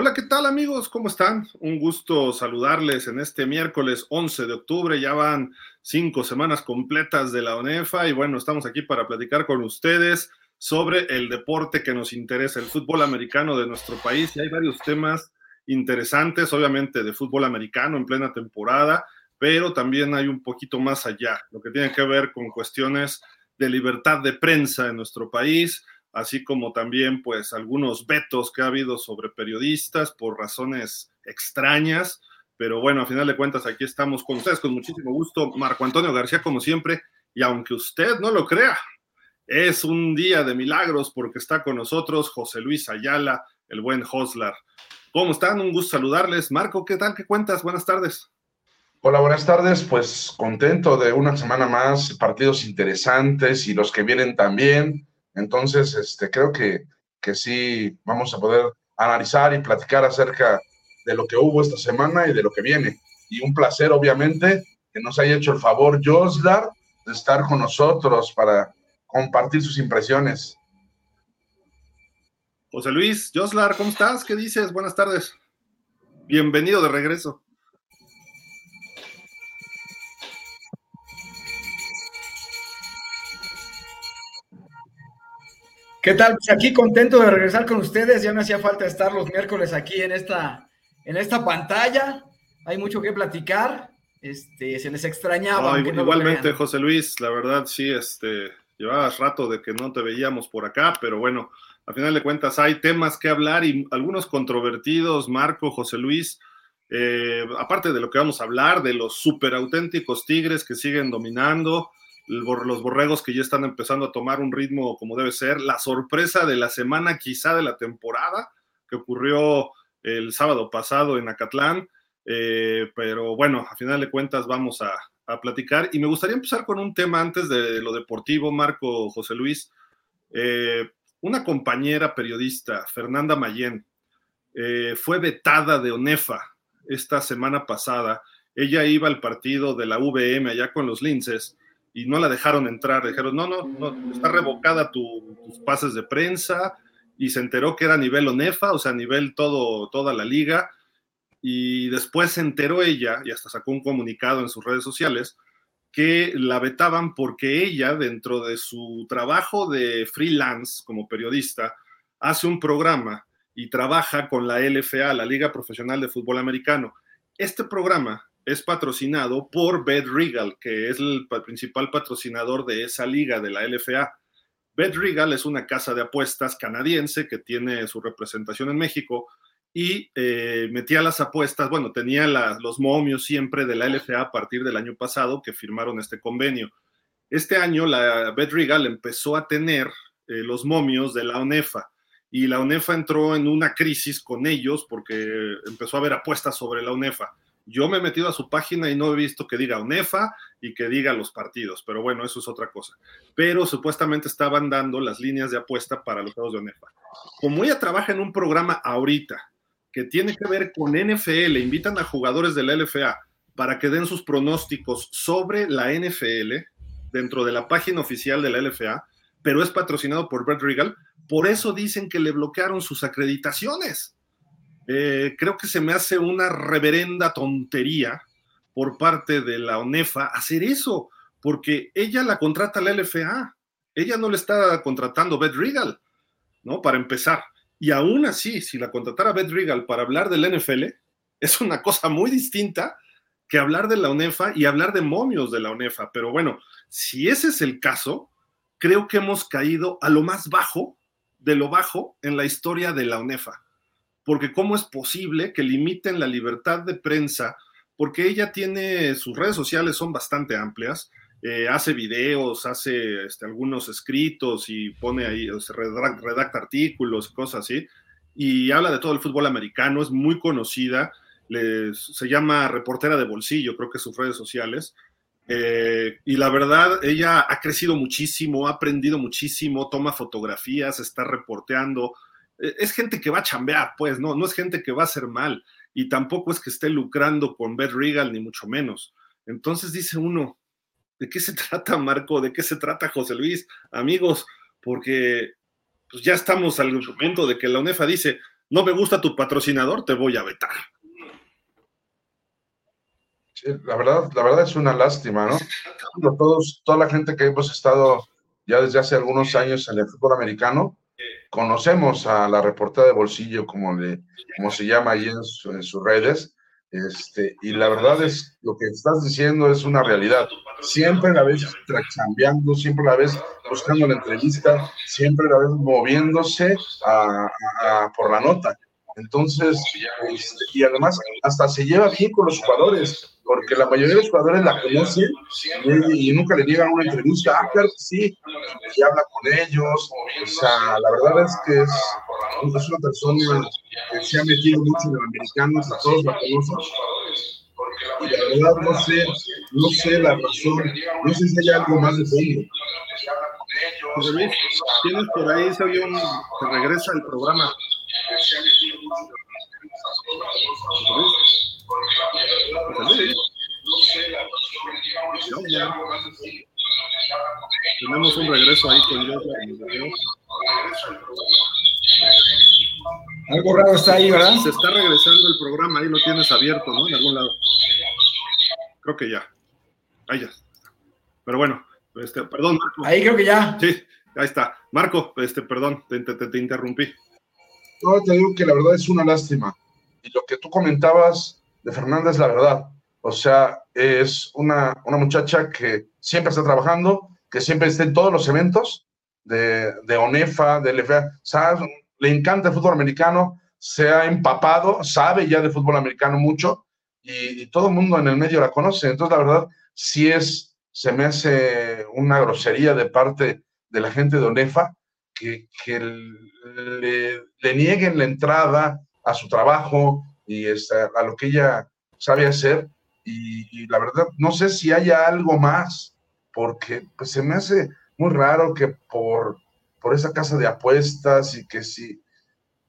Hola, ¿qué tal amigos? ¿Cómo están? Un gusto saludarles en este miércoles 11 de octubre. Ya van cinco semanas completas de la ONEFA y bueno, estamos aquí para platicar con ustedes sobre el deporte que nos interesa, el fútbol americano de nuestro país. Y hay varios temas interesantes, obviamente de fútbol americano en plena temporada, pero también hay un poquito más allá, lo que tiene que ver con cuestiones de libertad de prensa en nuestro país, así como también pues algunos vetos que ha habido sobre periodistas por razones extrañas, pero bueno, a final de cuentas aquí estamos con ustedes con muchísimo gusto, Marco Antonio García como siempre, y aunque usted no lo crea, es un día de milagros porque está con nosotros José Luis Ayala, el buen Hoslar. ¿Cómo están? Un gusto saludarles. Marco, ¿qué tal? ¿Qué cuentas? Buenas tardes. Hola, buenas tardes. Pues contento de una semana más, partidos interesantes y los que vienen también. Entonces, este, creo que, que sí vamos a poder analizar y platicar acerca de lo que hubo esta semana y de lo que viene. Y un placer, obviamente, que nos haya hecho el favor Joslar de estar con nosotros para compartir sus impresiones. José Luis, Joslar, ¿cómo estás? ¿Qué dices? Buenas tardes. Bienvenido de regreso. ¿Qué tal? Pues aquí contento de regresar con ustedes. Ya me hacía falta estar los miércoles aquí en esta, en esta pantalla. Hay mucho que platicar. Este, se les extrañaba. igualmente, José Luis, la verdad sí, este, llevabas rato de que no te veíamos por acá, pero bueno, a final de cuentas hay temas que hablar y algunos controvertidos, Marco, José Luis. Eh, aparte de lo que vamos a hablar, de los super auténticos Tigres que siguen dominando, los borregos que ya están empezando a tomar un ritmo como debe ser, la sorpresa de la semana, quizá de la temporada, que ocurrió el sábado pasado en Acatlán, eh, pero bueno, a final de cuentas vamos a, platicar y me gustaría empezar con un tema antes de lo deportivo, Marco José Luis. Eh, una compañera periodista, Fernanda Mayén, eh, fue vetada de ONEFA esta semana pasada. Ella iba al partido de la VM allá con los linces y no la dejaron entrar. Dijeron, no, no, no, está revocada tus pases de prensa y se enteró que era a nivel ONEFA, o sea, a nivel todo, toda la liga. Y después se enteró ella, y hasta sacó un comunicado en sus redes sociales, que la vetaban porque ella, dentro de su trabajo de freelance como periodista, hace un programa y trabaja con la LFA, la Liga Profesional de Fútbol Americano. Este programa es patrocinado por Bet Regal, que es el principal patrocinador de esa liga de la LFA. Bet Regal es una casa de apuestas canadiense que tiene su representación en México y eh, metía las apuestas, bueno, tenía los momios siempre de la LFA a partir del año pasado que firmaron este convenio. Este año la Bet Regal empezó a tener eh, los momios de la ONEFA y la ONEFA entró en una crisis con ellos porque empezó a haber apuestas sobre la ONEFA yo me he metido a su página y no he visto que diga UNEFA y que diga los partidos, pero bueno, eso es otra cosa. Pero supuestamente estaban dando las líneas de apuesta para los juegos de UNEFA. Como ella trabaja en un programa ahorita que tiene que ver con NFL, invitan a jugadores de la LFA para que den sus pronósticos sobre la NFL dentro de la página oficial de la LFA, pero es patrocinado por Brett Regal, por eso dicen que le bloquearon sus acreditaciones eh, creo que se me hace una reverenda tontería por parte de la ONEFA hacer eso, porque ella la contrata la LFA, ella no le está contratando Beth Regal, ¿no? Para empezar. Y aún así, si la contratara Beth Regal para hablar del NFL, es una cosa muy distinta que hablar de la ONEFA y hablar de momios de la ONEFA. Pero bueno, si ese es el caso, creo que hemos caído a lo más bajo de lo bajo en la historia de la ONEFA porque cómo es posible que limiten la libertad de prensa, porque ella tiene, sus redes sociales son bastante amplias, eh, hace videos, hace este, algunos escritos y pone ahí, redacta, artículos, cosas así, y habla de todo el fútbol americano, es muy conocida, se llama reportera de bolsillo, creo que sus redes sociales, eh, y la verdad, ella ha crecido muchísimo, ha aprendido muchísimo, toma fotografías, está reporteando, es gente que va a chambear, pues, no, no es gente que va a hacer mal y tampoco es que esté lucrando con Beth Regal, ni mucho menos. Entonces dice uno, ¿de qué se trata, Marco? ¿De qué se trata, José Luis? Amigos, porque pues, ya estamos al punto de que la UNEFA dice, no me gusta tu patrocinador, te voy a vetar. la verdad, la verdad es una lástima, ¿no? Todos, toda la gente que hemos estado ya desde hace algunos años en el fútbol americano, conocemos a la reportera de bolsillo, como, le, como se llama ahí en, sus redes, este, y la verdad es, lo que estás diciendo es una realidad. Siempre la ves cambiando, siempre la ves buscando la entrevista, siempre la ves moviéndose por la nota. Entonces, este, y además hasta se lleva bien con los jugadores, porque la mayoría de los jugadores la conocen y, nunca le llegan una entrevista. Ah, claro que sí, y habla con ellos. O sea, la verdad es que es, es una persona que se ha metido mucho en el americano, a todos la conocen. Y la verdad no sé, no sé la razón, no sé si hay algo más de fondo. José Luis, tienes por ahí, se un, se regresa el programa. Tenemos un regreso ahí con Dios. Algo raro está ahí, ¿verdad? Se está regresando el programa, ahí lo tienes abierto, ¿no? En algún lado. Creo que ya. Ahí ya. Pero bueno, este, perdón, Marco. Ahí creo que ya. Sí, ahí está. Marco, este, perdón, te, te, te interrumpí. No, te digo que la verdad es una lástima. Y lo que tú comentabas de Fernanda la verdad. O sea, es una, una muchacha que siempre está trabajando, que siempre está en todos los eventos de, de ONEFA, de LFA. le encanta el fútbol americano, se ha empapado, sabe ya de fútbol americano mucho y, todo el mundo en el medio la conoce. Entonces, la verdad, sí es, se me hace una grosería de parte de la gente de ONEFA que, que le, le, nieguen la entrada a su trabajo y este, a lo que ella sabe hacer. Y, la verdad, no sé si haya algo más, porque pues, se me hace muy raro que por, por esa casa de apuestas y que si,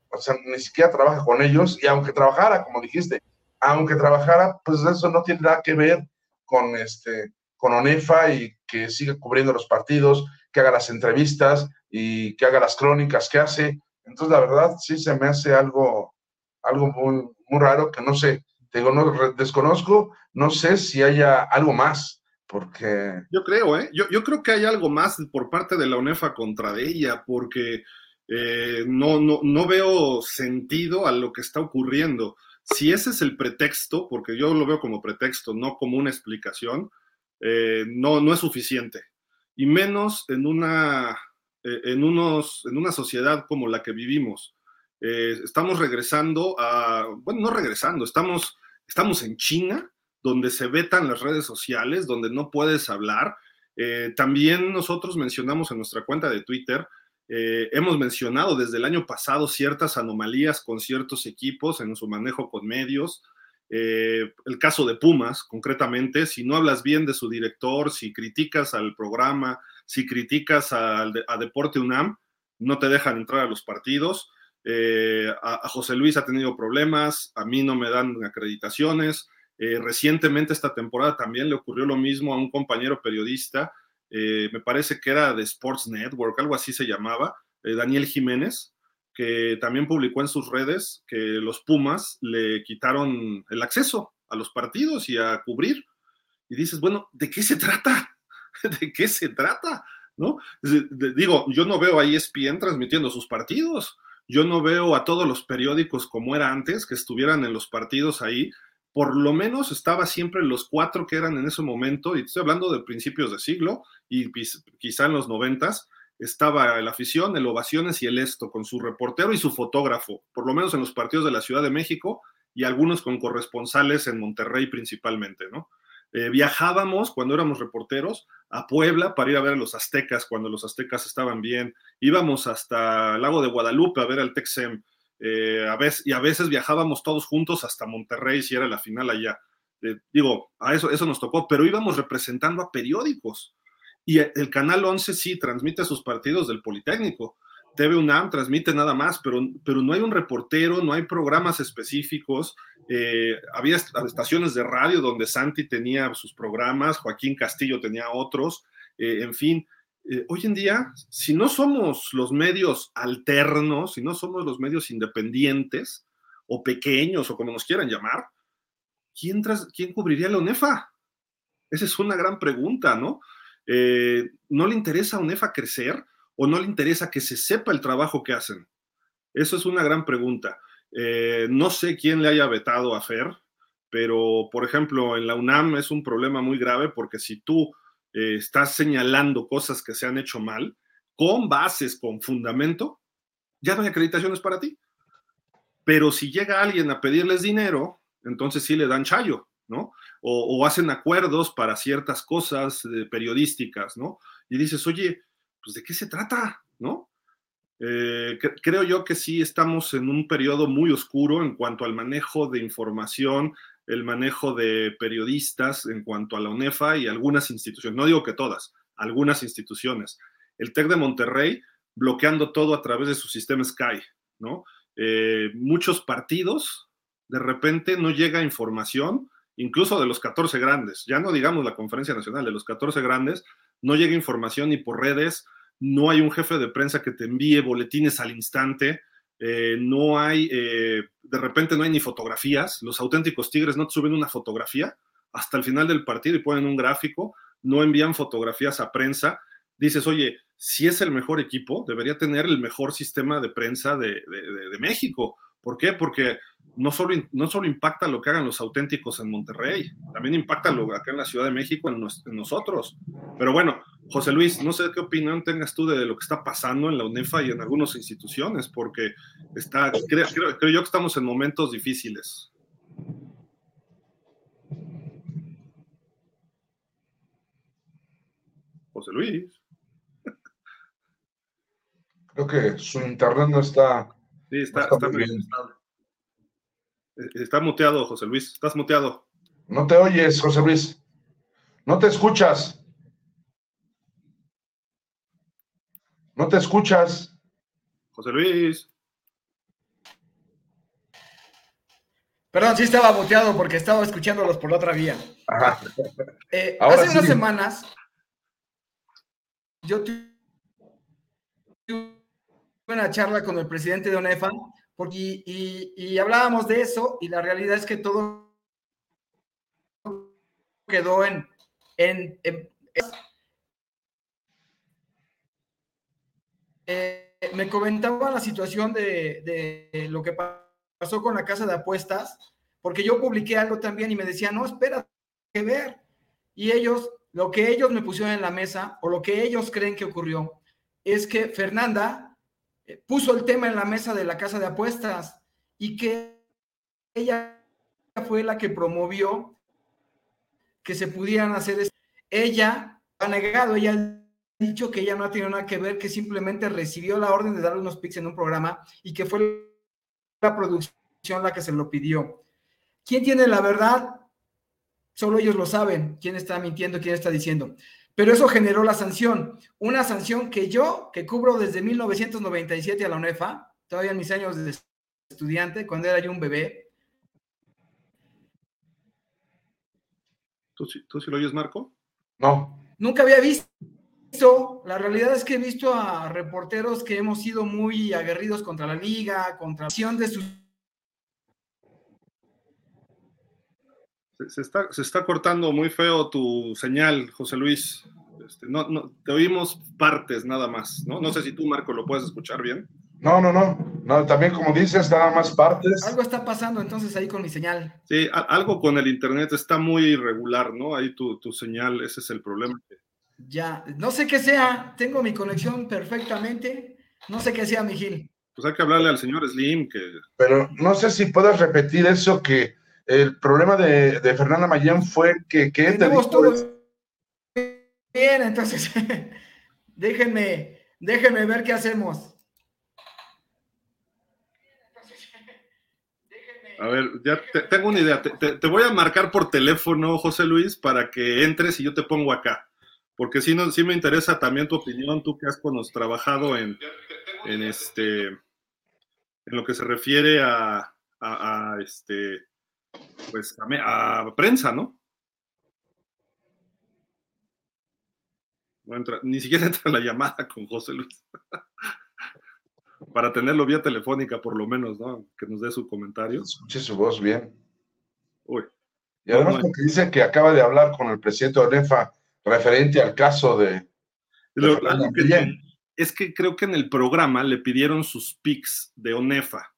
o sea, ni siquiera trabaja con ellos, y aunque trabajara, como dijiste, aunque trabajara, pues eso no tiene nada que ver con este con ONEFA y que siga cubriendo los partidos, que haga las entrevistas y que haga las crónicas que hace. Entonces, la verdad, sí se me hace algo, algo muy, muy raro que no sé, digo, no desconozco, no sé si haya algo más, porque... Yo creo, ¿eh? Yo, yo creo que hay algo más por parte de la UNEFA contra ella, porque eh, no, no, no veo sentido a lo que está ocurriendo. Si ese es el pretexto, porque yo lo veo como pretexto, no como una explicación, eh, no, no es suficiente. Y menos en una, eh, en, unos, en una sociedad como la que vivimos, eh, estamos regresando a, bueno, no regresando, estamos, estamos en China, donde se vetan las redes sociales, donde no puedes hablar. Eh, también nosotros mencionamos en nuestra cuenta de Twitter, eh, hemos mencionado desde el año pasado ciertas anomalías con ciertos equipos en su manejo con medios. el caso de Pumas, concretamente, si no hablas bien de su director, si criticas al programa, si criticas a, a Deporte UNAM, no te dejan entrar a los partidos. Eh, a, José Luis ha tenido problemas, a mí no me dan acreditaciones. Eh, recientemente esta temporada también le ocurrió lo mismo a un compañero periodista, eh, me parece que era de Sports Network, algo así se llamaba, Daniel Jiménez, que también publicó en sus redes que los Pumas le quitaron el acceso a los partidos y a cubrir. Y dices, bueno, ¿de qué se trata? ¿De qué se trata? ¿No? Digo, yo no veo a ESPN transmitiendo sus partidos yo no veo a todos los periódicos como era antes, que estuvieran en los partidos ahí. Por lo menos estaba siempre los cuatro que eran en ese momento, y estoy hablando de principios de siglo y quizá en los noventas, estaba el afición, el ovaciones y el esto, con su reportero y su fotógrafo, por lo menos en los partidos de la Ciudad de México y algunos con corresponsales en Monterrey principalmente, ¿no? Eh, viajábamos cuando éramos reporteros a Puebla para ir a ver a los aztecas cuando los aztecas estaban bien. Íbamos hasta el lago de Guadalupe a ver al Texem. Eh, a veces, y a veces viajábamos todos juntos hasta Monterrey si era la final allá. Eh, digo, a eso, eso nos tocó, pero íbamos representando a periódicos. Y el Canal 11 sí transmite sus partidos del Politécnico. TV UNAM transmite nada más, pero, pero no hay un reportero, no hay programas específicos. Eh, había estaciones de radio donde Santi tenía sus programas, Joaquín Castillo tenía otros, eh, en fin, eh, hoy en día, si no somos los medios alternos, si no somos los medios independientes o pequeños o como nos quieran llamar, ¿quién, quién cubriría la UNEFA? Esa es una gran pregunta, ¿no? ¿No le interesa a UNEFA crecer o no le interesa que se sepa el trabajo que hacen? Eso es una gran pregunta. Eh, no sé quién le haya vetado a Fer, pero por ejemplo en la UNAM es un problema muy grave porque si tú eh, estás señalando cosas que se han hecho mal, con bases, con fundamento, ya no hay acreditaciones para ti. Pero si llega alguien a pedirles dinero, entonces sí le dan chayo, ¿no? O, hacen acuerdos para ciertas cosas periodísticas, ¿no? Y dices, oye, pues ¿de qué se trata? ¿No? Eh, creo yo que sí estamos en un periodo muy oscuro en cuanto al manejo de información, el manejo de periodistas en cuanto a la UNEFA y algunas instituciones, no digo que todas, algunas instituciones. El TEC de Monterrey bloqueando todo a través de su sistema Sky, ¿no? Eh, muchos partidos, de repente no llega información, incluso de los 14 grandes, ya no digamos la conferencia nacional, de los 14 grandes, no llega información ni por redes, no hay un jefe de prensa que te envíe boletines al instante, eh, no hay, eh, de repente no hay ni fotografías, los auténticos Tigres no te suben una fotografía hasta el final del partido y ponen un gráfico, no envían fotografías a prensa, dices, oye, si es el mejor equipo, debería tener el mejor sistema de prensa de, de México. ¿Por qué? Porque no solo, no solo impacta lo que hagan los auténticos en Monterrey, también impacta lo acá en la Ciudad de México en, nosotros. Pero bueno, José Luis, no sé qué opinión tengas tú de lo que está pasando en la UNEFA y en algunas instituciones, porque está, creo, creo yo que estamos en momentos difíciles. José Luis. Creo que su internet no está. Sí, está, está, está bien. Está muteado, José Luis. Estás muteado. No te oyes, José Luis. No te escuchas. No te escuchas. José Luis. Perdón, sí estaba muteado porque estaba escuchándolos por la otra vía. Ajá. Eh, hace unas semanas yo tuve una charla con el presidente de ONEFA porque, y, hablábamos de eso y la realidad es que todo quedó en, en, eh, me comentaba la situación de, de, lo que pasó con la casa de apuestas, porque yo publiqué algo también y me decía, no, espera, que ver. Y ellos, lo que ellos me pusieron en la mesa, o lo que ellos creen que ocurrió, es que Fernanda puso el tema en la mesa de la casa de apuestas y que ella fue la que promovió que se pudieran hacer eso. Ella ha negado, ella ha dicho que ella no ha tenido nada que ver, que simplemente recibió la orden de darle unos pics en un programa y que fue la producción la que se lo pidió. ¿Quién tiene la verdad? Solo ellos lo saben, quién está mintiendo, quién está diciendo. Pero eso generó la sanción, una sanción que yo, que cubro desde 1997 a la UNEFA, todavía en mis años de estudiante, cuando era yo un bebé. ¿Tú, ¿Tú sí lo oyes, Marco? No. Nunca había visto. La realidad es que he visto a reporteros que hemos sido muy aguerridos contra la liga, contra la acción de sus Se está, se está cortando muy feo tu señal, José Luis. Este, no, no, te oímos partes nada más, ¿no? No sé si tú, Marco, lo puedes escuchar bien. No, no, no. no también, como dices, nada más partes. Algo está pasando entonces ahí con mi señal. Sí, algo con el internet está muy irregular, ¿no? Ahí tu, tu señal, ese es el problema. Ya, no sé qué sea, tengo mi conexión perfectamente. No sé qué sea, Miguel. Pues hay que hablarle al señor Slim que. Pero no sé si puedes repetir eso que el problema de, Fernanda Mayán fue que, que te todo bien, entonces déjenme, déjenme ver qué hacemos. A ver, ya tengo una idea. Te, voy a marcar por teléfono, José Luis, para que entres y yo te pongo acá. Porque sí, no, sí me interesa también tu opinión, tú que has trabajado en, en, este, en lo que se refiere a, a este, pues a, prensa, ¿no? No entra, ni siquiera entra la llamada con José Luis. Para tenerlo vía telefónica, por lo menos, ¿no? Que nos dé su comentario. Escuche su voz bien. Uy. Y además porque dice que acaba de hablar con el presidente Onefa referente al caso de... Lo, que es que creo que en el programa le pidieron sus pics de Onefa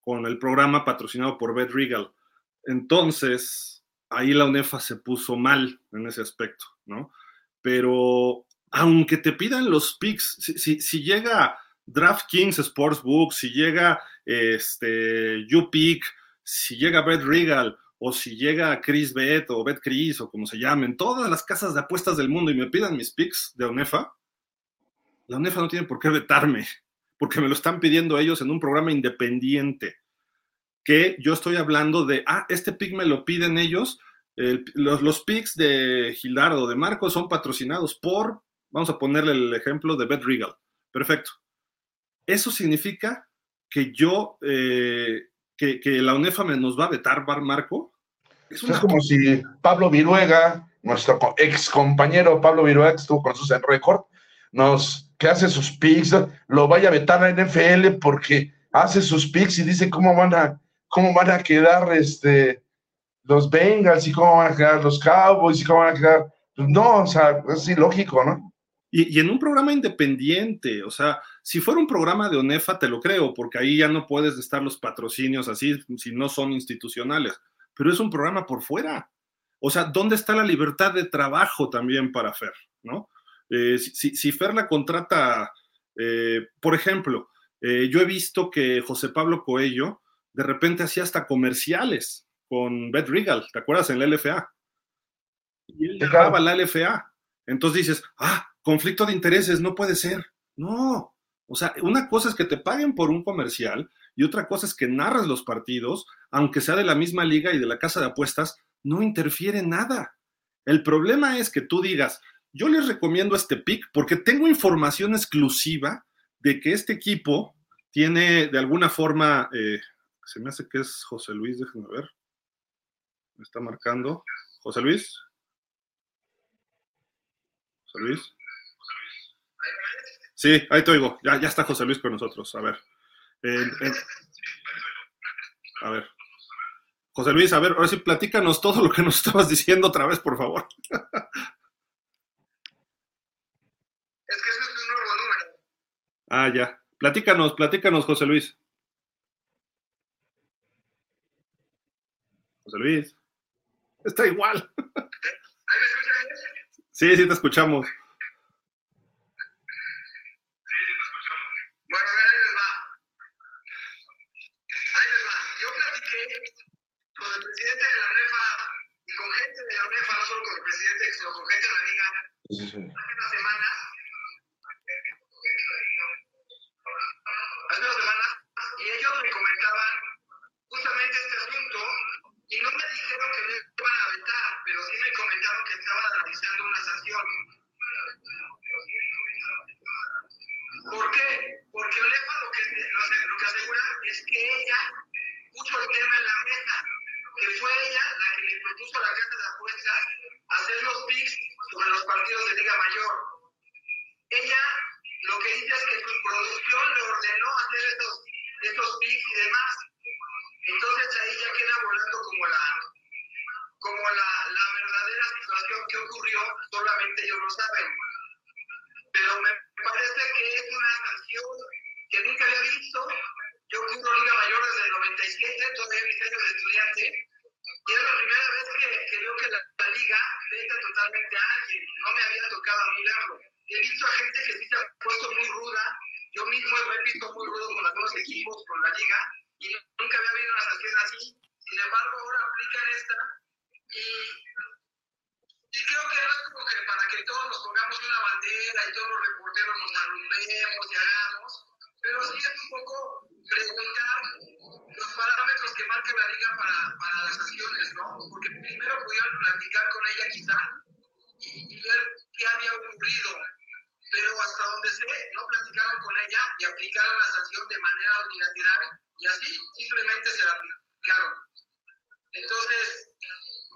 con el programa patrocinado por Bet Regal. Entonces, ahí la UNEFA se puso mal en ese aspecto, ¿no? Pero aunque te pidan los picks, si, llega DraftKings Sportsbook, si llega este, YouPick, si llega Bet Regal, o si llega Chris Bet o Bet Chris, o como se llamen, todas las casas de apuestas del mundo y me pidan mis picks de UNEFA, la UNEFA no tiene por qué vetarme, porque me lo están pidiendo ellos en un programa independiente que yo estoy hablando de, ah, este pick me lo piden ellos. los, los picks de Gildardo, de Marco, son patrocinados por, vamos a ponerle el ejemplo de Bet Regal. Perfecto. Eso significa que yo, eh, que, la UNEFA me nos va a vetar, Bar Marco. Es, como si Pablo Viruega, nuestro ex compañero Pablo Viruega, que estuvo con nosotros en Record, nos, que hace sus picks, lo vaya a vetar a NFL porque hace sus picks y dice cómo van a cómo van a quedar este, los Bengals y cómo van a quedar los Cowboys y cómo van a quedar. Pues no, o sea, es ilógico, ¿no? Y, y, en un programa independiente, o sea, si fuera un programa de ONEFA, te lo creo, porque ahí ya no puedes estar los patrocinios así si no son institucionales, pero es un programa por fuera. O sea, ¿dónde está la libertad de trabajo también para Fer? ¿no? Eh, si, si, Fer la contrata, eh, por ejemplo, eh, yo he visto que José Pablo Coello de repente hacía hasta comerciales con Beth Regal, ¿te acuerdas? En la LFA. Y él grababa la LFA. Entonces dices, ah, conflicto de intereses, no puede ser. No. O sea, una cosa es que te paguen por un comercial y otra cosa es que narras los partidos, aunque sea de la misma liga y de la casa de apuestas, no interfiere nada. El problema es que tú digas, yo les recomiendo este pick porque tengo información exclusiva de que este equipo tiene de alguna forma, eh, se me hace que es José Luis, déjenme ver. Me está marcando. José Luis. José Luis. Sí, ahí te oigo. Ya, ya está José Luis con nosotros. A ver. a ver. José Luis, a ver, ahora sí, platícanos todo lo que nos estabas diciendo otra vez, por favor. Es que eso es un nuevo número. Ah, ya. Platícanos, platícanos, José Luis. Luis. Está igual. ¿Ahí me escuchan? Sí, sí te escuchamos. Sí, sí te escuchamos. Bueno, a ver, ahí les va. Ahí les va. Yo platiqué con el presidente de la REFA y con gente de la REFA, no solo con el presidente de con gente de la liga. es que ella puso el tema en la mesa, que fue ella la que le propuso a la casa de apuestas hacer los picks sobre los partidos de Liga Mayor. Ella lo que dice es que su producción le ordenó hacer estos, estos picks y demás. Entonces ahí ya queda volando como la como la, la verdadera situación que ocurrió, solamente ellos lo saben. Pero me parece que es una sanción que nunca había visto yo cubro Liga Mayor desde el 97, todavía mis años de estudiante, y es la primera vez que, veo que la, liga veta totalmente a alguien. No me había tocado a mí verlo. He visto a gente que sí se ha puesto muy ruda. Yo mismo me he visto muy rudo con algunos equipos, con la liga, y nunca había habido una sanción así. Sin embargo, ahora aplican esta y, creo que no es como que para que todos nos pongamos una bandera y todos los reporteros nos arrumbemos y hagamos, pero que la diga para, las acciones, ¿no? Porque primero pudieron platicar con ella quizá y, ver qué había ocurrido pero hasta donde sé, no platicaron con ella y aplicaron la sanción de manera unilateral y así simplemente se la aplicaron. Entonces,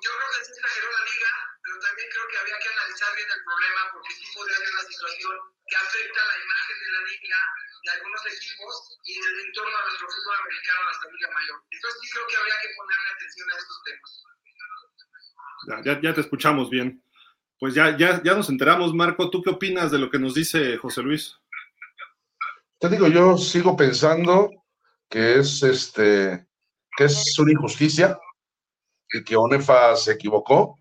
yo creo que sí exageró la liga, pero también creo que había que analizar bien el problema porque sí podría ser la situación que afecta la imagen de la liga, de algunos equipos y del entorno de nuestro fútbol americano, nuestra liga mayor. Entonces sí creo que habría que ponerle atención a estos temas. Ya, ya, ya te escuchamos bien. Pues ya, ya, ya nos enteramos, Marco. ¿Tú qué opinas de lo que nos dice José Luis? Te digo, yo sigo pensando que es este que es una injusticia y que Onefa se equivocó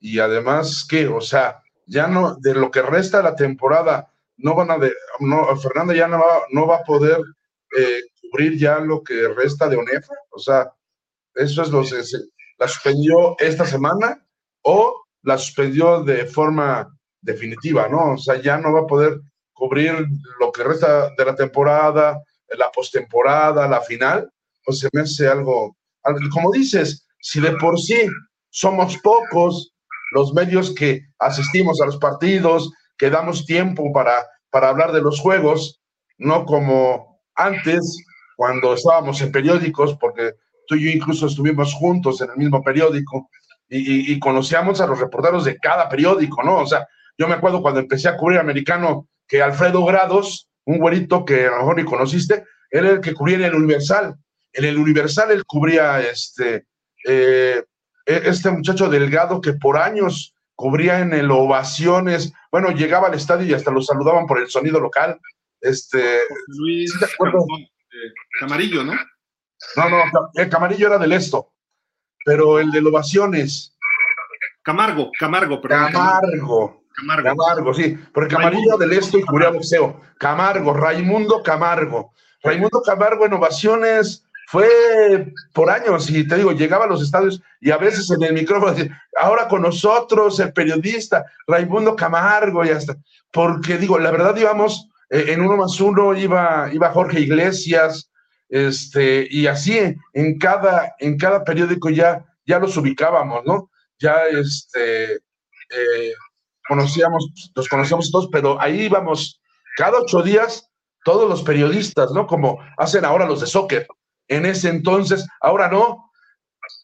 y además que, o sea, ya no de lo que resta de la temporada no van a de, no Fernanda ya no va, no va a poder eh, cubrir ya lo que resta de Onefa, o sea, eso es lo que se, la suspendió esta semana o la suspendió de forma definitiva, ¿no? O sea, ya no va a poder cubrir lo que resta de la temporada, la postemporada, la final, pues se me hace algo, como dices, si de por sí somos pocos los medios que asistimos a los partidos, que damos tiempo para, para hablar de los juegos, no como antes, cuando estábamos en periódicos, porque tú y yo incluso estuvimos juntos en el mismo periódico y, conocíamos a los reporteros de cada periódico, ¿no? O sea, yo me acuerdo cuando empecé a cubrir americano que Alfredo Grados, un güerito que a lo mejor ni conociste, era el que cubría en el Universal. En el Universal él cubría este, eh, este muchacho delgado que por años cubría en el Ovaciones, bueno, llegaba al estadio y hasta lo saludaban por el sonido local. Este, Luis eh, Camarillo, ¿no? No, no, el Camarillo era del Esto, pero el de Ovaciones. Camargo, Camargo, perdón. Camargo. Camargo. Camargo, sí, porque Camarillo del Esto y cubría boxeo. Camargo, Raimundo Camargo. Raimundo Camargo en Ovaciones fue por años y te digo, llegaba a los estadios y a veces en el micrófono decía, ahora con nosotros el periodista Raimundo Camargo y hasta, porque digo, la verdad íbamos eh, en uno más uno, iba, iba Jorge Iglesias, este, y así en cada, en cada periódico ya, ya los ubicábamos, ¿no? Ya este, eh, conocíamos, los conocíamos todos, pero ahí íbamos cada ocho días todos los periodistas, ¿no? Como hacen ahora los de soccer. En ese entonces, ahora no.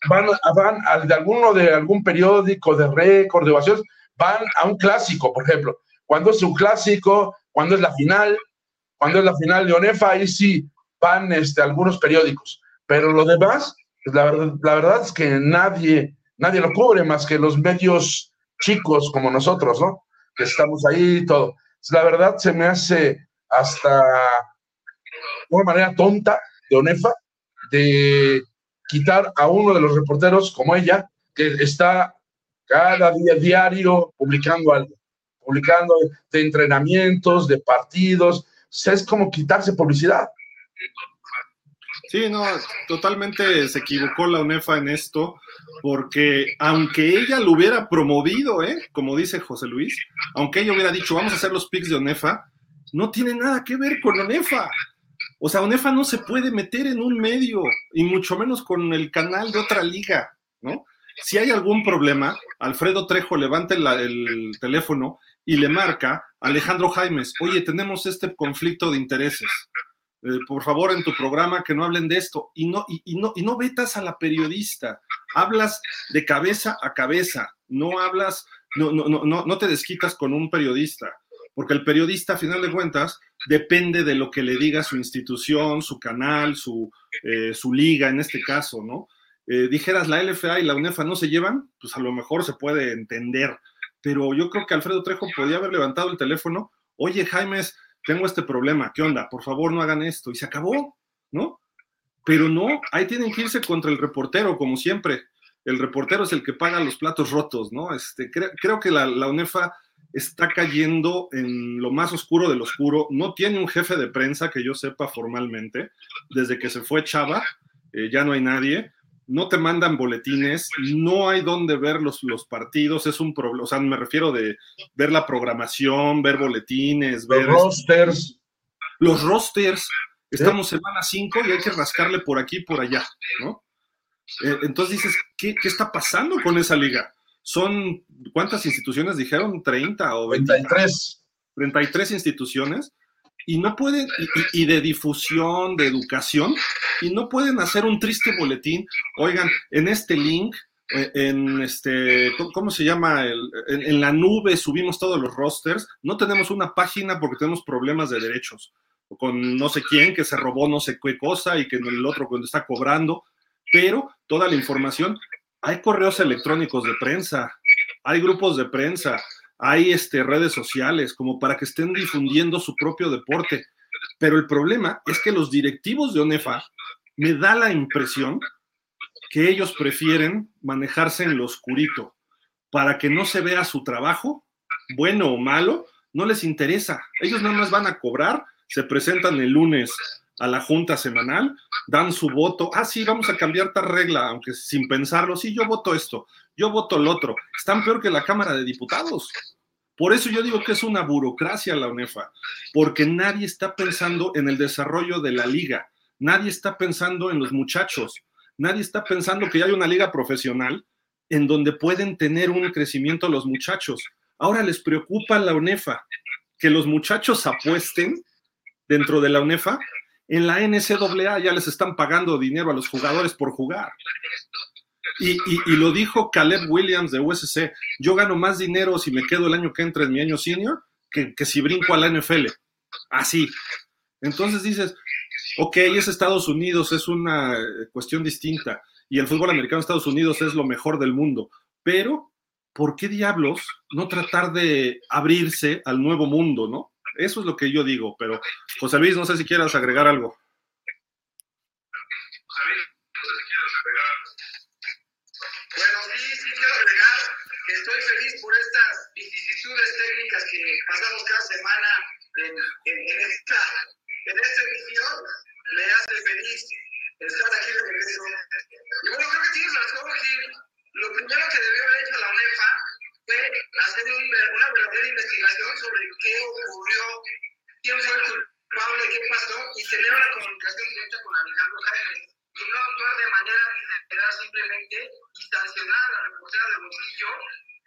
Van, van de alguno de algún periódico de récord, de ovaciones, van a un clásico, por ejemplo. Cuando es un clásico, cuando es la final, cuando es la final de ONEFA, ahí sí van este, algunos periódicos. Pero lo demás, pues la, verdad, la verdad es que nadie, nadie lo cubre más que los medios chicos como nosotros, ¿no? Que estamos ahí y todo. La verdad se me hace hasta una manera tonta de Onefa de quitar a uno de los reporteros como ella, que está cada día diario publicando algo, publicando de entrenamientos, de partidos, es como quitarse publicidad. Sí, no, totalmente se equivocó la UNEFA en esto, porque aunque ella lo hubiera promovido, ¿eh? como dice José Luis, aunque ella hubiera dicho, vamos a hacer los picks de UNEFA, no tiene nada que ver con ONEFA. O sea, ONEFA no se puede meter en un medio, y mucho menos con el canal de otra liga, ¿no? Si hay algún problema, Alfredo Trejo levanta el, teléfono y le marca a Alejandro Jaimes, oye, tenemos este conflicto de intereses. Eh, por favor, en tu programa que no hablen de esto. Y no, y, no, y no vetas a la periodista. Hablas de cabeza a cabeza. No hablas, no, no, no, no te desquitas con un periodista porque el periodista, a final de cuentas, depende de lo que le diga su institución, su canal, su, eh, su liga, en este caso, ¿no? Eh, dijeras, la LFA y la UNEFA no se llevan, pues a lo mejor se puede entender, pero yo creo que Alfredo Trejo podía haber levantado el teléfono, oye, Jaimes, tengo este problema, ¿qué onda? Por favor, no hagan esto, y se acabó, ¿no? Pero no, ahí tienen que irse contra el reportero, como siempre. El reportero es el que paga los platos rotos, ¿no? Este, creo que la UNEFA está cayendo en lo más oscuro del oscuro. No tiene un jefe de prensa que yo sepa formalmente. Desde que se fue Chava, eh, ya no hay nadie. No te mandan boletines, no hay dónde ver los, los partidos, es un problema, o sea, me refiero de ver la programación, ver boletines, ver... Los rosters. Los rosters. Estamos semana 5 y hay que rascarle por aquí y por allá, ¿no? Eh, entonces dices, ¿qué, ¿qué está pasando con esa liga? Son, ¿cuántas instituciones dijeron? ¿30 o 23? 33 instituciones y no pueden, y, de difusión, de educación, y no pueden hacer un triste boletín. Oigan, en este link en este, ¿cómo se llama? en, la nube subimos todos los rosters. No tenemos una página porque tenemos problemas de derechos. Con no sé quién que se robó no sé qué cosa y que el otro cuando está cobrando. Pero toda la información, hay correos electrónicos de prensa, hay grupos de prensa, hay este, redes sociales como para que estén difundiendo su propio deporte. Pero el problema es que los directivos de ONEFA me da la impresión que ellos prefieren manejarse en lo oscurito para que no se vea su trabajo, bueno o malo, no les interesa. Ellos nada más van a cobrar, se presentan el lunes a la junta semanal, dan su voto, ah, sí, vamos a cambiar tal regla, aunque sin pensarlo, sí, yo voto esto, yo voto el otro. Están peor que la Cámara de Diputados. Por eso yo digo que es una burocracia la UNEFA, porque nadie está pensando en el desarrollo de la liga, nadie está pensando en los muchachos nadie está pensando que hay una liga profesional en donde pueden tener un crecimiento los muchachos. Ahora les preocupa la UNEFA, que los muchachos apuesten dentro de la UNEFA. En la NCAA ya les están pagando dinero a los jugadores por jugar. Y, lo dijo Caleb Williams de USC, yo gano más dinero si me quedo el año que entra en mi año senior que, que si brinco a la NFL. Así. Entonces dices, ok, es Estados Unidos, es una eh, cuestión distinta, y el fútbol americano de Estados Unidos es lo mejor del mundo, pero ¿por qué diablos no tratar de abrirse al nuevo mundo, no? Eso es lo que yo digo, pero José Luis, no sé si quieras agregar algo. Bueno, sí, sí quiero agregar que estoy feliz por estas vicisitudes técnicas que pasamos cada semana en, en esta en esta edición me hace feliz estar aquí de regreso. Y bueno, creo que tienes razón, Gil. Lo primero que debió haber hecho la UNEFA fue hacer una verdadera investigación sobre qué ocurrió, quién fue el culpable, qué pasó, y tener una comunicación directa con Alejandro Jaime. Y no actuar de manera literal simplemente y sancionar a la reportera de bolsillo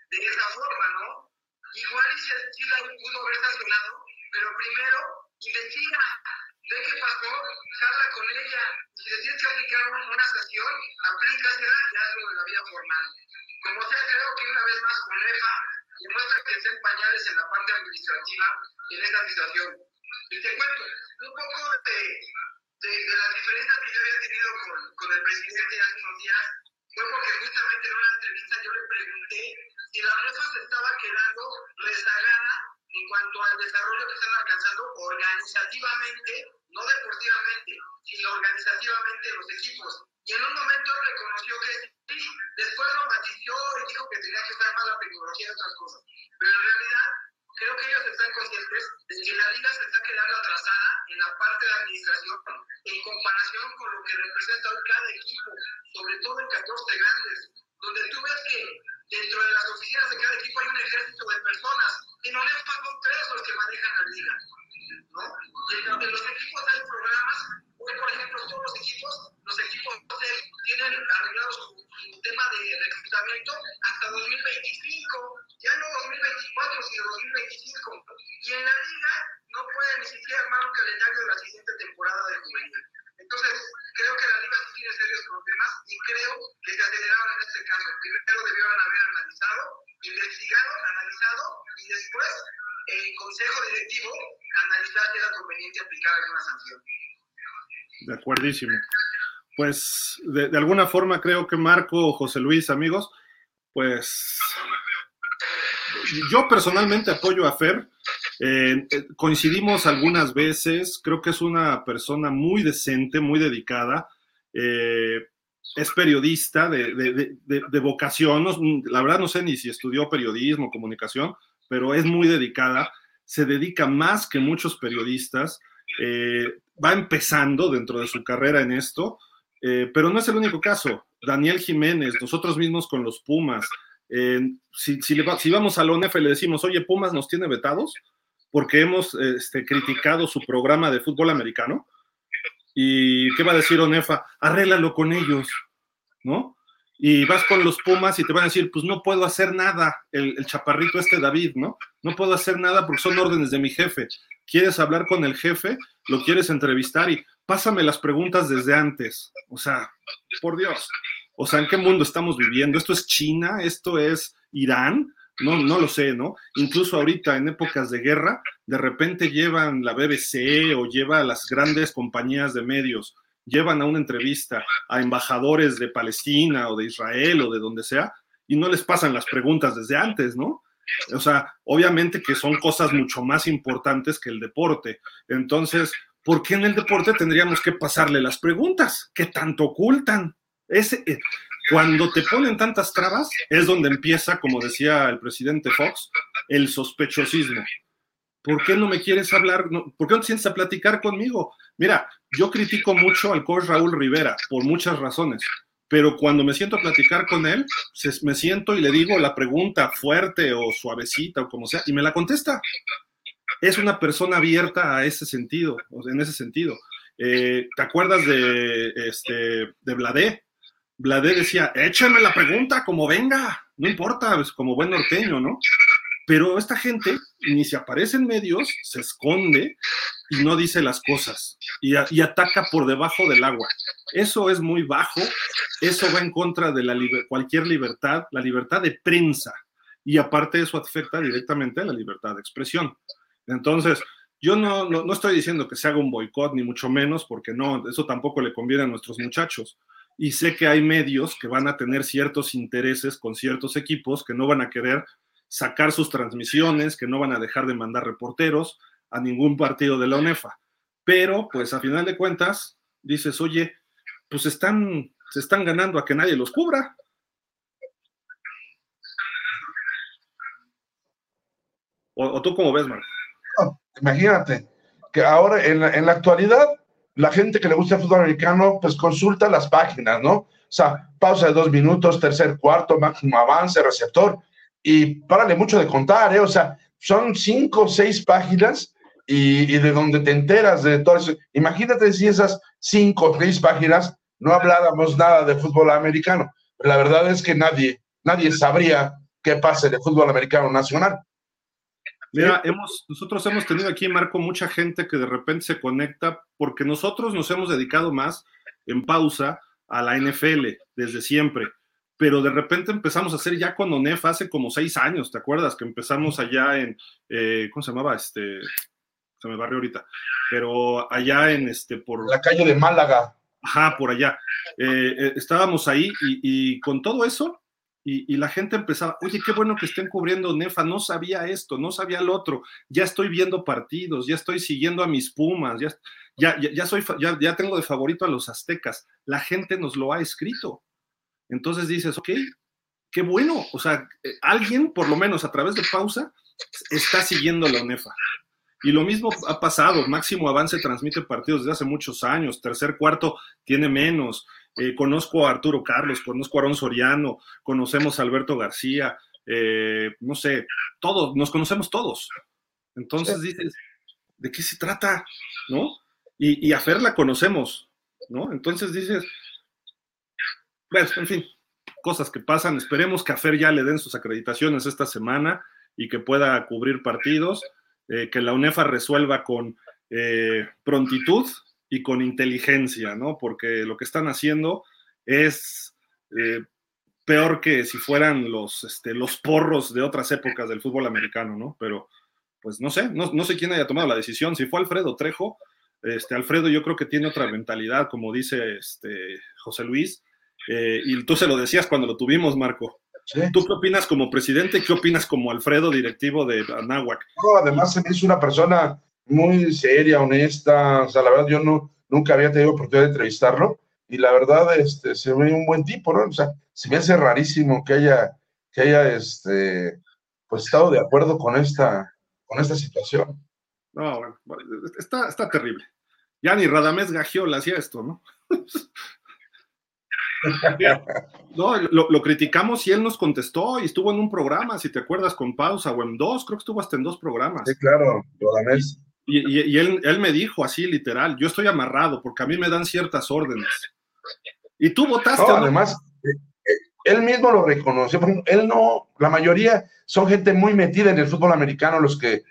de esa forma, ¿no? Igual y si, la pudo haber sancionado, pero primero investiga, ve qué pasó, habla con ella. Si le tienes aplicar una sanción, aplícasela y hazlo de la vía formal. Como sea, creo que una vez más con EFA demuestra que estén pañales en la parte administrativa en esta situación. Y te cuento un poco de, de, de las diferencias que yo había tenido con, con el presidente hace unos días fue porque justamente en una entrevista yo le pregunté si la UNEFA se estaba quedando rezagada en cuanto al desarrollo que están alcanzando organizativamente, no deportivamente, sino organizativamente los equipos. Y en un momento reconoció que sí, después lo matizó y dijo que tenía que estar más la tecnología y otras cosas. Pero en realidad, creo que ellos están conscientes de que la liga se está quedando atrasada en la parte de administración en comparación con lo que representa hoy cada equipo, sobre todo en 14 grandes, donde tú ves que dentro de las oficinas de cada equipo hay un ejército de personas y no les son tres los que manejan la liga. ¿no? Dentro de los equipos hay programas, hoy por ejemplo todos los equipos, los equipos tienen arreglado su, tema de reclutamiento hasta 2025, ya no 2024, sino 2025. Y en la liga no pueden ni siquiera armar un calendario de la siguiente temporada de juvenil. Entonces, creo que la liga tiene serios problemas y creo que se aceleraron en este caso. Primero debieron haber analizado, investigado, analizado y después el consejo directivo analizar si era conveniente aplicar alguna sanción. De acuerdísimo. Pues de, de alguna forma creo que Marco, José Luis, amigos, pues yo personalmente apoyo a Fer. Eh, eh, coincidimos algunas veces, creo que es una persona muy decente, muy dedicada. Eh, es periodista de, de, de, vocación, la verdad no sé ni si estudió periodismo, comunicación, pero es muy dedicada, se dedica más que muchos periodistas, va empezando dentro de su carrera en esto, pero no es el único caso. Daniel Jiménez, nosotros mismos con los Pumas, eh, si, vamos a la ONEF y le decimos, oye, Pumas nos tiene vetados porque hemos este, criticado su programa de fútbol americano, ¿y qué va a decir ONEFA? Arréglalo con ellos, ¿no? y vas con los Pumas y te van a decir, pues no puedo hacer nada, el, chaparrito este David, ¿no? No puedo hacer nada porque son órdenes de mi jefe. ¿Quieres hablar con el jefe? ¿Lo quieres entrevistar? Y pásame las preguntas desde antes. O sea, por Dios. O sea, ¿en qué mundo estamos viviendo? ¿Esto es China? ¿Esto es Irán? No, no lo sé, ¿no? Incluso ahorita en épocas de guerra, de repente llevan la BBC o lleva a las grandes compañías de medios, llevan a una entrevista a embajadores de Palestina o de Israel o de donde sea, y no les pasan las preguntas desde antes, ¿no? O sea, obviamente que son cosas mucho más importantes que el deporte. Entonces, ¿por qué en el deporte tendríamos que pasarle las preguntas? ¿Qué tanto ocultan? Ese, eh, cuando te ponen tantas trabas, es donde empieza, como decía el presidente Fox, el sospechosismo. ¿Por qué no me quieres hablar? ¿Por qué no te sientes a platicar conmigo? Mira, yo critico mucho al coach Raúl Rivera por muchas razones pero cuando me siento a platicar con él, me siento y le digo la pregunta fuerte o suavecita o como sea, y me la contesta. Es una persona abierta a ese sentido, en ese sentido. Eh, ¿Te acuerdas de, este, de Bladé? Bladé decía, échame la pregunta como venga, no importa, es como buen norteño, ¿no? Pero esta gente ni se aparece en medios, se esconde y no dice las cosas y, ataca por debajo del agua. Eso es muy bajo, eso va en contra de cualquier libertad, la libertad de prensa. Y aparte eso afecta directamente a la libertad de expresión. Entonces, yo no estoy diciendo que se haga un boicot, ni mucho menos, porque no, eso tampoco le conviene a nuestros muchachos. Y sé que hay medios que van a tener ciertos intereses con ciertos equipos que no van a querer sacar sus transmisiones, que no van a dejar de mandar reporteros a ningún partido de la UNEFA. Pero, pues a final de cuentas, dices, oye, pues están, se están ganando a que nadie los cubra. ¿O, tú cómo ves, Marco? imagínate que ahora en la, en la actualidad la gente que le gusta el fútbol americano pues consulta las páginas, ¿no? O sea, pausa de dos minutos, tercer cuarto, máximo avance, receptor y párale mucho de contar, ¿eh? O sea, son cinco o seis páginas y, de donde te enteras de todo eso. Imagínate si esas cinco o seis páginas no habláramos nada de fútbol americano. La verdad es que nadie, nadie sabría qué pasa de fútbol americano nacional. Mira, hemos, nosotros hemos tenido aquí, Marco, mucha gente que de repente se conecta porque nosotros nos hemos dedicado más en pausa a la NFL desde siempre pero de repente empezamos a hacer ya con ONEF hace como seis años, ¿te acuerdas? Que empezamos allá en, eh, ¿cómo se llamaba? Este, se me barrió ahorita, pero allá en, este, por... La calle de Málaga. Ajá, por allá. Eh, eh, estábamos ahí y, con todo eso, y, la gente empezaba, oye, qué bueno que estén cubriendo Nefa, no sabía esto, no sabía lo otro, ya estoy viendo partidos, ya estoy siguiendo a mis Pumas, ya, ya, ya, soy, ya, ya tengo de favorito a los aztecas, la gente nos lo ha escrito. Entonces dices, ok, qué bueno, o sea, eh, alguien, por lo menos a través de pausa, está siguiendo la UNEFA. Y lo mismo ha pasado, Máximo Avance transmite partidos desde hace muchos años, tercer cuarto tiene menos. Eh, conozco a Arturo Carlos, conozco a Aaron Soriano, conocemos a Alberto García, eh, no sé, todos, nos conocemos todos. Entonces dices, ¿de qué se trata? ¿No? Y, y a Fer la conocemos, ¿no? Entonces dices, bueno, en fin, cosas que pasan. Esperemos que a Fer ya le den sus acreditaciones esta semana y que pueda cubrir partidos, eh, que la UNEFA resuelva con eh, prontitud y con inteligencia, ¿no? Porque lo que están haciendo es eh, peor que si fueran los, este, los porros de otras épocas del fútbol americano, ¿no? Pero, pues no sé, no, no sé quién haya tomado la decisión. Si fue Alfredo Trejo, este, Alfredo yo creo que tiene otra mentalidad, como dice este, José Luis, eh, y tú se lo decías cuando lo tuvimos, Marco. ¿Tú qué opinas como presidente? ¿Qué opinas como Alfredo, directivo de Anáhuac? además, es una persona muy seria, honesta. O sea, la verdad, yo no, nunca había tenido oportunidad de entrevistarlo. Y la verdad, este, se ve un buen tipo, ¿no? O sea, se me hace rarísimo que haya, que haya este, pues, estado de acuerdo con esta, con esta situación. No, bueno, está, está terrible. Ya ni Radamés Gagiola hacía esto, ¿no? No, lo, criticamos y él nos contestó y estuvo en un programa, si te acuerdas, con pausa o en dos, creo que estuvo hasta en dos programas. Sí, claro, Y, y, él, él, me dijo así, literal, yo estoy amarrado porque a mí me dan ciertas órdenes. Y tú votaste. además, eh, eh, él mismo lo reconoció. Él no, la mayoría son gente muy metida en el fútbol americano, los que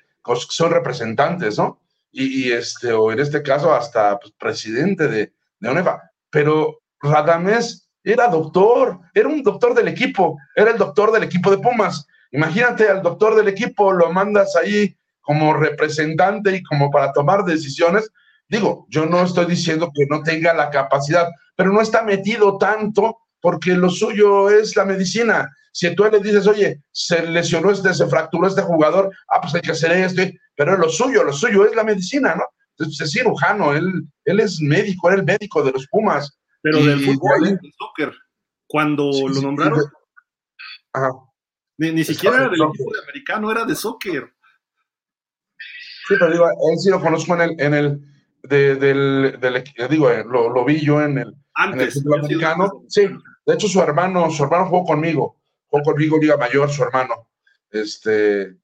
son representantes, ¿no? Y, este, o en este caso, hasta pues, presidente de, de UNEFA. Pero Radamés era doctor, era un doctor del equipo, era el doctor del equipo de Pumas. Imagínate al doctor del equipo, lo mandas ahí como representante y como para tomar decisiones. Digo, yo no estoy diciendo que no tenga la capacidad, pero no está metido tanto porque lo suyo es la medicina. Si tú le dices, oye, se lesionó este, se fracturó este jugador, ah, pues hay que hacer esto, pero lo suyo, lo suyo es la medicina, ¿no? Entonces es cirujano, él, él es médico, era el médico de los Pumas. Pero del fútbol, del soccer, cuando lo nombraron, ni, siquiera era del equipo de americano, era de soccer. Sí, pero digo, él sí lo conozco en el, en el de, del, del, digo, eh, lo, lo, vi yo en el, Antes, en el americano. Sí, de hecho su hermano, su hermano jugó conmigo, jugó conmigo Liga Mayor, su hermano, este,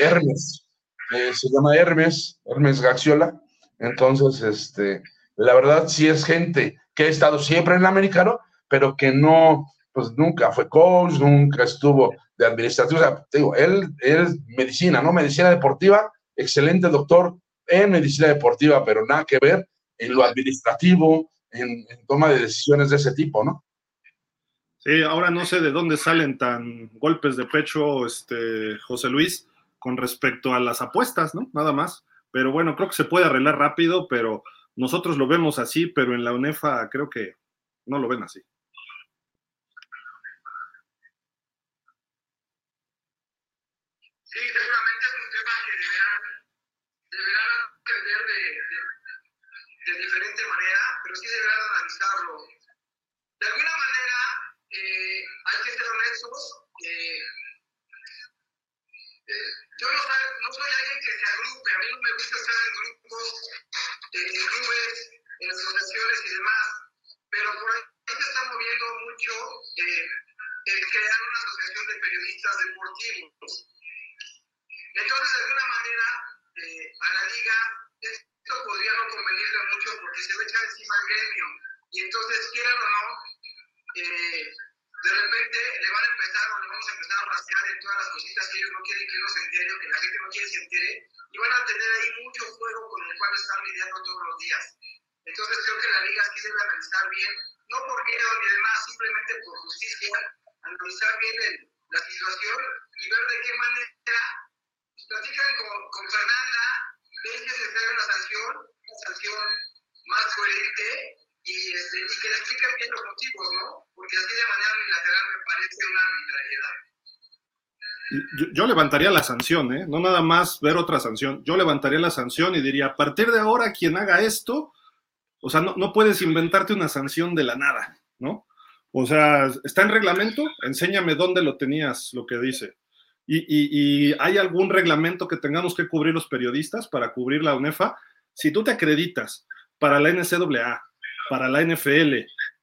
Hermes, eh, se llama Hermes, Hermes Gaxiola. Entonces, este, la verdad sí es gente que ha estado siempre en el americano, pero que no, pues nunca fue coach, nunca estuvo de administrativo. O sea, te digo, él, es medicina, ¿no? Medicina deportiva, excelente doctor en medicina deportiva, pero nada que ver en lo administrativo, en, toma de decisiones de ese tipo, ¿no? Sí, ahora no sé de dónde salen tan golpes de pecho, este, José Luis, con respecto a las apuestas, ¿no? Nada más. Pero bueno, creo que se puede arreglar rápido, pero nosotros lo vemos así, pero en la UNEFA creo que no lo ven así. Sí, seguramente es un tema que deberán, deberán atender de, de, de, diferente manera, pero sí deberán analizarlo. De alguna manera, eh, hay que ser honestos. Eh, eh, yo no, no, soy alguien que se agrupe, a mí no me gusta estar en grupos, en clubes, en asociaciones y demás, pero por ahí se está moviendo mucho el crear una asociación de periodistas deportivos. Entonces, de alguna manera, eh, a la liga esto podría no convenirle mucho porque se va a echar encima al gremio. Y entonces, quieran o no, eh, de repente le van a empezar o le vamos a empezar a rascar en todas las cositas que ellos no quieren que uno se entere o que la gente no quiere se entere. Y van a tener ahí mucho juego con el cual están lidiando todos los días. Entonces, creo que la liga sí debe analizar bien, no por miedo ni demás, simplemente por justicia, analizar bien el, la situación y ver de qué manera platican con, con Fernanda, una sanción, una sanción más coherente y, este, que le expliquen bien los motivos, ¿no? Porque así de manera unilateral me parece una arbitrariedad. Yo, yo, levantaría la sanción, ¿eh? no nada más ver otra sanción. Yo levantaría la sanción y diría, a partir de ahora, quien haga esto, o sea, no, no puedes inventarte una sanción de la nada, ¿no? O sea, está en reglamento, enséñame dónde lo tenías, lo que dice. Y, hay algún reglamento que tengamos que cubrir los periodistas para cubrir la UNEFA. Si tú te acreditas para la NCAA, para la NFL,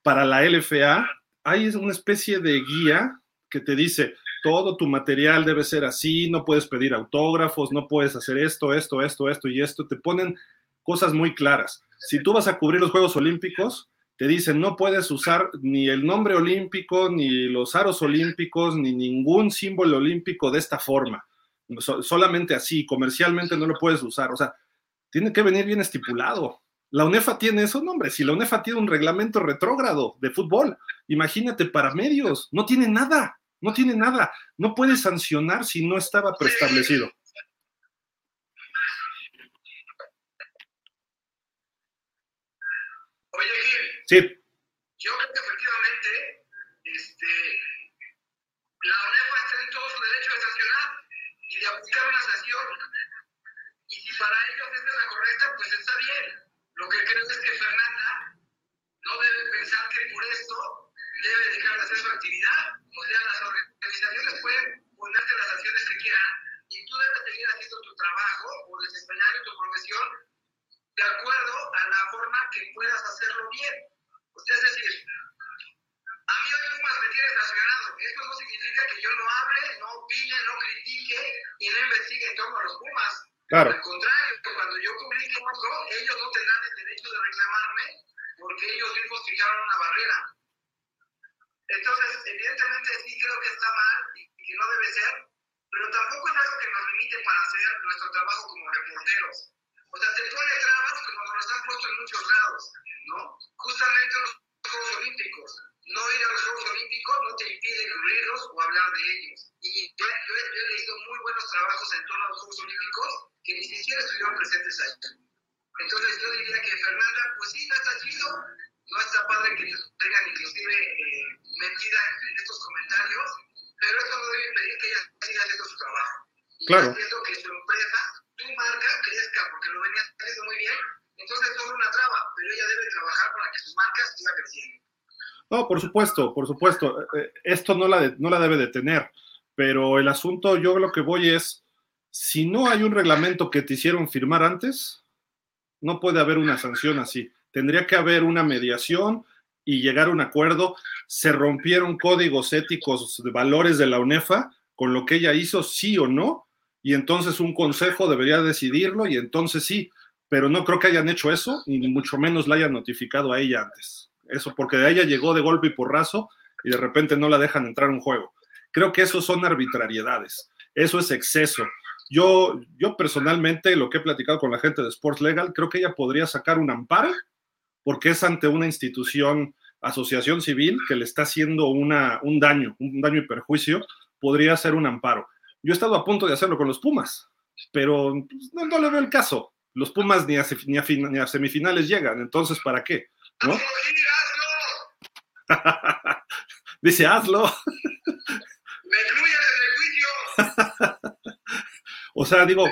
para la LFA, hay una especie de guía que te dice, todo tu material debe ser así, no puedes pedir autógrafos, no puedes hacer esto, esto, esto, esto y esto. Te ponen cosas muy claras. Si tú vas a cubrir los Juegos Olímpicos, te dicen no puedes usar ni el nombre olímpico, ni los aros olímpicos, ni ningún símbolo olímpico de esta forma. solamente así, comercialmente no lo puedes usar. O sea, tiene que venir bien estipulado. La UNEFA tiene eso, no, hombre, si la UNEFA tiene un reglamento retrógrado de fútbol, imagínate para medios, no tiene nada, no tiene nada, no puede sancionar si no estaba preestablecido. Sí. Yo creo que efectivamente este, la UNEFA está en todo su derecho de sancionar y de aplicar una sanción. Y si para ellos esta es la correcta, pues está bien. Lo que creo es que Fernanda no debe pensar que por esto debe dejar de hacer su actividad. O sea, las organizaciones pueden ponerte las sanciones que quieran y tú debes seguir haciendo tu trabajo o desempeñando tu profesión de acuerdo a la forma que puedas hacerlo bien. Es decir, a mí hoy mismo me tiene estacionado. Esto no significa que yo no hable, no opine, no critique y no investigue en torno a los Pumas. Claro. Al contrario, cuando yo publique otro, ellos no tendrán el derecho de reclamarme porque ellos mismos fijaron una barrera. Entonces, evidentemente sí creo que está mal y que no debe ser, pero tampoco es algo que nos limite para hacer nuestro trabajo como reporteros. O sea, te pone trabas como nos han puesto en muchos lados, ¿no? Justamente los Juegos Olímpicos, no ir a hablar de ellos. Y yo, yo, he leído muy buenos trabajos en torno a los Juegos Olímpicos que ni siquiera estuvieron presentes ahí. Entonces yo diría que Fernanda, pues sí, no está chido, no está padre que tengan inclusive eh, metida en, estos comentarios, pero eso no debe impedir que ella siga haciendo su trabajo. Claro. Haciendo que su empresa, su marca, crezca, porque lo venía haciendo muy bien. Entonces es una traba, pero ella debe trabajar para que su marca siga creciendo. No, por supuesto, por supuesto. Eh, esto no la, no la debe detener, pero el asunto, yo lo que voy es, si no hay un reglamento que te hicieron firmar antes, no puede haber una sanción así. Tendría que haber una mediación y llegar a un acuerdo. Se rompieron códigos éticos de valores de la UNEFA con lo que ella hizo, sí o no, y entonces un consejo debería decidirlo y entonces sí, pero no creo que hayan hecho eso, ni mucho menos la hayan notificado a ella antes. Eso porque de ella llegó de golpe y porrazo y de repente no la dejan entrar a un juego. Creo que eso son arbitrariedades, eso es exceso. Yo, yo personalmente, lo que he platicado con la gente de Sports Legal, creo que ella podría sacar un amparo porque es ante una institución, asociación civil, que le está haciendo una, un daño, un daño y perjuicio, podría ser un amparo. Yo he estado a punto de hacerlo con los Pumas, pero pues, no, le veo el caso. Los Pumas ni a, ni, a, ni a, semifinales llegan, entonces ¿para qué? ¿No? Dice, hazlo. Me o sea, digo,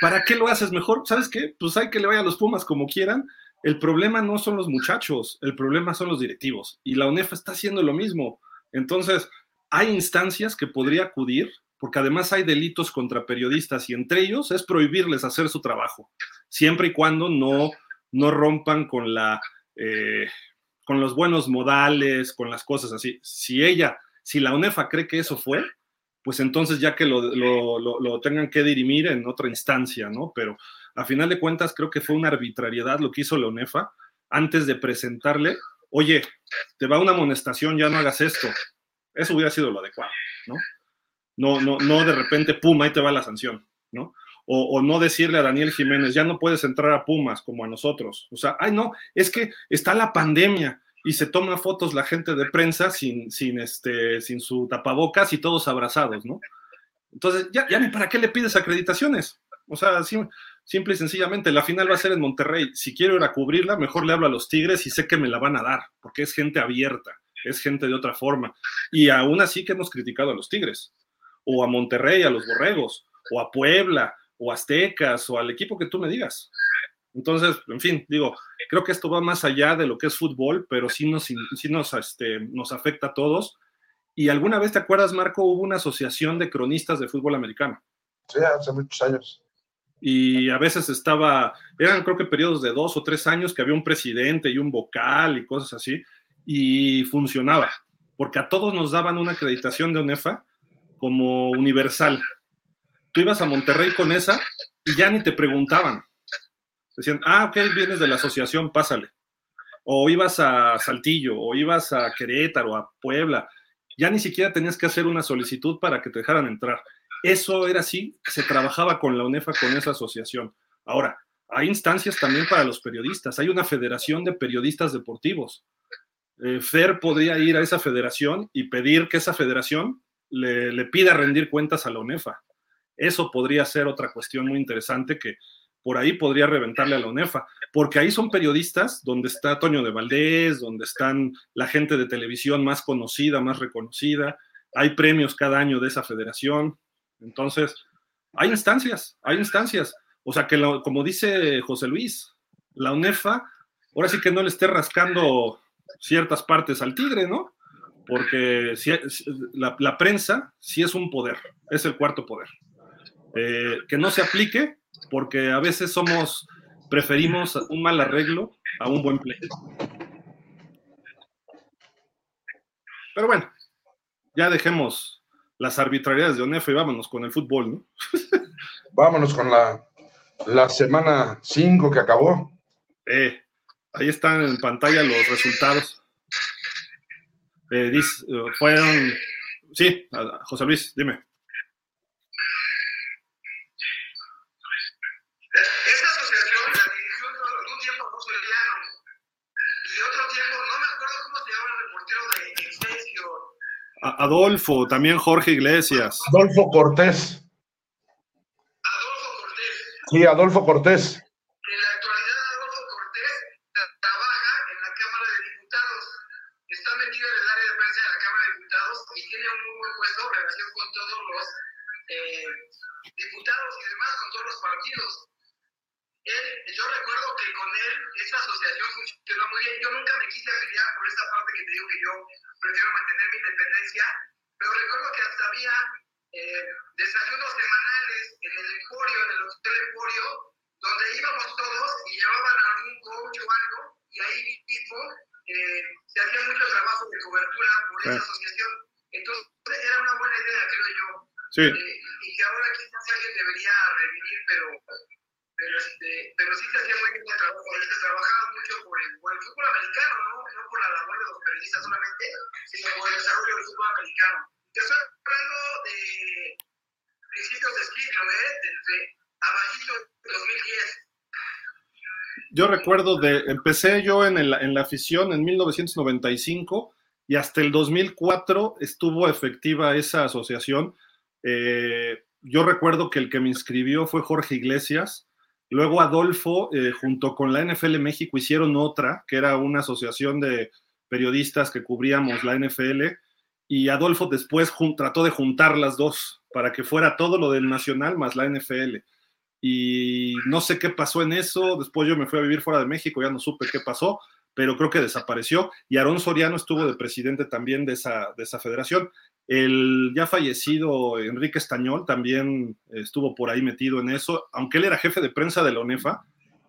¿para qué lo haces mejor? ¿Sabes qué? Pues hay que le vaya a los Pumas como quieran. El problema no son los muchachos, el problema son los directivos. Y la UNEFA está haciendo lo mismo. Entonces, hay instancias que podría acudir, porque además hay delitos contra periodistas y entre ellos es prohibirles hacer su trabajo, siempre y cuando no, no rompan con la... Eh, con los buenos modales, con las cosas así. Si ella, si la UNEFA cree que eso fue, pues entonces ya que lo, lo, tengan que dirimir en otra instancia, ¿no? Pero a final de cuentas creo que fue una arbitrariedad lo que hizo la UNEFA antes de presentarle, oye, te va una amonestación, ya no hagas esto. Eso hubiera sido lo adecuado, ¿no? No, no, no de repente, pum, ahí te va la sanción, ¿no? O, no decirle a Daniel Jiménez, ya no puedes entrar a Pumas como a nosotros. O sea, ay, no, es que está la pandemia y se toma fotos la gente de prensa sin, sin, este, sin su tapabocas y todos abrazados, ¿no? Entonces, ya, ya para qué le pides acreditaciones. O sea, simple y sencillamente, la final va a ser en Monterrey. Si quiero ir a cubrirla, mejor le hablo a los Tigres y sé que me la van a dar, porque es gente abierta, es gente de otra forma. Y aún así que hemos criticado a los Tigres, o a Monterrey, a los Borregos, o a Puebla, o Aztecas o al equipo que tú me digas. Entonces, en fin, digo, creo que esto va más allá de lo que es fútbol, pero sí nos, sí nos, este, nos afecta a todos. Y alguna vez, ¿te acuerdas, Marco? Hubo una asociación de cronistas de fútbol americano. Sí, hace muchos años. Y a veces estaba, eran creo que periodos de dos o tres años que había un presidente y un vocal y cosas así, y funcionaba, porque a todos nos daban una acreditación de UNEFA como universal tú ibas a Monterrey con esa y ya ni te preguntaban. Decían, ah, ok, vienes de la asociación, pásale. O ibas a Saltillo, o ibas a Querétaro, a Puebla. Ya ni siquiera tenías que hacer una solicitud para que te dejaran entrar. Eso era así, se trabajaba con la UNEFA, con esa asociación. Ahora, hay instancias también para los periodistas. Hay una federación de periodistas deportivos. Eh, FER podría ir a esa federación y pedir que esa federación le, pida rendir cuentas a la UNEFA. Eso podría ser otra cuestión muy interesante que por ahí podría reventarle a la UNEFA, porque ahí son periodistas donde está Toño de Valdés, donde están la gente de televisión más conocida, más reconocida, hay premios cada año de esa federación, entonces hay instancias, hay instancias, o sea que como dice José Luis, la UNEFA, ahora sí que no le esté rascando ciertas partes al tigre, ¿no? Porque si, la, la prensa sí es un poder, es el cuarto poder. Eh, que no se aplique, porque a veces somos, preferimos un mal arreglo a un buen pleito. Pero bueno, ya dejemos las arbitrariedades de ONEF y vámonos con el fútbol, ¿no? vámonos con la, la semana 5 que acabó. Eh, ahí están en pantalla los resultados. Eh, fueron, sí, José Luis, dime. Adolfo, también Jorge Iglesias. Adolfo Cortés. Adolfo Cortés. Sí, Adolfo Cortés. El Hotel Emporio, donde íbamos todos y llevaban algún coach o algo, y ahí mismo eh, se hacía mucho trabajo de cobertura por esa asociación. Entonces era una buena idea, creo yo. Sí. Eh, y que ahora quizás alguien debería revivir, pero pero, este, pero sí se hacía muy bien el trabajo, se trabajaba mucho por el, por el fútbol americano, ¿no? no por la labor de los periodistas solamente, sino por el desarrollo del fútbol americano. Te estoy hablando de principios de siglo, ¿eh? Desde abajito de 2010. Yo recuerdo de, empecé yo en, el, en la afición en 1995 y hasta el 2004 estuvo efectiva esa asociación. Eh, yo recuerdo que el que me inscribió fue Jorge Iglesias, Luego Adolfo, eh, junto con la NFL México, hicieron otra, que era una asociación de periodistas que cubríamos la NFL, y Adolfo después trató de juntar las dos para que fuera todo lo del Nacional más la NFL. Y no sé qué pasó en eso, después yo me fui a vivir fuera de México, ya no supe qué pasó, pero creo que desapareció. Y Aarón Soriano estuvo de presidente también de esa, de esa federación. El ya fallecido Enrique Estañol también estuvo por ahí metido en eso, aunque él era jefe de prensa de la ONEFA,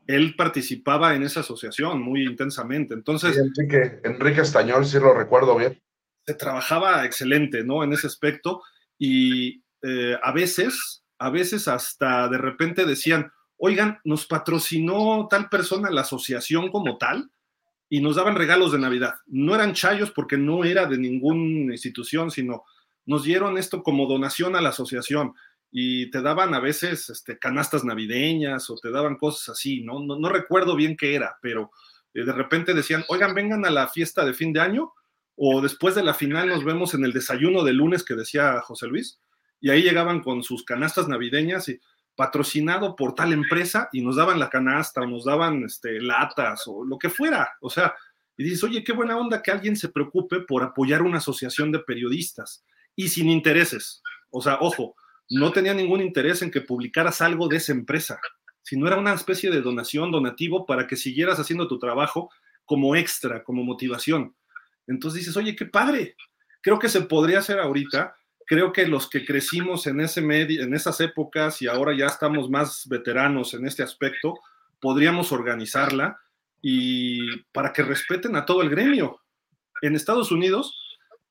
él participaba en esa asociación muy intensamente. Entonces, Enrique, Enrique Estañol, sí lo recuerdo bien. Se trabajaba excelente, ¿no? En ese aspecto y eh, a veces, a veces hasta de repente decían, oigan, nos patrocinó tal persona la asociación como tal y nos daban regalos de Navidad. No eran chayos porque no era de ninguna institución, sino nos dieron esto como donación a la asociación y te daban a veces este, canastas navideñas o te daban cosas así, ¿no? No, recuerdo bien qué era, pero eh, de repente decían, oigan, vengan a la fiesta de fin de año o después de la final nos vemos en el desayuno de lunes que decía José Luis, y ahí llegaban con sus canastas navideñas y patrocinado por tal empresa y nos daban la canasta o nos daban este, latas o lo que fuera. O sea, y dices, oye, qué buena onda que alguien se preocupe por apoyar una asociación de periodistas y sin intereses. O sea, ojo, no tenía ningún interés en que publicaras algo de esa empresa, sino era una especie de donación, donativo para que siguieras haciendo tu trabajo como extra, como motivación. Entonces dices, oye, qué padre. Creo que se podría hacer ahorita creo que los que crecimos en, ese medio, en esas épocas y ahora ya estamos más veteranos en este aspecto, podríamos organizarla y para que respeten a todo el gremio. En Estados Unidos,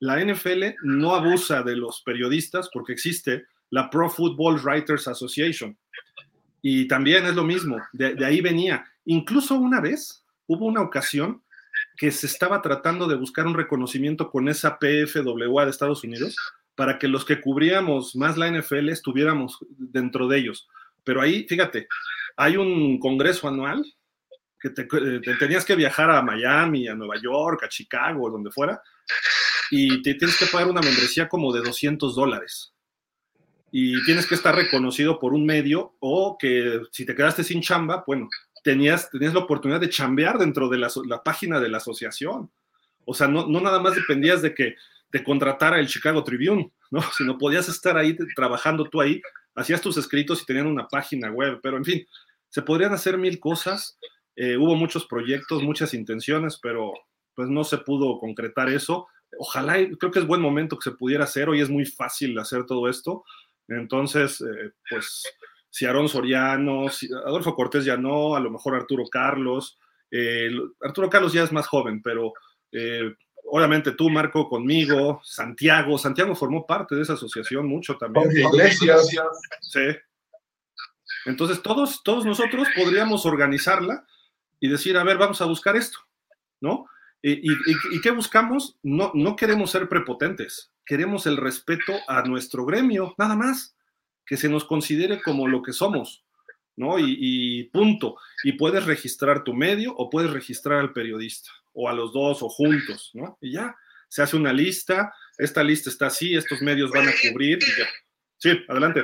la NFL no abusa de los periodistas porque existe la Pro Football Writers Association. Y también es lo mismo, de, de ahí venía. Incluso una vez hubo una ocasión que se estaba tratando de buscar un reconocimiento con esa PFWA de Estados Unidos, para que los que cubríamos más la NFL estuviéramos dentro de ellos. Pero ahí, fíjate, hay un congreso anual que te, tenías que viajar a Miami, a Nueva York, a Chicago, donde fuera, y te tienes que pagar una membresía como de 200 dólares. Y tienes que estar reconocido por un medio o que si te quedaste sin chamba, bueno, tenías, tenías la oportunidad de chambear dentro de la, la página de la asociación. O sea, no, no nada más dependías de que te contratara el Chicago Tribune, ¿no? Si no podías estar ahí trabajando tú ahí, hacías tus escritos y tenían una página web, pero en fin, se podrían hacer mil cosas. Eh, hubo muchos proyectos, muchas intenciones, pero pues no se pudo concretar eso. Ojalá, creo que es buen momento que se pudiera hacer, hoy es muy fácil hacer todo esto. Entonces, eh, pues si Aarón Soriano, Adolfo Cortés ya no, a lo mejor Arturo Carlos. Eh, Arturo Carlos ya es más joven, pero obviamente tú, Marco, conmigo, Santiago. Santiago formó parte de esa asociación mucho también. Iglesias. Sí. Entonces, todos, todos nosotros podríamos organizarla y decir, a ver, vamos a buscar esto, ¿no? ¿Y, y, qué buscamos? No, no queremos ser prepotentes, queremos el respeto a nuestro gremio, nada más, que se nos considere como lo que somos, ¿no? y punto. Y puedes registrar tu medio o puedes registrar al periodista o a los dos o juntos, ¿no? Y ya, se hace una lista, esta lista está así, estos medios van a cubrir y ya. Sí, adelante.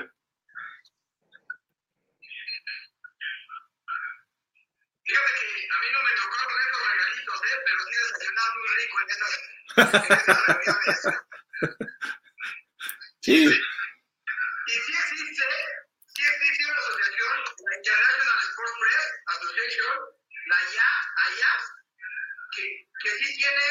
Fíjate que a mí no me tocó estos regalitos, ¿eh? pero sí desayunar muy rico en esas, en esas reuniones. Sí. Y sí existe, sí existe una asociación, la International Sports Press Association, la IA, AIAP, que, que sí tiene,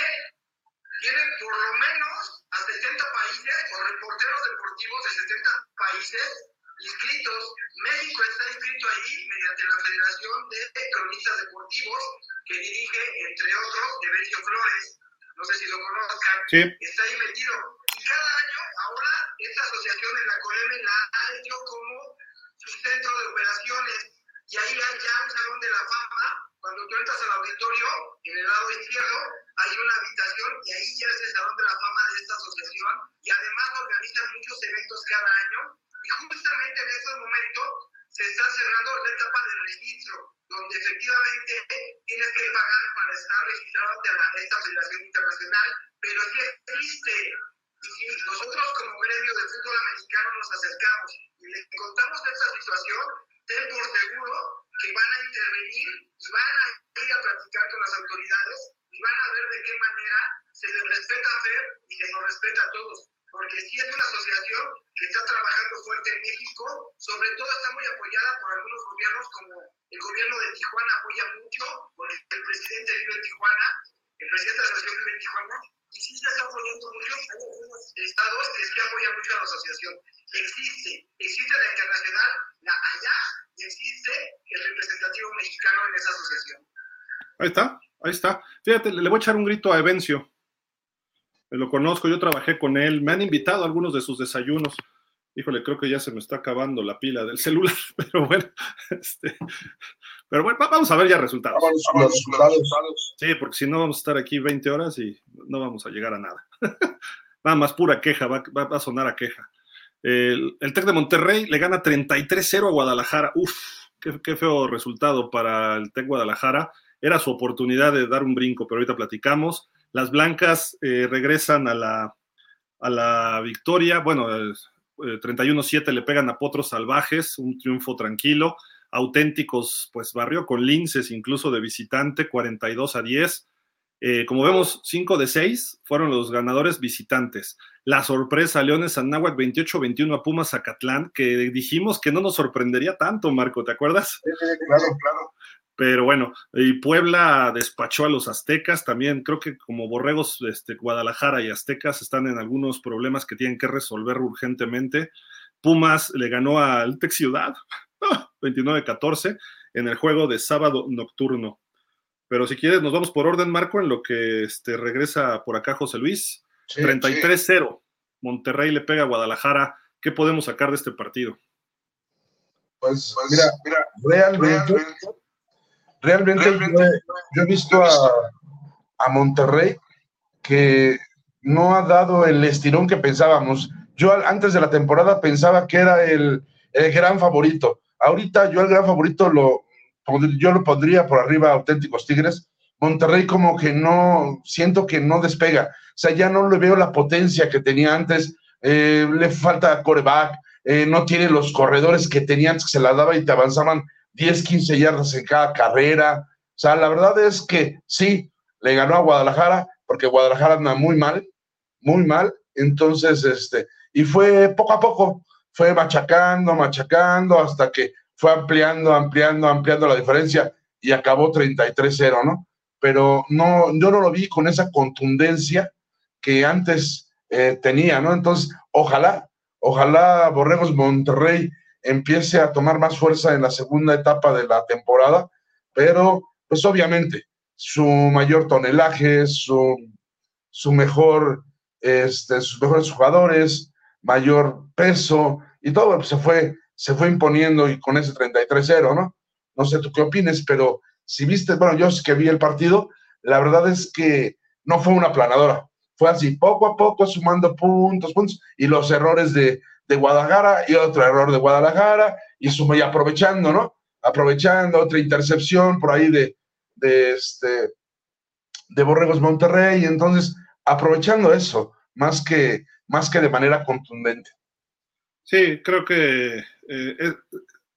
tiene por lo menos a 70 países o reporteros deportivos de 70 países inscritos. México está inscrito ahí mediante la Federación de Cronistas Deportivos que dirige, entre otros, Evencio Flores. No sé si lo conozcan. Sí. Está ahí metido. Y cada año, ahora, esta asociación en la COLEME la ha hecho como su centro de operaciones. Y ahí hay ya un salón de la fama. Cuando tú entras al auditorio, en el lado izquierdo, hay una habitación y ahí ya es el salón de la fama de esta asociación. Y además organizan muchos eventos cada año. Y justamente en estos momentos se está cerrando la etapa de registro, donde efectivamente tienes que pagar para estar registrado ante esta Federación Internacional, pero sí existe. Y si nosotros como gremio de fútbol americano nos acercamos y le contamos esta situación, ten por seguro que van a intervenir y van a ir a platicar con las autoridades y van a ver de qué manera se les respeta a FER y se nos respeta a todos. Porque sí es una asociación que está trabajando fuerte en México, sobre todo está muy apoyada por algunos gobiernos, como el gobierno de Tijuana apoya mucho, porque el presidente vive en Tijuana, el presidente de la asociación vive en Tijuana, y sí se está apoyando mucho. Hay algunos estados que sí apoyan mucho a la asociación. Existe, existe la internacional, la AYA, y existe el representativo mexicano en esa asociación. Ahí está, ahí está. Fíjate, le voy a echar un grito a Evencio. Lo conozco, yo trabajé con él, me han invitado a algunos de sus desayunos. Híjole, creo que ya se me está acabando la pila del celular, pero bueno, este, pero bueno, vamos a ver ya resultados. Vamos a los resultados. Sí, porque si no vamos a estar aquí 20 horas y no vamos a llegar a nada. Nada más pura queja, va, va, va a sonar a queja. El, Tec de Monterrey le gana 33-0 a Guadalajara. Uf, qué, feo resultado para el Tec Guadalajara. Era su oportunidad de dar un brinco, pero ahorita platicamos. Las blancas eh, regresan a la, a la victoria. Bueno, eh, 31-7 le pegan a Potros Salvajes, un triunfo tranquilo. Auténticos, pues barrió con linces incluso de visitante, 42 a 10. Eh, como vemos, 5 de 6 fueron los ganadores visitantes. La sorpresa, Leones Anáhuac 28-21 a Pumas Zacatlán, que dijimos que no nos sorprendería tanto, Marco, ¿te acuerdas? Sí, claro, claro. Pero bueno, y Puebla despachó a los aztecas, también creo que como borregos, este, Guadalajara y aztecas están en algunos problemas que tienen que resolver urgentemente. Pumas le ganó al Tec Ciudad, 29-14, en el juego de sábado nocturno. Pero si quieres, nos vamos por orden, Marco, en lo que este, regresa por acá José Luis. Sí, 33-0. Sí. Monterrey le pega a Guadalajara. ¿Qué podemos sacar de este partido? Pues, pues mira, mira, realmente, realmente, realmente yo, yo, he visto a, a, Monterrey que no ha dado el estirón que pensábamos. Yo antes de la temporada pensaba que era el, el gran favorito. Ahorita yo el gran favorito lo, yo lo pondría por arriba auténticos Tigres. Monterrey como que no, siento que no despega. O sea, ya no le veo la potencia que tenía antes. Eh, le falta coreback, eh, no tiene los corredores que tenía antes, que se la daba y te avanzaban 10, 15 yardas en cada carrera. O sea, la verdad es que sí, le ganó a Guadalajara, porque Guadalajara anda muy mal, muy mal. Entonces, este, y fue poco a poco, fue machacando, machacando, hasta que fue ampliando, ampliando, ampliando la diferencia y acabó 33-0, ¿no? Pero no, yo no lo vi con esa contundencia que antes eh, tenía, ¿no? Entonces, ojalá, ojalá Borregos Monterrey empiece a tomar más fuerza en la segunda etapa de la temporada, pero pues obviamente su mayor tonelaje, su, su mejor, este, sus mejores jugadores, mayor peso y todo se fue se fue imponiendo y con ese 33-0, ¿no? No sé tú qué opines, pero si viste, bueno, yo sí que vi el partido, la verdad es que no fue una planadora, fue así, poco a poco sumando puntos, puntos, y los errores de, de Guadalajara y otro error de Guadalajara, y, suma, y aprovechando, ¿no? Aprovechando otra intercepción por ahí de, de, este, de Borregos Monterrey, y entonces aprovechando eso, más que, más que de manera contundente. Sí, creo que eh,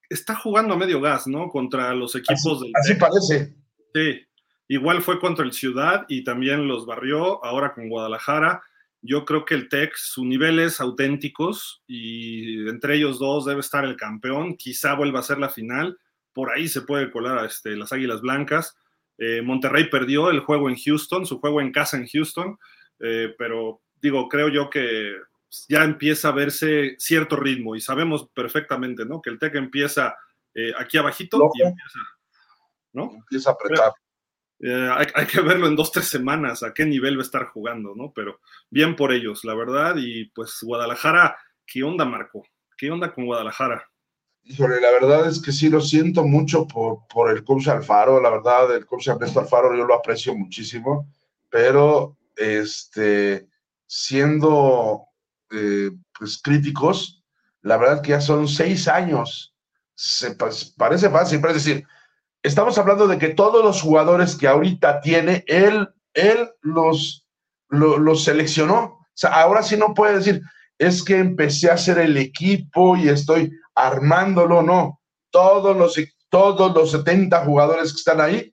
está jugando a medio gas, ¿no? Contra los equipos así, del. Así parece. Sí, igual fue contra el Ciudad y también los barrió, ahora con Guadalajara. Yo creo que el Tec, su nivel es auténticos y entre ellos dos debe estar el campeón. Quizá vuelva a ser la final. Por ahí se puede colar a este, las Águilas Blancas. Eh, Monterrey perdió el juego en Houston, su juego en casa en Houston, eh, pero digo, creo yo que ya empieza a verse cierto ritmo y sabemos perfectamente, ¿no? Que el Tec empieza eh, aquí abajito Loco. y empieza, ¿no? Empieza a apretar. Eh, hay, hay, que verlo en dos, tres semanas, a qué nivel va a estar jugando, ¿no? Pero bien por ellos, la verdad. Y pues Guadalajara, ¿qué onda, Marco? ¿Qué onda con Guadalajara? Híjole, la verdad es que sí lo siento mucho por, por el coach Alfaro, la verdad, el coach Ernesto Alfaro yo lo aprecio muchísimo, pero este, siendo eh, pues, críticos, la verdad que ya son seis años, se, parece fácil, pero es decir, estamos hablando de que todos los jugadores que ahorita tiene, él, él los, lo, los seleccionó. Ahora sí no puede decir, es que empecé a hacer el equipo y estoy armándolo, no. Todos los, todos los 70 jugadores que están ahí,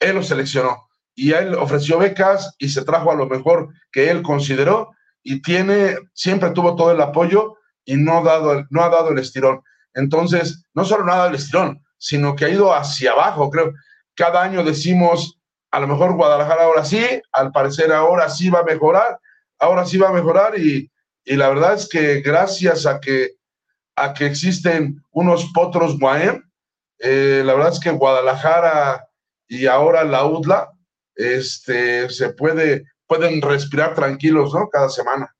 él los seleccionó. Y él ofreció becas y se trajo a lo mejor que él consideró y tiene, siempre tuvo todo el apoyo y no, ha dado, no ha dado el estirón. Entonces, no solo no ha dado el estirón, sino que ha ido hacia abajo, creo. Cada año decimos, a lo mejor Guadalajara ahora sí, al parecer ahora sí va a mejorar, ahora sí va a mejorar y, y la verdad es que gracias a que, a que existen unos potros Guaem, eh, la verdad es que Guadalajara y ahora la UDLA este, se puede, pueden respirar tranquilos, ¿no? Cada semana.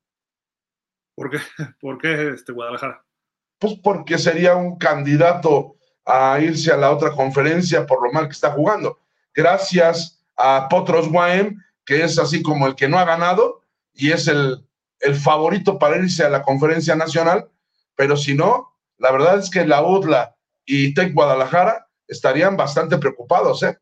¿Por qué, ¿Por qué este Guadalajara? Pues porque sería un candidato a irse a la otra conferencia por lo mal que está jugando. Gracias a Potros Guaem, que es así como el que no ha ganado y es el, el favorito para irse a la conferencia nacional, pero si no, la verdad es que la UDLA y Tec Guadalajara estarían bastante preocupados, ¿eh?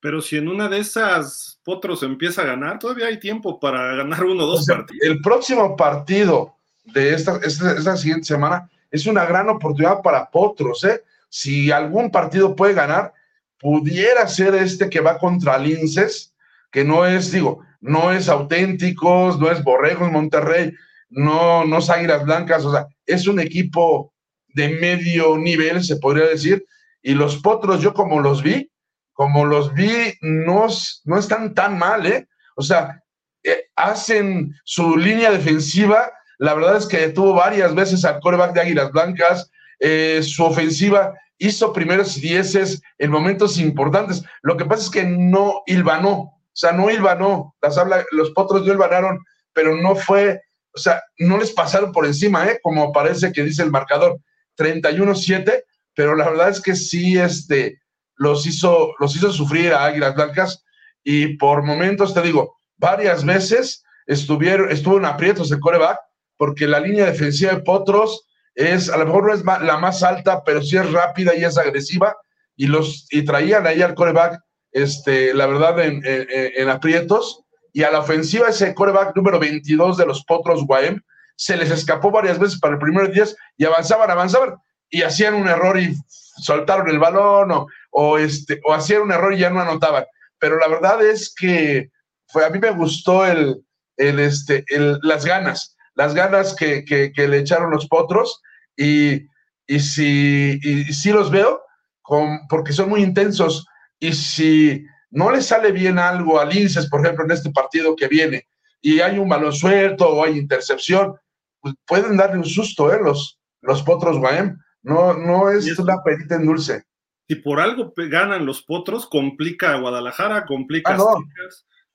Pero si en una de esas Potros empieza a ganar, todavía hay tiempo para ganar uno o dos o sea, partidos. El próximo partido de esta, esta, esta, siguiente semana es una gran oportunidad para Potros, ¿eh? Si algún partido puede ganar, pudiera ser este que va contra Linces, que no es, digo, no es auténticos, no es Borregos Monterrey, no, no es Águilas Blancas, o sea, es un equipo de medio nivel, se podría decir, y los Potros, yo como los vi, como los vi, no, no están tan mal, ¿eh? O sea, eh, hacen su línea defensiva, la verdad es que tuvo varias veces al coreback de Águilas Blancas, eh, su ofensiva hizo primeros y dieces en momentos importantes. Lo que pasa es que no hilvanó, o sea, no hilvanó. Las habla, los potros no hilvanaron, pero no fue, o sea, no les pasaron por encima, ¿eh? Como parece que dice el marcador, 31-7, pero la verdad es que sí, este, los hizo, los hizo sufrir a Águilas Blancas y por momentos, te digo, varias veces estuvieron, estuvo en aprietos el coreback porque la línea defensiva de Potros es, a lo mejor no es la más alta, pero sí es rápida y es agresiva y, los, y traían ahí al coreback, este, la verdad, en, en, en aprietos y a la ofensiva ese coreback número 22 de los Potros Guaem se les escapó varias veces para el primer 10 y avanzaban, avanzaban y hacían un error y soltaron el balón o, o, este, o hacían un error y ya no anotaban. Pero la verdad es que fue, a mí me gustó el, el, este, el, las ganas, las ganas que, que, que, le echaron los potros y, y, si, y, y si los veo con, porque son muy intensos y si no le sale bien algo a Linces, por ejemplo, en este partido que viene y hay un balón suelto o hay intercepción, pues pueden darle un susto, ¿eh? Los, los potros Guaem. No, no es una perita en dulce. Si por algo ganan los potros, complica a Guadalajara, complica ah, no. a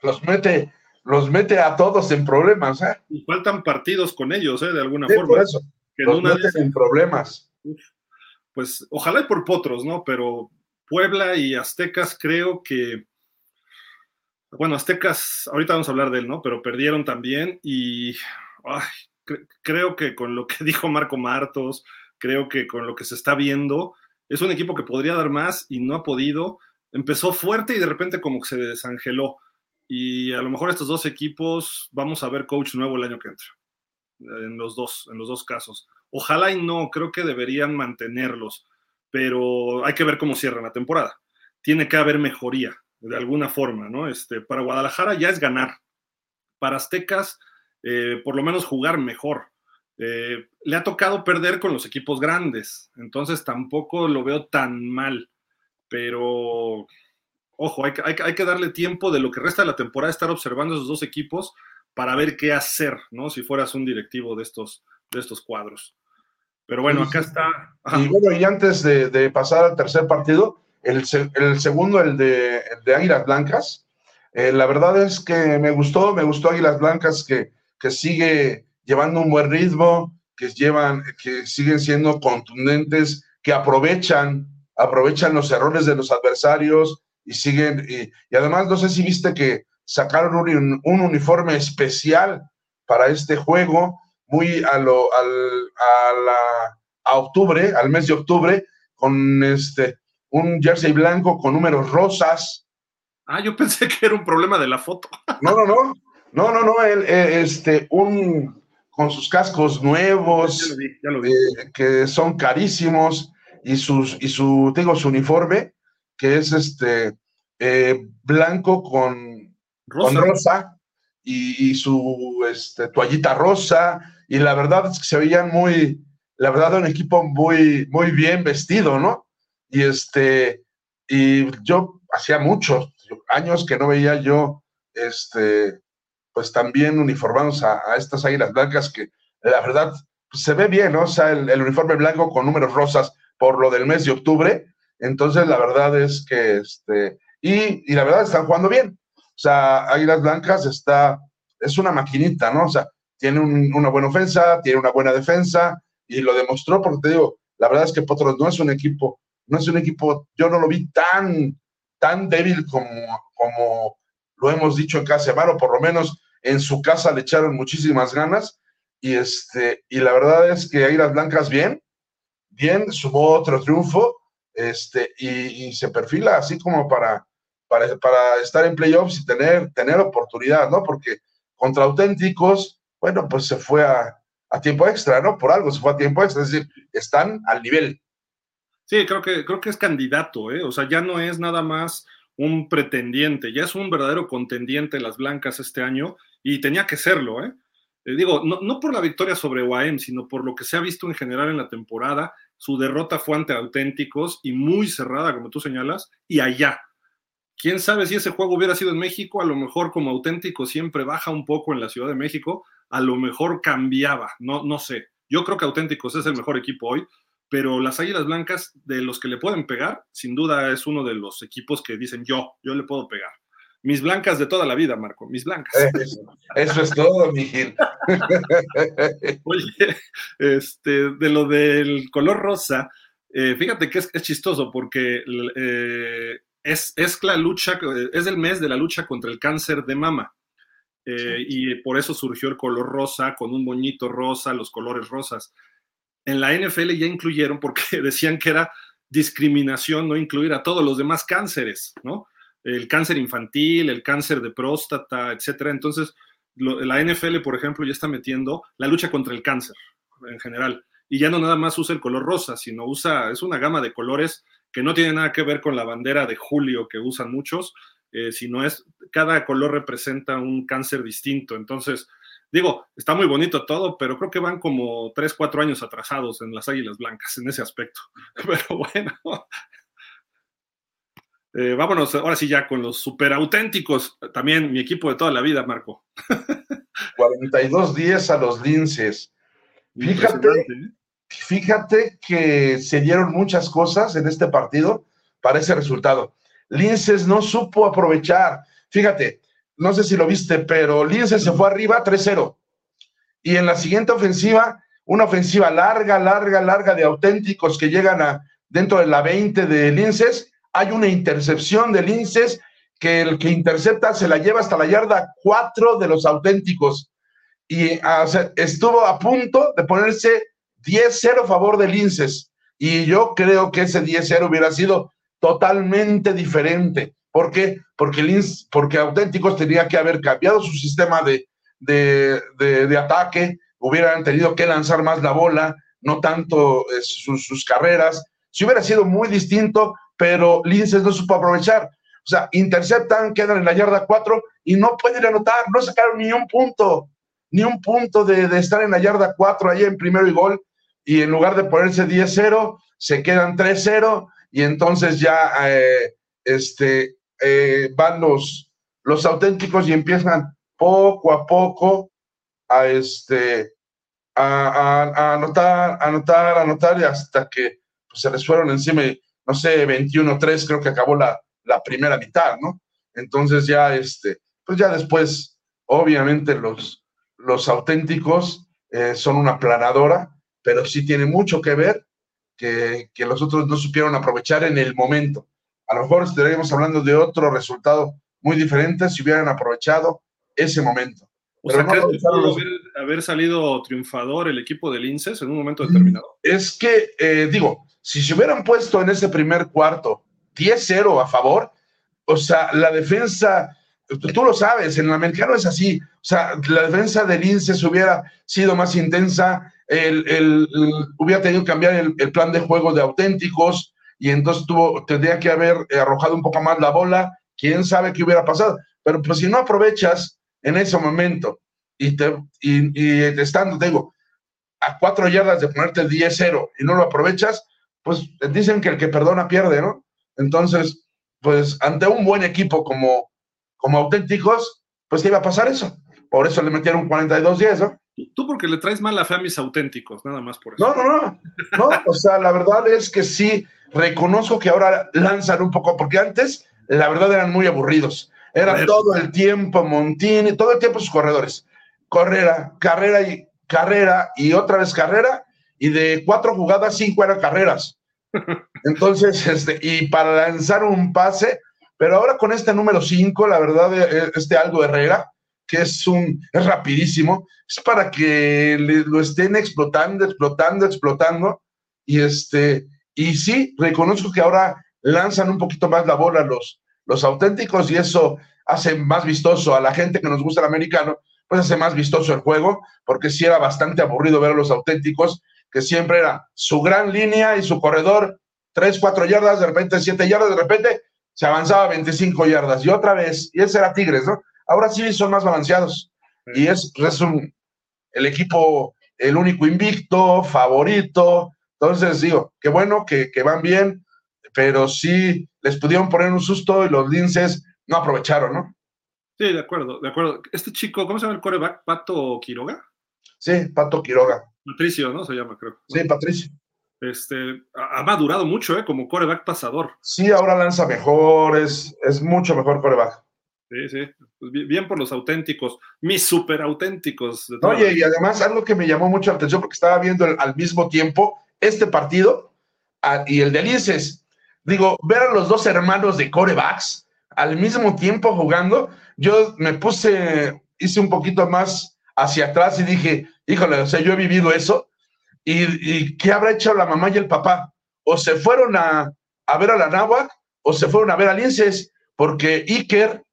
Los mete, los mete a todos en problemas, ¿eh? Y faltan partidos con ellos, ¿eh? De alguna sí, forma. Por eso. Que los en problemas. Pues ojalá y por potros, ¿no? Pero Puebla y Aztecas creo que. Bueno, Aztecas, ahorita vamos a hablar de él, ¿no? Pero perdieron también y. Ay, cre creo que con lo que dijo Marco Martos, creo que con lo que se está viendo, es un equipo que podría dar más y no ha podido. Empezó fuerte y de repente como que se desangeló. y a lo mejor estos dos equipos vamos a ver coach nuevo el año que entra, en los dos, en los dos casos. Ojalá y no, creo que deberían mantenerlos, pero hay que ver cómo cierran la temporada. Tiene que haber mejoría, de alguna forma, ¿no? Este, para Guadalajara ya es ganar. Para Aztecas, eh, por lo menos jugar mejor. Eh, le ha tocado perder con los equipos grandes, entonces tampoco lo veo tan mal, pero ojo, hay, hay, que darle tiempo de lo que resta de la temporada, estar observando esos dos equipos para ver qué hacer, ¿no? Si fueras un directivo de estos, de estos cuadros. Pero bueno, acá está. Y bueno, y antes de, pasar al tercer partido, el, segundo, el de, de Águilas Blancas, eh, la verdad es que me gustó, me gustó Águilas Blancas que, que sigue llevando un buen ritmo, que llevan, que siguen siendo contundentes, que aprovechan, aprovechan los errores de los adversarios y siguen, y, además no sé si viste que sacaron un, un, uniforme especial para este juego, muy a lo, al, a, la, a octubre, al mes de octubre, con este, un jersey blanco con números rosas. Ah, yo pensé que era un problema de la foto. No, no, no, no, no, no, el, este, un, con sus cascos nuevos, eh, que son carísimos, y, sus, y su, tengo su uniforme, que es este eh, blanco con rosa, y, su este, toallita rosa, y la verdad es que se veían muy, la verdad, un equipo muy, muy bien vestido, ¿no? Y este, y yo hacía muchos años que no veía yo, este, pues también uniformados a, estas águilas blancas que la verdad pues, se ve bien, ¿no? O sea, el, uniforme blanco con números rosas por lo del mes de octubre. Entonces, la verdad es que, este, y, y la verdad están jugando bien. O sea, Águilas Blancas está, es una maquinita, ¿no? O sea, tiene una buena ofensa, tiene una buena defensa y lo demostró porque te digo, la verdad es que Potros no es un equipo, no es un equipo, yo no lo vi tan, tan débil como, como lo hemos dicho en cada semana, o por lo menos en su casa le echaron muchísimas ganas. Y, este, y la verdad es que Águilas Blancas bien, bien, sumó otro triunfo este, y, se perfila así como para, para, para, estar en playoffs y tener, tener oportunidad, ¿no? Porque contra auténticos, bueno, pues se fue a, a tiempo extra, ¿no? Por algo se fue a tiempo extra, es decir, están al nivel. Sí, creo que, creo que es candidato, ¿eh? O sea, ya no es nada más un pretendiente, ya es un verdadero contendiente las blancas este año y tenía que serlo, ¿eh? eh digo, no, por la victoria sobre UAM, sino por lo que se ha visto en general en la temporada. Su derrota fue ante auténticos y muy cerrada, como tú señalas, y allá. Quién sabe si ese juego hubiera sido en México, a lo mejor como auténtico siempre baja un poco en la Ciudad de México, a lo mejor cambiaba, no, no sé. Yo creo que auténticos es el mejor equipo hoy, pero las Águilas Blancas, de los que le pueden pegar, sin duda es uno de los equipos que dicen yo, yo le puedo pegar. Mis blancas de toda la vida, Marco, mis blancas. Eso, es todo, Miguel. Oye, este, de lo del color rosa, eh, fíjate que es, chistoso porque eh, es, es, la lucha, es el mes de la lucha contra el cáncer de mama. Eh, y por eso surgió el color rosa, con un moñito rosa, los colores rosas en la NFL ya incluyeron porque decían que era discriminación no incluir a todos los demás cánceres, ¿no? El cáncer infantil, el cáncer de próstata, etcétera. Entonces, la NFL, por ejemplo, ya está metiendo la lucha contra el cáncer en general. Y ya no nada más usa el color rosa, sino usa, es una gama de colores que no tiene nada que ver con la bandera de julio que usan muchos, eh, sino es, cada color representa un cáncer distinto. Entonces, Digo, está muy bonito todo, pero creo que van como tres, cuatro años atrasados en las Águilas Blancas en ese aspecto. Pero bueno, eh, vámonos ahora sí ya con los super auténticos. También mi equipo de toda la vida, Marco. 42-10 a los linces. Fíjate, ¿eh? fíjate que se dieron muchas cosas en este partido para ese resultado. Linces no supo aprovechar. Fíjate, no sé si lo viste, pero Linces se fue arriba 3-0. Y en la siguiente ofensiva, una ofensiva larga, larga, larga de auténticos que llegan a dentro de la 20 de Linces, hay una intercepción de Linces que el que intercepta se la lleva hasta la yarda 4 de los auténticos. Y ah, estuvo a punto de ponerse 10-0 a favor de Linces. Y yo creo que ese 10-0 hubiera sido totalmente diferente ¿Por qué? Porque, Lince, porque Auténticos tenía que haber cambiado su sistema de, de, ataque, hubieran tenido que lanzar más la bola, no tanto eh, sus, sus, carreras. Si hubiera sido muy distinto, pero Linces no supo aprovechar. O sea, interceptan, quedan en la yarda 4 y no pueden anotar, no sacaron ni un punto, ni un punto de, de estar en la yarda 4 ahí en primero y gol. Y en lugar de ponerse 10-0, se quedan 3-0 y entonces ya eh, este, eh, van los, los auténticos y empiezan poco a poco a, este, a, anotar, anotar, anotar y hasta que pues, se les fueron encima, no sé, 21-3 creo que acabó la, la primera mitad, ¿no? Entonces ya, este, pues ya después, obviamente los, los auténticos eh, son una planadora, pero sí tiene mucho que ver que, que los otros no supieron aprovechar en el momento. A lo mejor estaríamos hablando de otro resultado muy diferente si hubieran aprovechado ese momento. O sea, ¿crees que pudo haber, salido triunfador el equipo del INSES en un momento determinado? Es que, eh, digo, si se hubieran puesto en ese primer cuarto 10-0 a favor, o sea, la defensa, tú lo sabes, en el americano es así, o sea, la defensa del INSES hubiera sido más intensa, el, hubiera tenido que cambiar el, plan de juego de auténticos y entonces tuvo, tendría que haber arrojado un poco más la bola, quién sabe qué hubiera pasado, pero pues si no aprovechas en ese momento y, te, y, estando, te digo, a cuatro yardas de ponerte 10-0 y no lo aprovechas, pues dicen que el que perdona pierde, ¿no? Entonces, pues ante un buen equipo como, como auténticos, pues ¿qué iba a pasar eso? Por eso le metieron 42-10, ¿no? Tú porque le traes mal la fe a mis auténticos, nada más por eso. No, no, no. No, o sea, la verdad es que sí, reconozco que ahora lanzan un poco, porque antes, la verdad, eran muy aburridos. Era todo el tiempo Montini, todo el tiempo sus corredores. Carrera, carrera y carrera y otra vez carrera. Y de cuatro jugadas, cinco eran carreras. Entonces, este, y para lanzar un pase, pero ahora con este número cinco, la verdad, eh, este Aldo Herrera, que es un, es rapidísimo, es para que lo estén explotando, explotando, explotando. Y este, y sí, reconozco que ahora lanzan un poquito más la bola los, los auténticos y eso hace más vistoso a la gente que nos gusta el americano, pues hace más vistoso el juego, porque sí era bastante aburrido ver a los auténticos, que siempre era su gran línea y su corredor, tres, cuatro yardas, de repente siete yardas, de repente se avanzaba 25 yardas y otra vez, y ese era Tigres, ¿no? Ahora sí son más balanceados y es, es un, el equipo, el único invicto, favorito, entonces digo, qué bueno que, que van bien, pero sí les pudieron poner un susto y los linces no aprovecharon, ¿no? Sí, de acuerdo, de acuerdo. Este chico, ¿cómo se llama el coreback? ¿Pato Quiroga? Sí, Pato Quiroga. Patricio, ¿no? Se llama, creo. Sí, Patricio. Este, ha madurado mucho, ¿eh? Como coreback pasador. Sí, ahora lanza mejor, es, es mucho mejor coreback. Sí, sí. Pues bien por los auténticos, mis súper auténticos. Oye, y además algo que me llamó mucho la atención porque estaba viendo al mismo tiempo este partido y el de Linces digo, ver a los dos hermanos de corebacks al mismo tiempo jugando, yo me puse, hice un poquito más hacia atrás y dije, híjole, o sea, yo he vivido eso. ¿Y, qué habrá hecho la mamá y el papá? O se fueron a, a ver a la náhuac o se fueron a ver a Linces, porque Iker,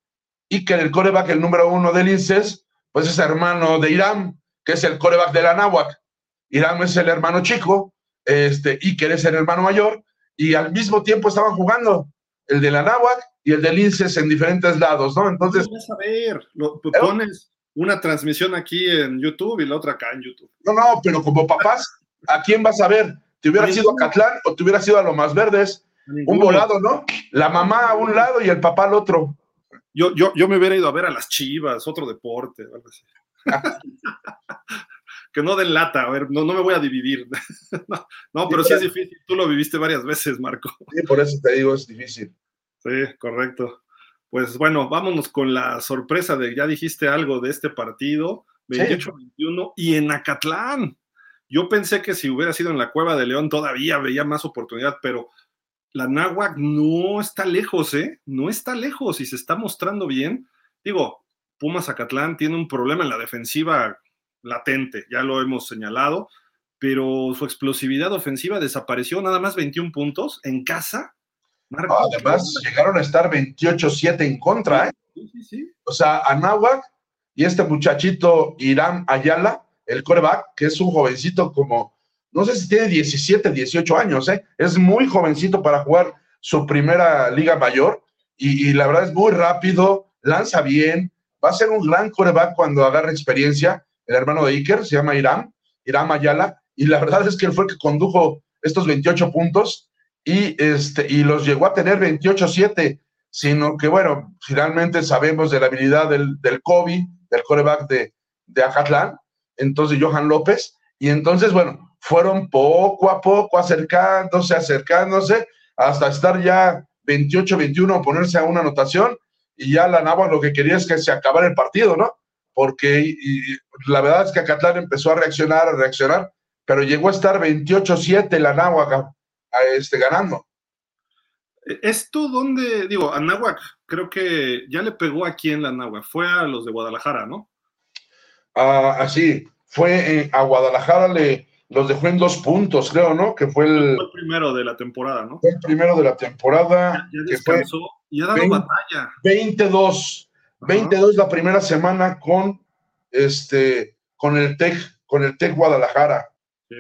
Iker, el coreback, el número uno de Linces, pues es hermano de Irán, que es el coreback de la náhuac. Irán es el hermano chico, este, Iker es el hermano mayor, y al mismo tiempo estaban jugando el de la Náhuac y el del INSES en diferentes lados, ¿no? Entonces. Vas a ver, lo, pones una transmisión aquí en YouTube y la otra acá en YouTube. No, no, pero como papás, ¿a quién vas a ver? ¿Te hubiera sido a Catlán o te hubiera sido a lo más verdes? Un volado, ¿no? La mamá a un lado y el papá al otro. Yo, yo, yo me hubiera ido a ver a las chivas, otro deporte, algo así. que no den lata, a ver, no, no me voy a dividir. no, pero sí es difícil, tú lo viviste varias veces, Marco. Sí, por eso te digo, es difícil. Sí, correcto. Pues bueno, vámonos con la sorpresa de, ya dijiste algo de este partido, 28-21, y en Acatlán. Yo pensé que si hubiera sido en la Cueva de León todavía veía más oportunidad, pero la Náhuac no está lejos, ¿eh? No está lejos y se está mostrando bien. Digo, Pumas Acatlán tiene un problema en la defensiva latente, ya lo hemos señalado, pero su explosividad ofensiva desapareció, nada más 21 puntos en casa. además, llegaron a estar 28-7 en contra, ¿eh? O sea, Anáhuac y este muchachito Irán Ayala, el coreback, que es un jovencito como, no sé si tiene 17, 18 años, ¿eh? Es muy jovencito para jugar su primera liga mayor y, la verdad es muy rápido, lanza bien, va a ser un gran coreback cuando agarre experiencia. El hermano de Iker se llama Irán, Irán Ayala, y la verdad es que él fue el que condujo estos 28 puntos y, este, y los llegó a tener 28-7, sino que, bueno, finalmente sabemos de la habilidad del, del Kobe, del coreback de, de Acatlán, entonces Johan López, y entonces, bueno, fueron poco a poco acercándose, acercándose, hasta estar ya 28-21, ponerse a una anotación, y ya la Nava lo que quería es que se acabara el partido, ¿no? Porque la verdad es que Acatlán empezó a reaccionar, a reaccionar, pero llegó a estar 28-7 la Anáhuac este, ganando. ¿Esto dónde, digo, Anáhuac, creo que ya le pegó aquí en la Anáhuac, fue a los de Guadalajara, ¿no? Ah, así, fue a Guadalajara, le, los dejó en dos puntos, creo, ¿no? Que fue el, fue el primero de la temporada, ¿no? Fue el primero de la temporada. Ya, descansó y ha dado 20, batalla. 22, 22 la primera semana con este, con el TEC, con el TEC Guadalajara. Sí.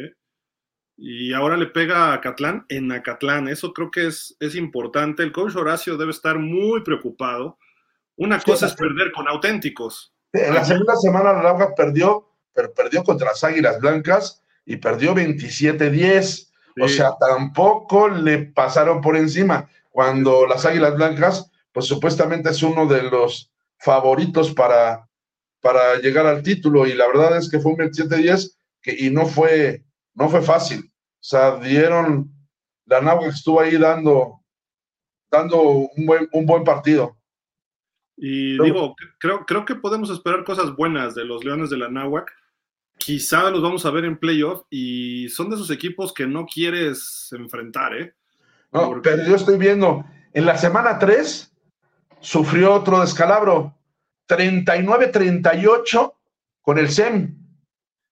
Y ahora le pega a Catlán en Acatlán. Eso creo que es, es importante. El coach Horacio debe estar muy preocupado. Una cosa es perder con auténticos. En la segunda semana la Lauga perdió, pero perdió contra las Águilas Blancas y perdió 27-10. O sea, tampoco le pasaron por encima. Cuando las Águilas Blancas, pues supuestamente es uno de los favoritos para, para llegar al título. Y la verdad es que fue un 27-10 que, y no fue, no fue fácil. O sea, dieron, la que estuvo ahí dando, dando un buen, un buen partido. Y digo, creo, creo que podemos esperar cosas buenas de los Leones de la Náhuac quizá los vamos a ver en playoff y son de esos equipos que no quieres enfrentar, ¿eh? No, pero yo estoy viendo, en la semana 3 sufrió otro descalabro, 39-38 con el SEM.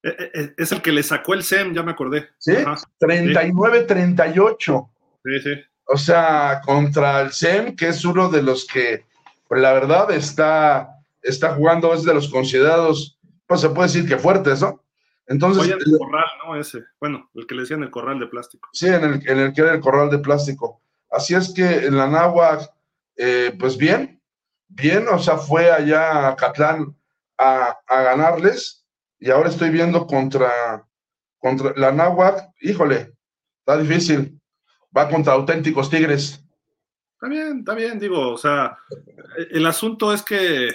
Eh, eh, eh, es el que le sacó el SEM, ya me acordé. Sí, 39-38. Sí, sí. O sea, contra el SEM, que es uno de los que, pues la verdad, está, está jugando, es de los considerados se puede decir que fuertes, ¿no? Entonces. Oye, el corral, ¿no? Ese. Bueno, el que le decían el corral de plástico. Sí, en el, en el que era el corral de plástico. Así es que en la náhuac, eh, pues bien, bien, o sea, fue allá a Catlán a, a, ganarles y ahora estoy viendo contra, contra la náhuac, híjole, está difícil. Va contra auténticos tigres. Está bien, está bien, digo, o sea, el asunto es que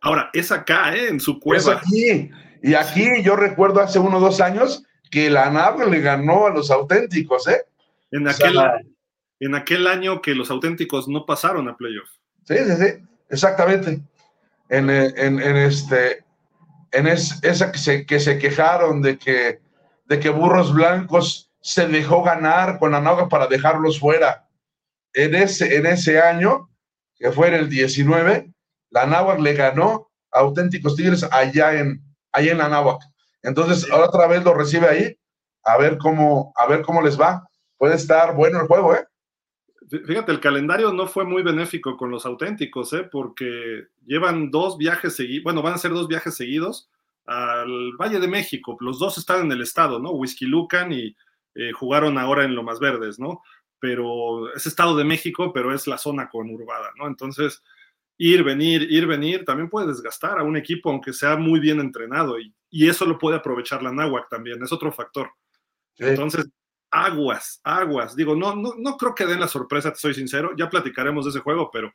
Ahora, es acá, ¿eh? en su cueva. Es aquí. Y aquí yo recuerdo hace uno o dos años que la nave le ganó a los auténticos, ¿eh? En aquel, en aquel año que los auténticos no pasaron a playoff. Sí, sí, sí, exactamente. En, en, en este, en esa que se, que se quejaron de que, de que Burros Blancos se dejó ganar con la Naga para dejarlos fuera. En ese, en ese año, que fue en el 19, la Náhuac le ganó a auténticos Tigres allá en, allá en la Náhuac. Entonces, ahora otra vez lo recibe ahí, a ver cómo, a ver cómo les va. Puede estar bueno el juego, ¿eh? Fíjate, el calendario no fue muy benéfico con los auténticos, ¿eh? porque llevan dos viajes seguidos, bueno, van a ser dos viajes seguidos al Valle de México. Los dos están en el estado, ¿no? Whisky Lucan y eh, jugaron ahora en Lomas Verdes, ¿no? Pero es Estado de México, pero es la zona conurbada, ¿no? Entonces, ir, venir, ir, venir, también puede desgastar a un equipo, aunque sea muy bien entrenado, y, eso lo puede aprovechar la Náhuac también, es otro factor. Entonces, aguas, aguas. Digo, no, no, no creo que den la sorpresa, te soy sincero, ya platicaremos de ese juego, pero,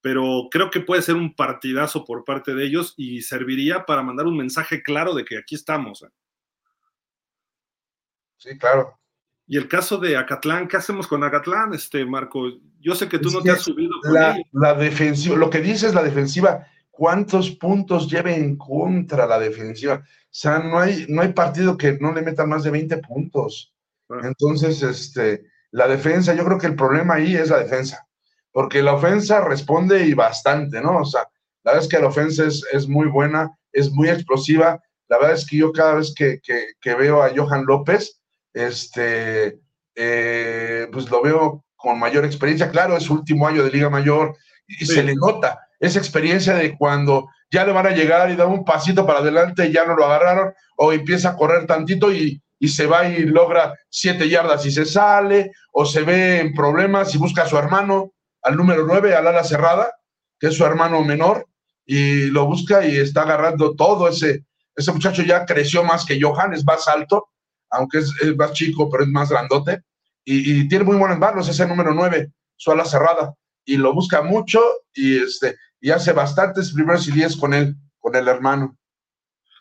pero creo que puede ser un partidazo por parte de ellos y serviría para mandar un mensaje claro de que aquí estamos. ¿eh? Sí, claro. Y el caso de Acatlán, ¿qué hacemos con Acatlán, este Marco? Yo sé que tú no te has subido. Con la, la defensiva, lo que dice es la defensiva. ¿Cuántos puntos lleva en contra la defensiva? O sea, no hay, no hay partido que no le metan más de 20 puntos. Entonces, este, la defensa, yo creo que el problema ahí es la defensa. Porque la ofensa responde y bastante, ¿no? O sea, la verdad es que la ofensa es, es muy buena, es muy explosiva. La verdad es que yo cada vez que, que, que veo a Johan López, este, eh, pues lo veo con mayor experiencia. Claro, es su último año de Liga Mayor y se le nota esa experiencia de cuando ya le van a llegar y da un pasito para adelante y ya no lo agarraron, o empieza a correr tantito y, y se va y logra siete yardas y se sale, o se ve en problemas y busca a su hermano, al número nueve, al ala cerrada, que es su hermano menor, y lo busca y está agarrando todo ese, ese muchacho ya creció más que Johan, es más alto, aunque es, más chico, pero es más grandote, y, tiene muy buenas manos, ese número nueve, su ala cerrada, y lo busca mucho y, este, y hace bastantes primeros y diez con él, con el hermano.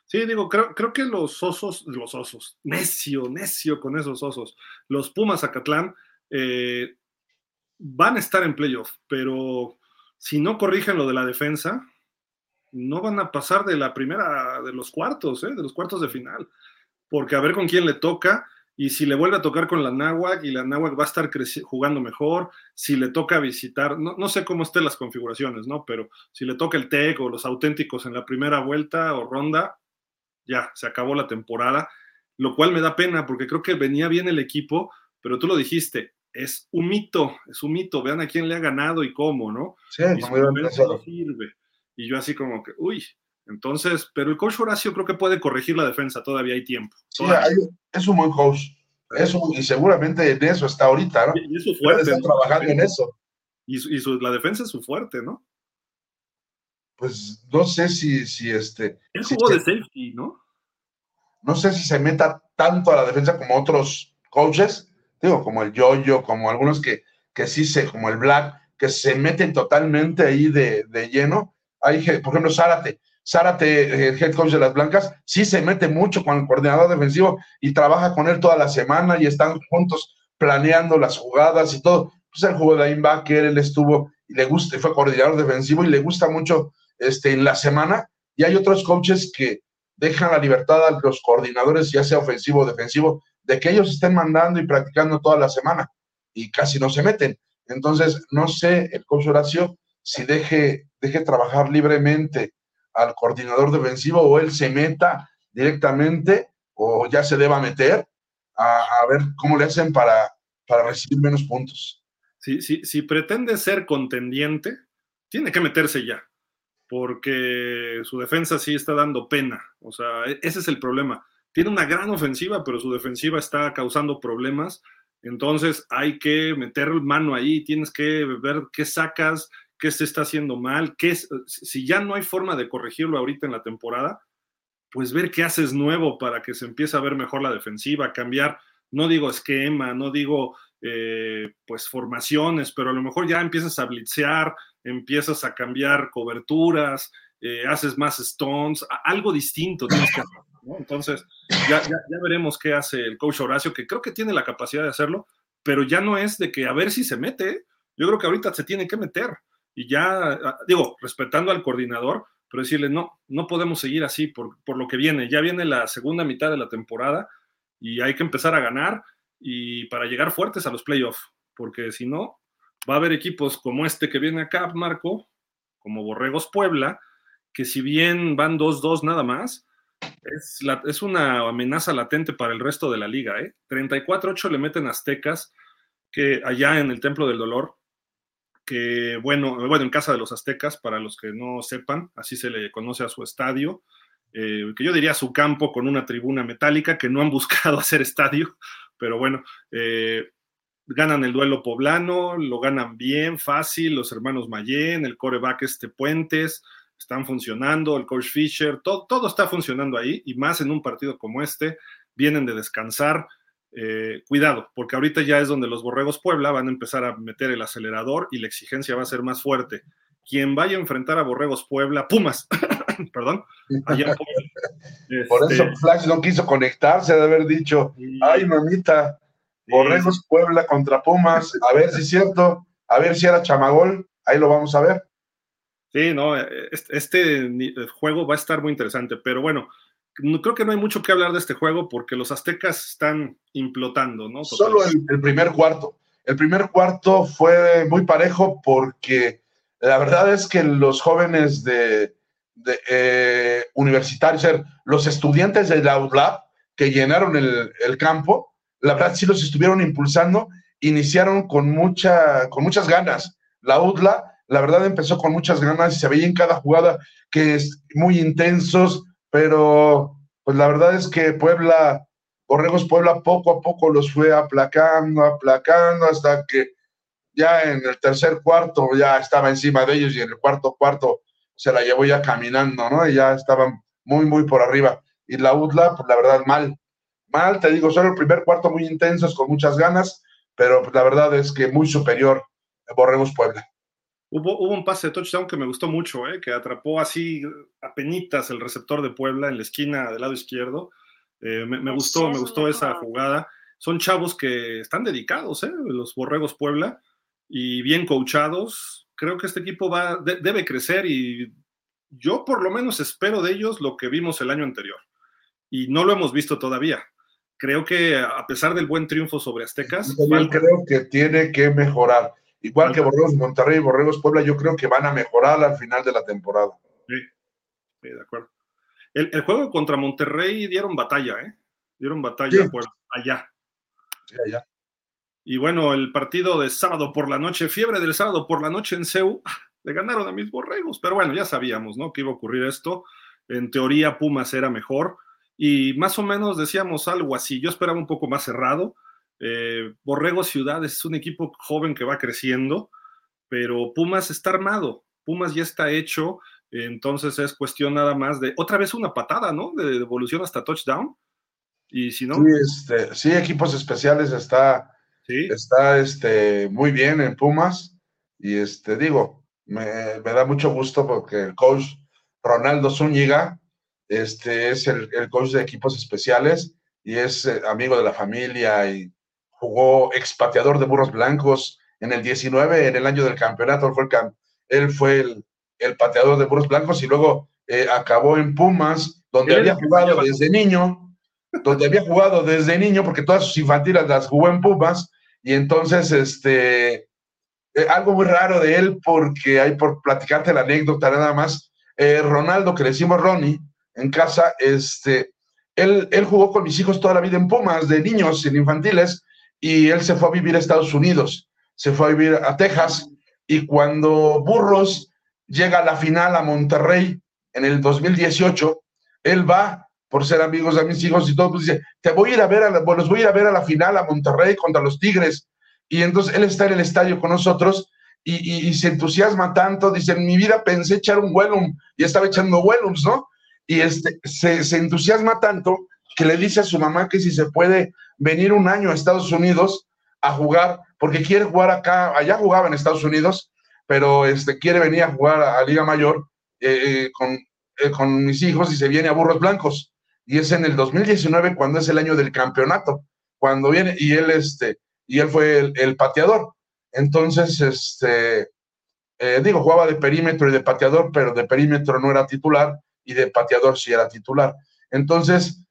Sí, digo, creo, creo que los osos, los osos, necio, necio con esos osos, los Pumas Acatlán eh, van a estar en playoff, pero si no corrigen lo de la defensa, no van a pasar de la primera, de los cuartos, ¿eh? de los cuartos de final, porque a ver con quién le toca y si le vuelve a tocar con la Náhuac y la Náhuac va a estar jugando mejor, si le toca visitar, no, no, sé cómo estén las configuraciones, ¿no? Pero si le toca el TEC o los auténticos en la primera vuelta o ronda, ya, se acabó la temporada, lo cual me da pena porque creo que venía bien el equipo, pero tú lo dijiste, es un mito, es un mito, vean a quién le ha ganado y cómo, ¿no? Sí, y no sirve. Y yo así como que, uy, entonces, pero el coach Horacio creo que puede corregir la defensa, todavía hay tiempo. Sí, es un buen coach. y seguramente en eso está ahorita, ¿no? Y, es su fuerte. Está trabajando en eso. Y, y la defensa es su fuerte, ¿no? Pues no sé si, si este. Él jugó de safety, ¿no? No sé si se meta tanto a la defensa como otros coaches, digo, como el Yoyo, como algunos que, que sí se, como el Black, que se meten totalmente ahí de, de lleno. Hay, por ejemplo, Zárate, Zárate, el head coach de las Blancas, sí se mete mucho con el coordinador defensivo y trabaja con él toda la semana y están juntos planeando las jugadas y todo. Pues él jugó de linebacker, él estuvo y le gusta, fue coordinador defensivo y le gusta mucho este, en la semana. Y hay otros coaches que dejan la libertad a los coordinadores, ya sea ofensivo o defensivo, de que ellos estén mandando y practicando toda la semana y casi no se meten. Entonces, no sé, el coach Horacio, si deje, deje trabajar libremente al coordinador defensivo o él se meta directamente o ya se deba meter a, ver cómo le hacen para, para recibir menos puntos. Si, si, si pretende ser contendiente, tiene que meterse ya, porque su defensa sí está dando pena. O sea, e, ese es el problema. Tiene una gran ofensiva, pero su defensiva está causando problemas. Entonces hay que meter mano ahí, tienes que ver qué sacas, qué se está haciendo mal, qué si ya no hay forma de corregirlo ahorita en la temporada, pues ver qué haces nuevo para que se empiece a ver mejor la defensiva, cambiar, no digo esquema, no digo eh, pues formaciones, pero a lo mejor ya empiezas a blitzear, empiezas a cambiar coberturas, eh, haces más stones, algo distinto tienes que hacer. Entonces, ya, ya, ya, veremos qué hace el coach Horacio, que creo que tiene la capacidad de hacerlo, pero ya no es de que a ver si se mete. Yo creo que ahorita se tiene que meter y ya, digo, respetando al coordinador, pero decirle, no, no podemos seguir así por, por, lo que viene. Ya viene la segunda mitad de la temporada y hay que empezar a ganar y para llegar fuertes a los playoffs, porque si no, va a haber equipos como este que viene acá, Marco, como Borregos Puebla, que si bien van 2-2 nada más, es, es, una amenaza latente para el resto de la liga. ¿eh? 34-8 le meten Aztecas, que allá en el Templo del Dolor, que bueno, bueno, en casa de los aztecas, para los que no sepan, así se le conoce a su estadio, eh, que yo diría su campo con una tribuna metálica, que no han buscado hacer estadio, pero bueno, eh, ganan el duelo poblano, lo ganan bien, fácil, los hermanos Mayen, el coreback este Puentes, están funcionando, el coach Fisher, todo, todo está funcionando ahí, y más en un partido como este, vienen de descansar, eh, cuidado, porque ahorita ya es donde los Borregos Puebla van a empezar a meter el acelerador y la exigencia va a ser más fuerte. Quien vaya a enfrentar a Borregos Puebla, Pumas, perdón, allá Por eso este, Flash no quiso conectarse de haber dicho, ay mamita, Borregos Puebla contra Pumas, a ver si es cierto, a ver si era chamagol, ahí lo vamos a ver. Sí, no, este, este juego va a estar muy interesante, pero bueno, creo que no hay mucho que hablar de este juego porque los aztecas están implotando, ¿no? Solo el, primer cuarto. El primer cuarto fue muy parejo porque la verdad es que los jóvenes de, eh, universitarios, los estudiantes de la ULAB que llenaron el, campo, la verdad sí los estuvieron impulsando iniciaron con, mucha, con muchas ganas. La UDLA, la verdad, empezó con muchas ganas y se veía en cada jugada que es muy intensos, pero pues la verdad es que Puebla, Borregos Puebla poco a poco los fue aplacando, aplacando, hasta que ya en el tercer cuarto ya estaba encima de ellos y en el cuarto cuarto se la llevó ya caminando, ¿no? Y ya estaban muy, muy por arriba. Y la UDLA, pues la verdad, mal. Mal, te digo, solo el primer cuarto muy intensos, con muchas ganas, pero pues, la verdad es que muy superior Borregos Puebla. Hubo, hubo, un pase de touchdown que me gustó mucho, ¿eh? que atrapó así a penitas el receptor de Puebla en la esquina del lado izquierdo. Eh, me, me, gustó, me gustó esa jugada. Son chavos que están dedicados, ¿eh? los Borregos Puebla, y bien coachados. Creo que este equipo va, de, debe crecer y yo por lo menos espero de ellos lo que vimos el año anterior. Y no lo hemos visto todavía. Creo que a pesar del buen triunfo sobre Aztecas. Yo creo que tiene que mejorar. Igual que Borregos Monterrey y Borregos Puebla, yo creo que van a mejorar al final de la temporada. Sí, sí de acuerdo. El, el, juego contra Monterrey dieron batalla, ¿eh? Dieron batalla sí. por allá. Sí, allá. Y bueno, el partido de sábado por la noche, fiebre del sábado por la noche en CEU, le ganaron a mis borregos, pero bueno, ya sabíamos, ¿no? Que iba a ocurrir esto. En teoría, Pumas era mejor y más o menos decíamos algo así. Yo esperaba un poco más cerrado. Eh, Borrego Ciudad es un equipo joven que va creciendo, pero Pumas está armado. Pumas ya está hecho, entonces es cuestión nada más de otra vez una patada, ¿no? De evolución hasta touchdown. Y si no. Sí, este, sí equipos especiales está, ¿Sí? está este, muy bien en Pumas. Y este, digo, me, me, da mucho gusto porque el coach Ronaldo Zúñiga este, es el, el coach de equipos especiales y es eh, amigo de la familia y jugó expateador de burros blancos en el 19, en el año del campeonato. Él fue el, él fue el, el pateador de burros blancos y luego eh, acabó en Pumas, donde había jugado desde niño, donde había jugado desde niño, porque todas sus infantiles las jugó en Pumas. Y entonces, este, eh, algo muy raro de él, porque hay por platicarte la anécdota nada más. Eh, Ronaldo, que le decimos Ronnie, en casa, este, él, él jugó con mis hijos toda la vida en Pumas, de niños, en infantiles, y él se fue a vivir a Estados Unidos, se fue a vivir a Texas, y cuando Burros llega a la final a Monterrey en el 2018, él va por ser amigos de mis hijos y todo, pues dice, te voy a ir a ver, a la, los voy a ir a ver a la final a Monterrey contra los Tigres, y entonces él está en el estadio con nosotros, y, y, se entusiasma tanto, dice, en mi vida pensé echar un Wellum, y estaba echando Wellums, ¿no? Y este, se, se entusiasma tanto que le dice a su mamá que si se puede venir un año a Estados Unidos a jugar, porque quiere jugar acá, allá jugaba en Estados Unidos, pero este, quiere venir a jugar a, a Liga Mayor eh, eh, con, eh, con mis hijos y se viene a Burros Blancos. Y es en el 2019 cuando es el año del campeonato, cuando viene, y él, este, y él fue el, el pateador. Entonces, este, digo, jugaba de perímetro y de pateador, pero de perímetro no era titular y de pateador sí era titular. Entonces,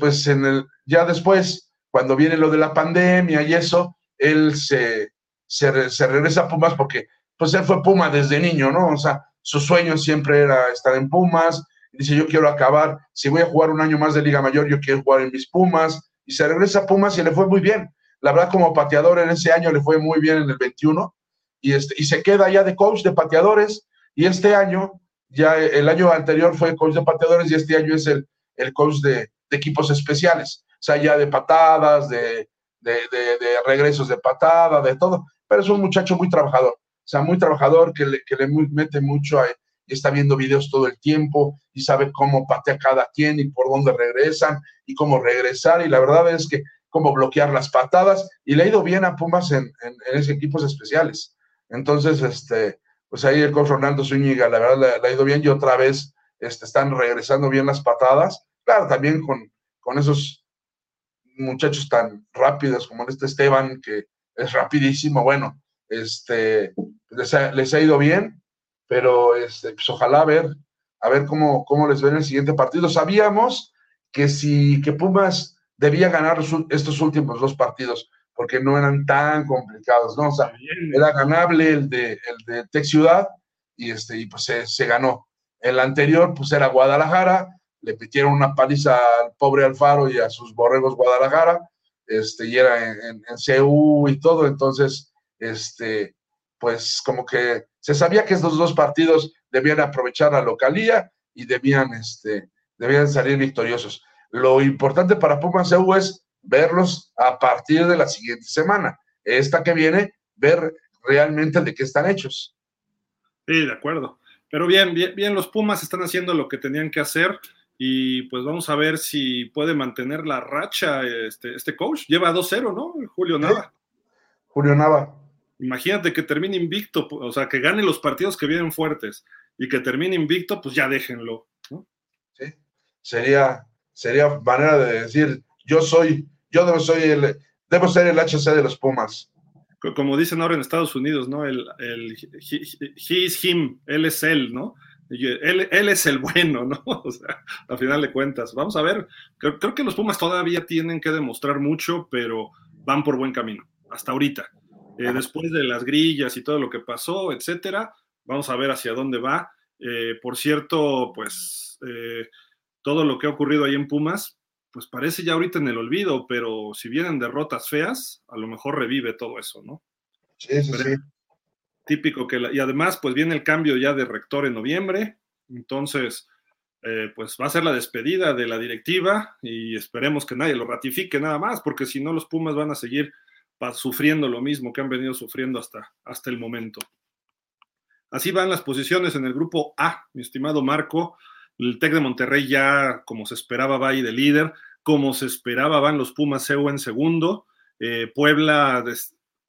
pues en el, ya después, cuando viene lo de la pandemia y eso, él se, se, regresa a Pumas porque pues él fue Puma desde niño, ¿no? O sea, su sueño siempre era estar en Pumas, dice yo quiero acabar, si voy a jugar un año más de Liga Mayor, yo quiero jugar en mis Pumas, y se regresa a Pumas y le fue muy bien. La verdad, como pateador en ese año le fue muy bien en el 21, y, este, y se queda ya de coach de pateadores, y este año, ya el año anterior fue coach de pateadores, y este año es el, el coach de, de equipos especiales, sea, ya de patadas, de, de, regresos de patada, de todo, pero es un muchacho muy trabajador, o sea, muy trabajador que le, que le mete mucho a, y está viendo videos todo el tiempo y sabe cómo patea cada quien y por dónde regresan y cómo regresar. Y la verdad es que cómo bloquear las patadas. Y le ha ido bien a Pumas en, en, en esos equipos especiales. Entonces, este, pues ahí el coach Ronaldo Zúñiga, la verdad le, le, ha ido bien y otra vez este, están regresando bien las patadas. Claro, también con, con esos muchachos tan rápidos como este Esteban, que es rapidísimo, bueno, este, les ha, les ha ido bien, pero este, pues ojalá ver, a ver cómo, cómo les ve en el siguiente partido. Sabíamos que si que Pumas debía ganar estos últimos dos partidos, porque no eran tan complicados, ¿no? O sea, era ganable el de, el de Tech Ciudad y, este, y pues se, se ganó. El anterior, pues era Guadalajara, le metieron una paliza al pobre Alfaro y a sus borregos Guadalajara. este, y era en, en, CU y todo, entonces, este, pues como que se sabía que estos dos partidos debían aprovechar la localía y debían, este, debían salir victoriosos. Lo importante para Pumas CU es verlos a partir de la siguiente semana. Esta que viene, ver realmente de qué están hechos. Sí, de acuerdo. Pero bien, bien, bien, los Pumas están haciendo lo que tenían que hacer y pues vamos a ver si puede mantener la racha este, este coach. Lleva 2-0, ¿no? Julio Nava. Julio Nava. Imagínate que termine invicto, o sea, que gane los partidos que vienen fuertes y que termine invicto, pues ya déjenlo, ¿no? Sí, sería, sería manera de decir, yo soy, yo soy el, debo ser el HC de los Pumas como dicen ahora en Estados Unidos, ¿no? El, el he, is him, él es él, ¿no? Él, él, es el bueno, ¿no? O sea, a final de cuentas. Vamos a ver, creo, creo, que los Pumas todavía tienen que demostrar mucho, pero van por buen camino, hasta ahorita. Eh, después de las grillas y todo lo que pasó, etcétera, vamos a ver hacia dónde va. Eh, por cierto, pues eh, todo lo que ha ocurrido ahí en Pumas, pues parece ya ahorita en el olvido, pero si vienen derrotas feas, a lo mejor revive todo eso, ¿no? Sí, sí, sí. Típico que, y además, pues viene el cambio ya de rector en noviembre, entonces, eh, pues va a ser la despedida de la directiva y esperemos que nadie lo ratifique nada más, porque si no, los Pumas van a seguir sufriendo lo mismo que han venido sufriendo hasta, hasta el momento. Así van las posiciones en el grupo A, mi estimado Marco. El TEC de Monterrey ya, como se esperaba, va ahí de líder. Como se esperaba, van los Pumas CEU en segundo. Eh, Puebla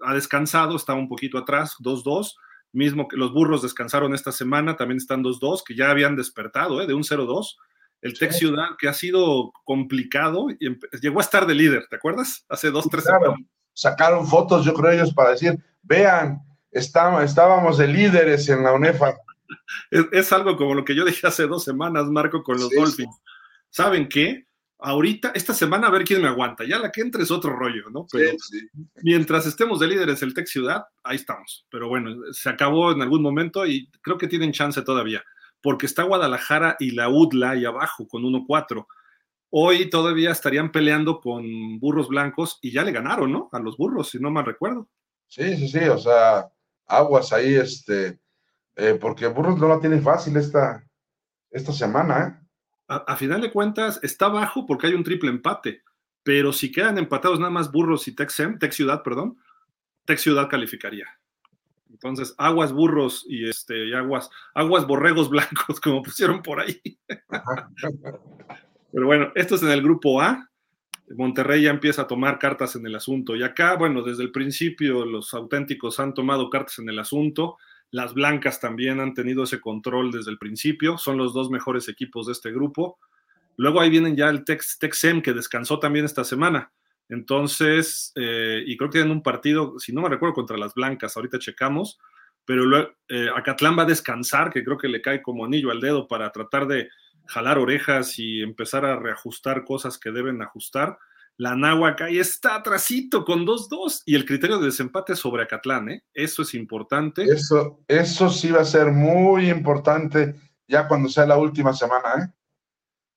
ha descansado, está un poquito atrás, 2-2. Mismo que los burros descansaron esta semana, también están 2-2, que ya habían despertado ¿eh? de un 0-2. El Tec Ciudad, que ha sido complicado, y llegó a estar de líder, ¿te acuerdas? Hace dos, tres semanas. Sacaron fotos, yo creo, ellos para decir, vean, estábamos de líderes en la UNEFA. Es, algo como lo que yo dije hace dos semanas, Marco, con los Dolphins. ¿Saben qué? Ahorita, esta semana, a ver quién me aguanta. Ya la que entre es otro rollo, ¿no? Pero mientras estemos de líderes el Tech Ciudad, ahí estamos. Pero bueno, se acabó en algún momento y creo que tienen chance todavía, porque está Guadalajara y la UDLA ahí abajo con 1-4. Hoy todavía estarían peleando con burros blancos y ya le ganaron, ¿no? A los burros, si no mal recuerdo. Sí, sí, sí, o sea, aguas ahí, este, eh, porque Burros no la tiene fácil esta, esta semana. ¿eh? A, final de cuentas, está bajo porque hay un triple empate, pero si quedan empatados nada más Burros y Texem, Tex Ciudad, perdón, Tex Ciudad calificaría. Entonces, aguas burros y este, aguas, aguas borregos blancos, como pusieron por ahí. Pero bueno, esto es en el grupo A. Monterrey ya empieza a tomar cartas en el asunto. Y acá, bueno, desde el principio los auténticos han tomado cartas en el asunto. Las blancas también han tenido ese control desde el principio, son los dos mejores equipos de este grupo. Luego ahí vienen ya el Tex, Texem, que descansó también esta semana. Entonces, eh, y creo que tienen un partido, si no me recuerdo, contra las blancas, ahorita checamos, pero luego, eh, Acatlán va a descansar, que creo que le cae como anillo al dedo para tratar de jalar orejas y empezar a reajustar cosas que deben ajustar. La Náhuac ahí está atrasito con 2-2 y el criterio de desempate sobre Acatlán, ¿eh? Eso es importante. Eso, eso sí va a ser muy importante ya cuando sea la última semana, ¿eh?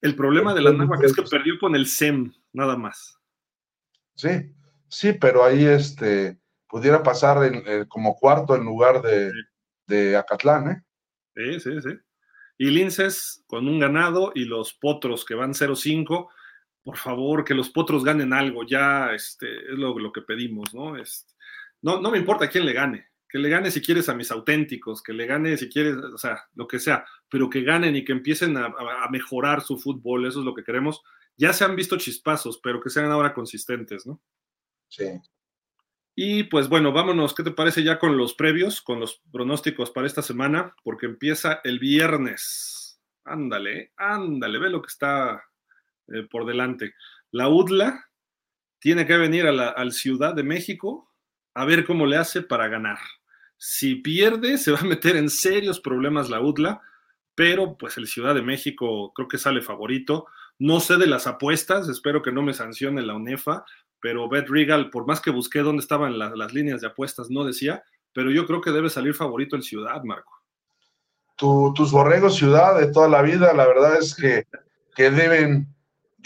El problema de la Náhuac es que perdió con el SEM, nada más. Sí, sí, pero ahí este pudiera pasar en, como cuarto en lugar de, de Acatlán, ¿eh? Sí, sí, sí. Y Linces con un ganado y los Potros que van 0-5 por favor, que los potros ganen algo, ya este, es lo, lo que pedimos, ¿no? Este, no, no me importa quién le gane, que le gane si quieres a mis auténticos, que le gane si quieres, o sea, lo que sea, pero que ganen y que empiecen a, a, mejorar su fútbol, eso es lo que queremos. Ya se han visto chispazos, pero que sean ahora consistentes, ¿no? Sí. Y pues bueno, vámonos, ¿qué te parece ya con los previos, con los pronósticos para esta semana? Porque empieza el viernes. Ándale, ándale, ve lo que está eh, por delante. La UDLA tiene que venir al Ciudad de México a ver cómo le hace para ganar. Si pierde, se va a meter en serios problemas la UDLA, pero pues el Ciudad de México creo que sale favorito. No sé de las apuestas, espero que no me sancione la UNEFA, pero Bet Regal, por más que busqué dónde estaban la, las líneas de apuestas, no decía, pero yo creo que debe salir favorito el Ciudad, Marco. Tu, tus borregos Ciudad de toda la vida, la verdad es que, que deben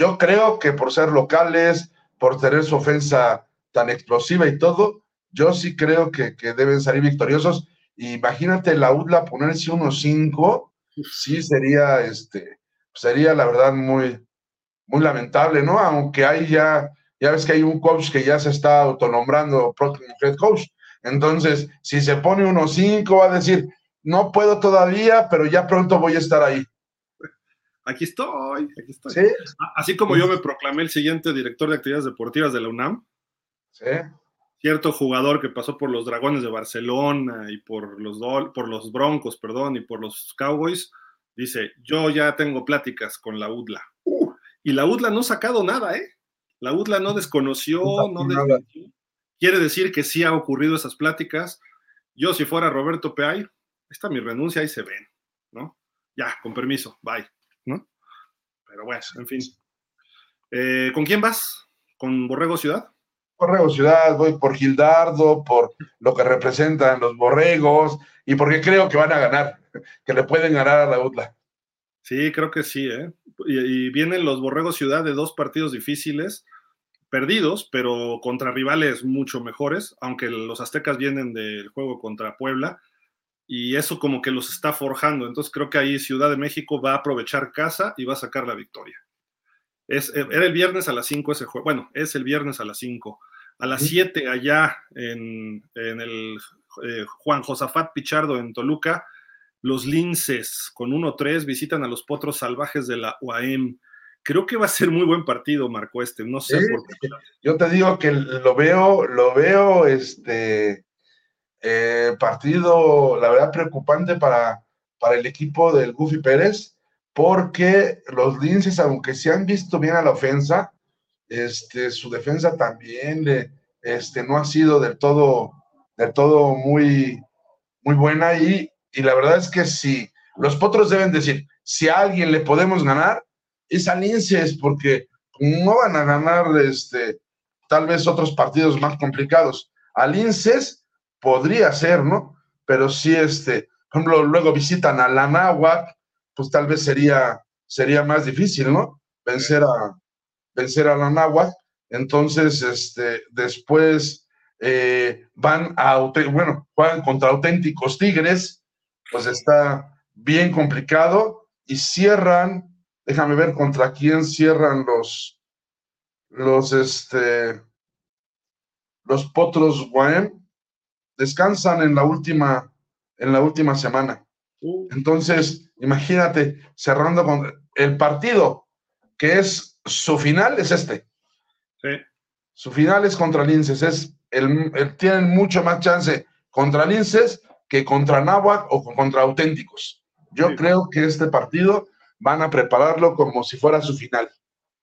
yo creo que por ser locales, por tener su ofensa tan explosiva y todo, yo sí creo que, deben salir victoriosos. Imagínate la UDLA ponerse 1-5, sí sería, este, sería la verdad muy, muy lamentable, ¿no? Aunque hay ya, ya ves que hay un coach que ya se está autonombrando próximo head coach. Entonces, si se pone 1-5, va a decir, no puedo todavía, pero ya pronto voy a estar ahí. Aquí estoy, aquí estoy. Así como yo me proclamé el siguiente director de actividades deportivas de la UNAM. Sí. Cierto jugador que pasó por los Dragones de Barcelona y por los, por los Broncos, perdón, y por los Cowboys, dice, yo ya tengo pláticas con la UDLA. Uh, y la UDLA no ha sacado nada, ¿eh? La UDLA no desconoció, no, Quiere decir que sí ha ocurrido esas pláticas. Yo, si fuera Roberto Peay, está mi renuncia, y se ven, ¿no? Ya, con permiso, bye. Pero bueno, en fin. Eh, ¿Con quién vas? ¿Con Borrego Ciudad? Borrego Ciudad, voy por Gildardo, por lo que representan los borregos y porque creo que van a ganar, que le pueden ganar a la UTLA. Sí, creo que sí, ¿eh? Y, y vienen los Borregos Ciudad de dos partidos difíciles, perdidos, pero contra rivales mucho mejores, aunque los aztecas vienen del juego contra Puebla y eso como que los está forjando. Entonces creo que ahí Ciudad de México va a aprovechar casa y va a sacar la victoria. Es, eh, era el viernes a las 5 ese juego. Bueno, es el viernes a las 5. A las 7 allá en, el eh, Juan Josafat Pichardo en Toluca, los Linces con 1-3 visitan a los Potros Salvajes de la UAM. Creo que va a ser muy buen partido, Marco, este. No sé por qué. Yo te digo que lo veo, lo veo, este, eh, partido, la verdad, preocupante para, para el equipo del Goofy Pérez, porque los Linces, aunque se han visto bien a la ofensa, este, su defensa también este, no ha sido del todo, del todo muy, muy buena. Y, y la verdad es que si los potros deben decir, si a alguien le podemos ganar, es a Linces, porque no van a ganar este, tal vez otros partidos más complicados. A Linces podría ser, ¿no? Pero si este, por ejemplo, luego visitan a la pues tal vez sería, sería más difícil, ¿no? Vencer a, vencer a la. Entonces, este, después eh, van a, bueno, juegan contra auténticos Tigres, pues está bien complicado y cierran, déjame ver contra quién cierran los, los, este, los Potros Guaem descansan en la última, en la última semana. Uh. Entonces, imagínate, cerrando con el partido, que es su final, es este. Su final es contra Linces. Es el, tienen mucho más chance contra Linces que contra Náhuac o contra Auténticos. Yo creo que este partido van a prepararlo como si fuera su final.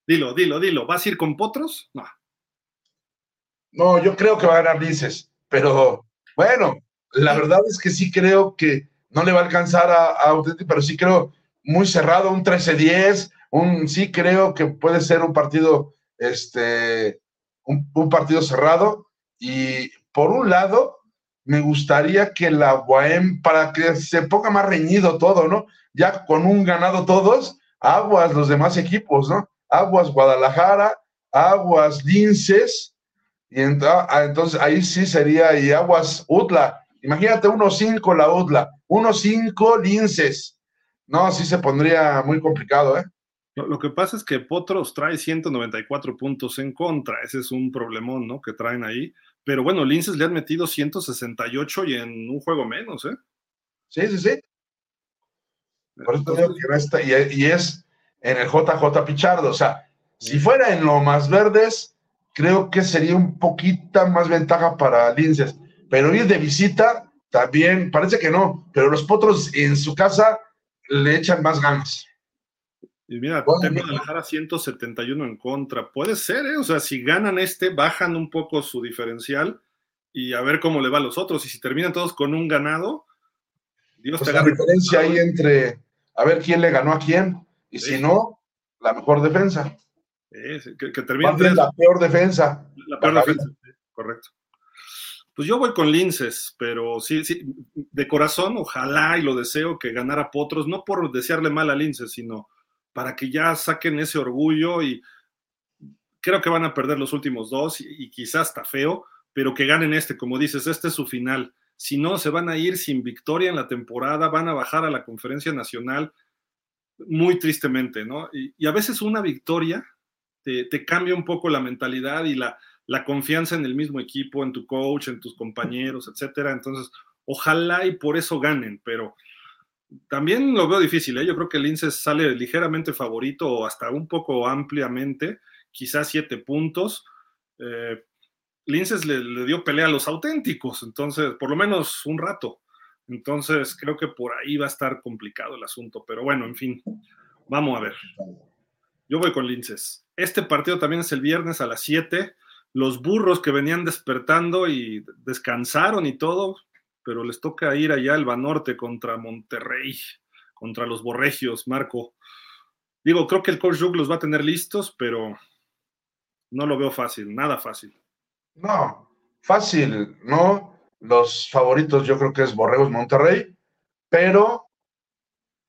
Dilo, dilo, dilo. ¿Vas a ir con Potros? No. No, yo creo que va a ganar Linces, pero bueno, la verdad es que sí creo que no le va a alcanzar a, a pero sí creo muy cerrado, un 13-10, un, sí creo que puede ser un partido, este, un, partido cerrado. Y por un lado, me gustaría que la Bohem, para que se ponga más reñido todo, ¿no? Ya con un ganado todos, aguas los demás equipos, ¿no? Aguas Guadalajara, aguas Linces, y ah, entonces ahí sí sería y Aguas Utla. Imagínate 1-5 la Utla, 1-5 Linces. No, sí se pondría muy complicado, ¿eh? Lo, que pasa es que Potros trae 194 puntos en contra. Ese es un problemón, ¿no? Que traen ahí. Pero bueno, Linces le han metido 168 y en un juego menos, ¿eh? Sí, sí, sí. Por eso digo que resta, y, y es en el JJ Pichardo. O sea, si fuera en lo más verdes, creo que sería un poquito más ventaja para Linces. Pero ir de visita también, parece que no, pero los potros en su casa le echan más ganas. Y mira, tengo que dejar a 171 en contra. Puede ser, ¿eh? O sea, si ganan este, bajan un poco su diferencial y a ver cómo le va a los otros. Y si terminan todos con un ganado, Dios pues te la diferencia ahí entre a ver quién le ganó a quién. Y si no, la mejor defensa que, que termine la peor defensa. La peor defensa, correcto. Pues yo voy con Linces, pero sí, sí, de corazón, ojalá y lo deseo que ganara Potros, no por desearle mal a Linces, sino para que ya saquen ese orgullo y creo que van a perder los últimos dos y, quizás está feo, pero que ganen este, como dices, este es su final. Si no, se van a ir sin victoria en la temporada, van a bajar a la conferencia nacional muy tristemente, ¿no? Y, a veces una victoria te, cambia un poco la mentalidad y la, confianza en el mismo equipo, en tu coach, en tus compañeros, etcétera. Entonces, ojalá y por eso ganen, pero también lo veo difícil, ¿eh? Yo creo que el sale ligeramente favorito o hasta un poco ampliamente, quizás siete puntos. Eh, Linces le, dio pelea a los auténticos, entonces, por lo menos un rato. Entonces, creo que por ahí va a estar complicado el asunto, pero bueno, en fin, vamos a ver. Yo voy con Linces. Este partido también es el viernes a las 7. Los burros que venían despertando y descansaron y todo, pero les toca ir allá al Banorte contra Monterrey, contra los Borregios, Marco. Digo, creo que el coach los va a tener listos, pero no lo veo fácil, nada fácil. No, fácil, no. Los favoritos yo creo que es Borregos Monterrey, pero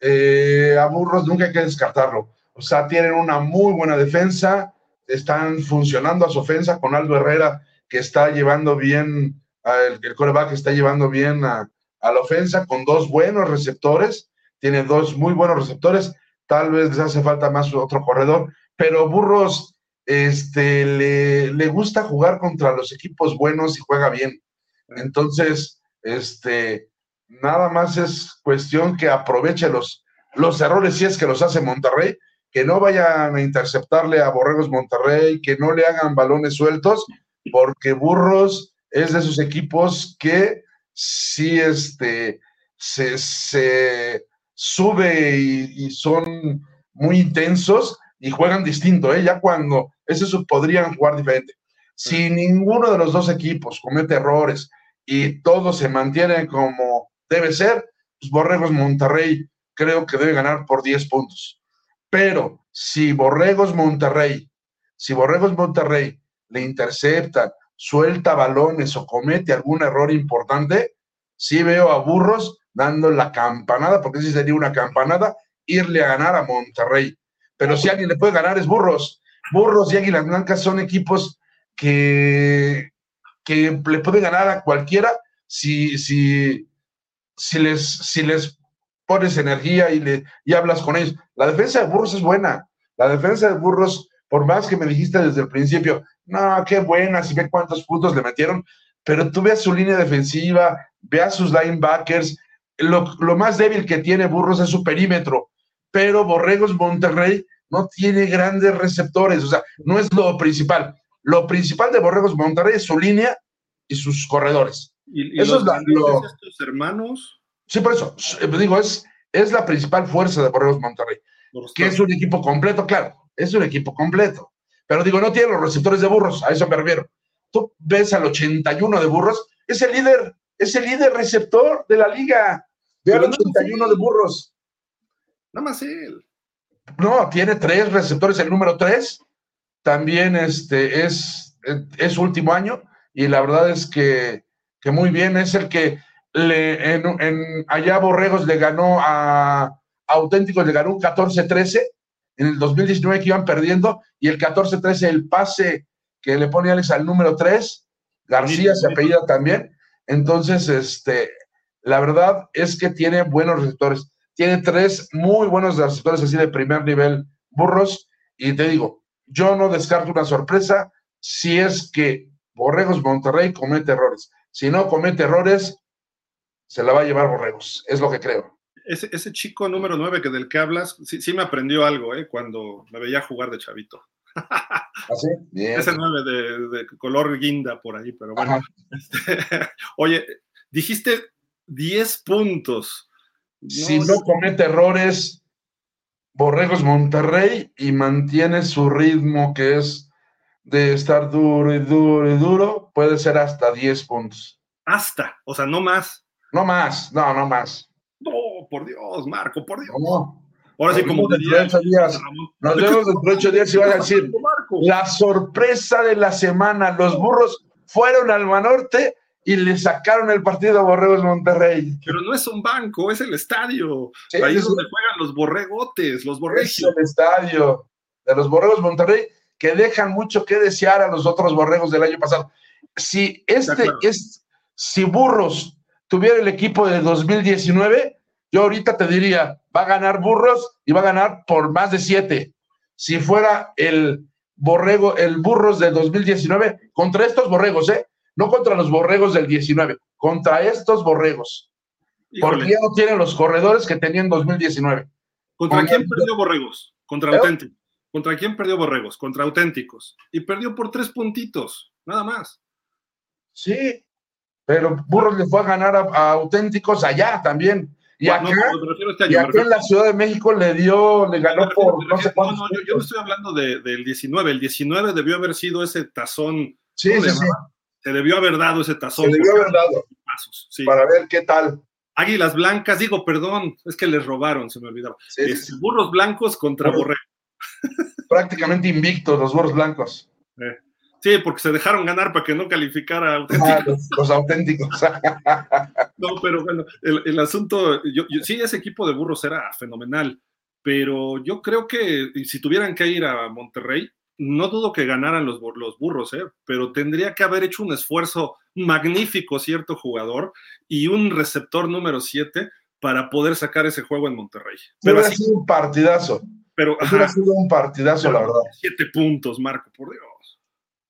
eh, a Burros nunca hay que descartarlo. O sea, tienen una muy buena defensa, están funcionando a su ofensa con Aldo Herrera, que está llevando bien el, el coreback está llevando bien a, la ofensa con dos buenos receptores, tiene dos muy buenos receptores, tal vez les hace falta más otro corredor, pero Burros este, le, le, gusta jugar contra los equipos buenos y juega bien. Entonces, este, nada más es cuestión que aproveche los, los errores si es que los hace Monterrey, que no vayan a interceptarle a Borregos Monterrey, que no le hagan balones sueltos, porque Burros es de esos equipos que sí este, se, sube y, son muy intensos y juegan distinto, ¿eh? Ya cuando, eso podrían jugar diferente. Si ninguno de los dos equipos comete errores y todo se mantiene como debe ser, pues Borregos Monterrey creo que debe ganar por 10 puntos. Pero si Borregos Monterrey, si Borregos Monterrey le interceptan suelta balones o comete algún error importante, sí veo a Burros dando la campanada, porque sí sería una campanada, irle a ganar a Monterrey. Pero si alguien le puede ganar es Burros. Burros y Águilas Blancas son equipos que, que le pueden ganar a cualquiera si, si, si, les, si les pones energía y, le, y hablas con ellos. La defensa de Burros es buena. La defensa de Burros, por más que me dijiste desde el principio, no, qué buena, si ve cuántos puntos le metieron, pero tú veas su línea defensiva, veas sus linebackers, lo, lo, más débil que tiene Burros es su perímetro, pero Borregos Monterrey no tiene grandes receptores, o sea, no es lo principal. Lo principal de Borregos Monterrey es su línea y sus corredores. ¿Y, Esos los, lo, estos hermanos? Sí, por eso, digo, es, es la principal fuerza de Borregos Monterrey, que es un equipo completo, claro, es un equipo completo. Pero digo, no tiene los receptores de burros, a eso me refiero. Tú ves al 81 de burros, es el líder, es el líder receptor de la liga. Ve al 81 de burros. Nada más él. No, tiene tres receptores, el número tres también este, es, es último año y la verdad es que, que muy bien, es el que en, allá Borregos le ganó a, a Auténticos, le ganó un 14-13 en el 2019 que iban perdiendo y el 14-13 el pase que le pone Alex al número 3, García se apellida también. Entonces, este, la verdad es que tiene buenos receptores. Tiene tres muy buenos receptores así de primer nivel, burros. Y te digo, yo no descarto una sorpresa si es que Borregos Monterrey comete errores. Si no comete errores, se la va a llevar Borregos. Es lo que creo ese, chico número 9 que del que hablas, sí, me aprendió algo, ¿eh? Cuando me veía jugar de chavito. ¿Ah, ese 9 de, color guinda por ahí, pero bueno. Este, oye, dijiste 10 puntos. si no comete errores, Borregos Monterrey y mantiene su ritmo que es de estar duro y duro y duro, puede ser hasta 10 puntos. Hasta, o sea, no más. No más, no, no más. No, por Dios, Marco, por Dios. Ahora sí, como diría, días. Nos vemos dentro de ocho días y van a decir, la sorpresa de la semana, los burros fueron al Manorte y le sacaron el partido a Borregos Monterrey. Pero no es un banco, es el estadio. Ahí es donde juegan los borregotes, los borregos. Es el estadio de los Borregos Monterrey, que dejan mucho que desear a los otros borregos del año pasado. Si este es, si Burros tuviera el equipo de 2019, yo ahorita te diría, va a ganar Burros y va a ganar por más de siete. Si fuera el borrego, el Burros de 2019, contra estos borregos, ¿eh? No contra los borregos del 19, contra estos borregos. Porque ya no tienen los corredores que tenían en 2019. ¿Contra quién perdió borregos? Contra auténticos. ¿Contra quién perdió borregos? Contra auténticos. Y perdió por tres puntitos, nada más. Sí, pero Burros le fue a ganar a, auténticos allá también. Y acá, este en la Ciudad de México le dio, le ganó por no sé cuántos. No, yo, no estoy hablando del 19. El 19 debió haber sido ese tazón. Sí, sí, sí. Se debió haber dado ese tazón. Se debió haber dado. Para ver qué tal. Águilas blancas, digo, perdón, es que les robaron, se me olvidaba. Este, burros blancos contra borregos. Prácticamente invictos los burros blancos. Eh, sí, porque se dejaron ganar para que no calificara auténticos. los, auténticos. no, pero bueno, el, asunto, yo, sí, ese equipo de burros era fenomenal, pero yo creo que si tuvieran que ir a Monterrey, no dudo que ganaran los, los burros, ¿eh? pero tendría que haber hecho un esfuerzo magnífico cierto jugador y un receptor número 7 para poder sacar ese juego en Monterrey. Pero ha sido un partidazo. Pero hubiera sido un partidazo, la verdad. Siete puntos, Marco, por Dios.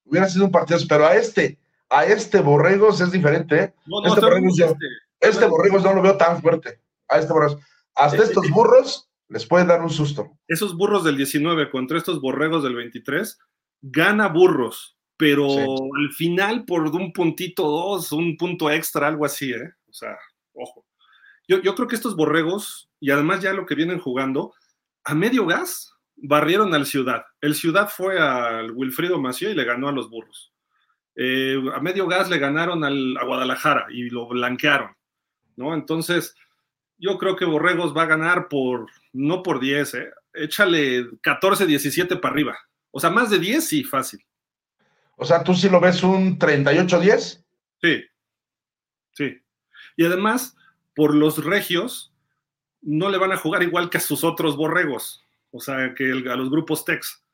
Hubiera sido un partidazo, pero a este, a este Borregos es diferente. ¿eh? No, no, este, Borregos, este, este Borregos no lo veo tan fuerte. A este Borregos. Hasta eh, estos eh, burros les puede dar un susto. Esos burros del 19 contra estos borregos del 23, gana burros, pero al final por un puntito, dos, un punto extra, algo así, ¿eh? O sea, ojo. Yo, yo creo que estos borregos, y además ya lo que vienen jugando, a medio gas barrieron al Ciudad. El Ciudad fue al Wilfrido Mació y le ganó a los burros. Eh, a medio gas le ganaron al, a Guadalajara y lo blanquearon, ¿no? Entonces, yo creo que Borregos va a ganar por, no por 10, ¿eh? échale 14, 17 para arriba. O sea, más de 10, sí, fácil. O sea, ¿tú sí lo ves un 38-10? Sí, sí. Y además, por los regios, no le van a jugar igual que a sus otros borregos, o sea, que a los grupos Tex.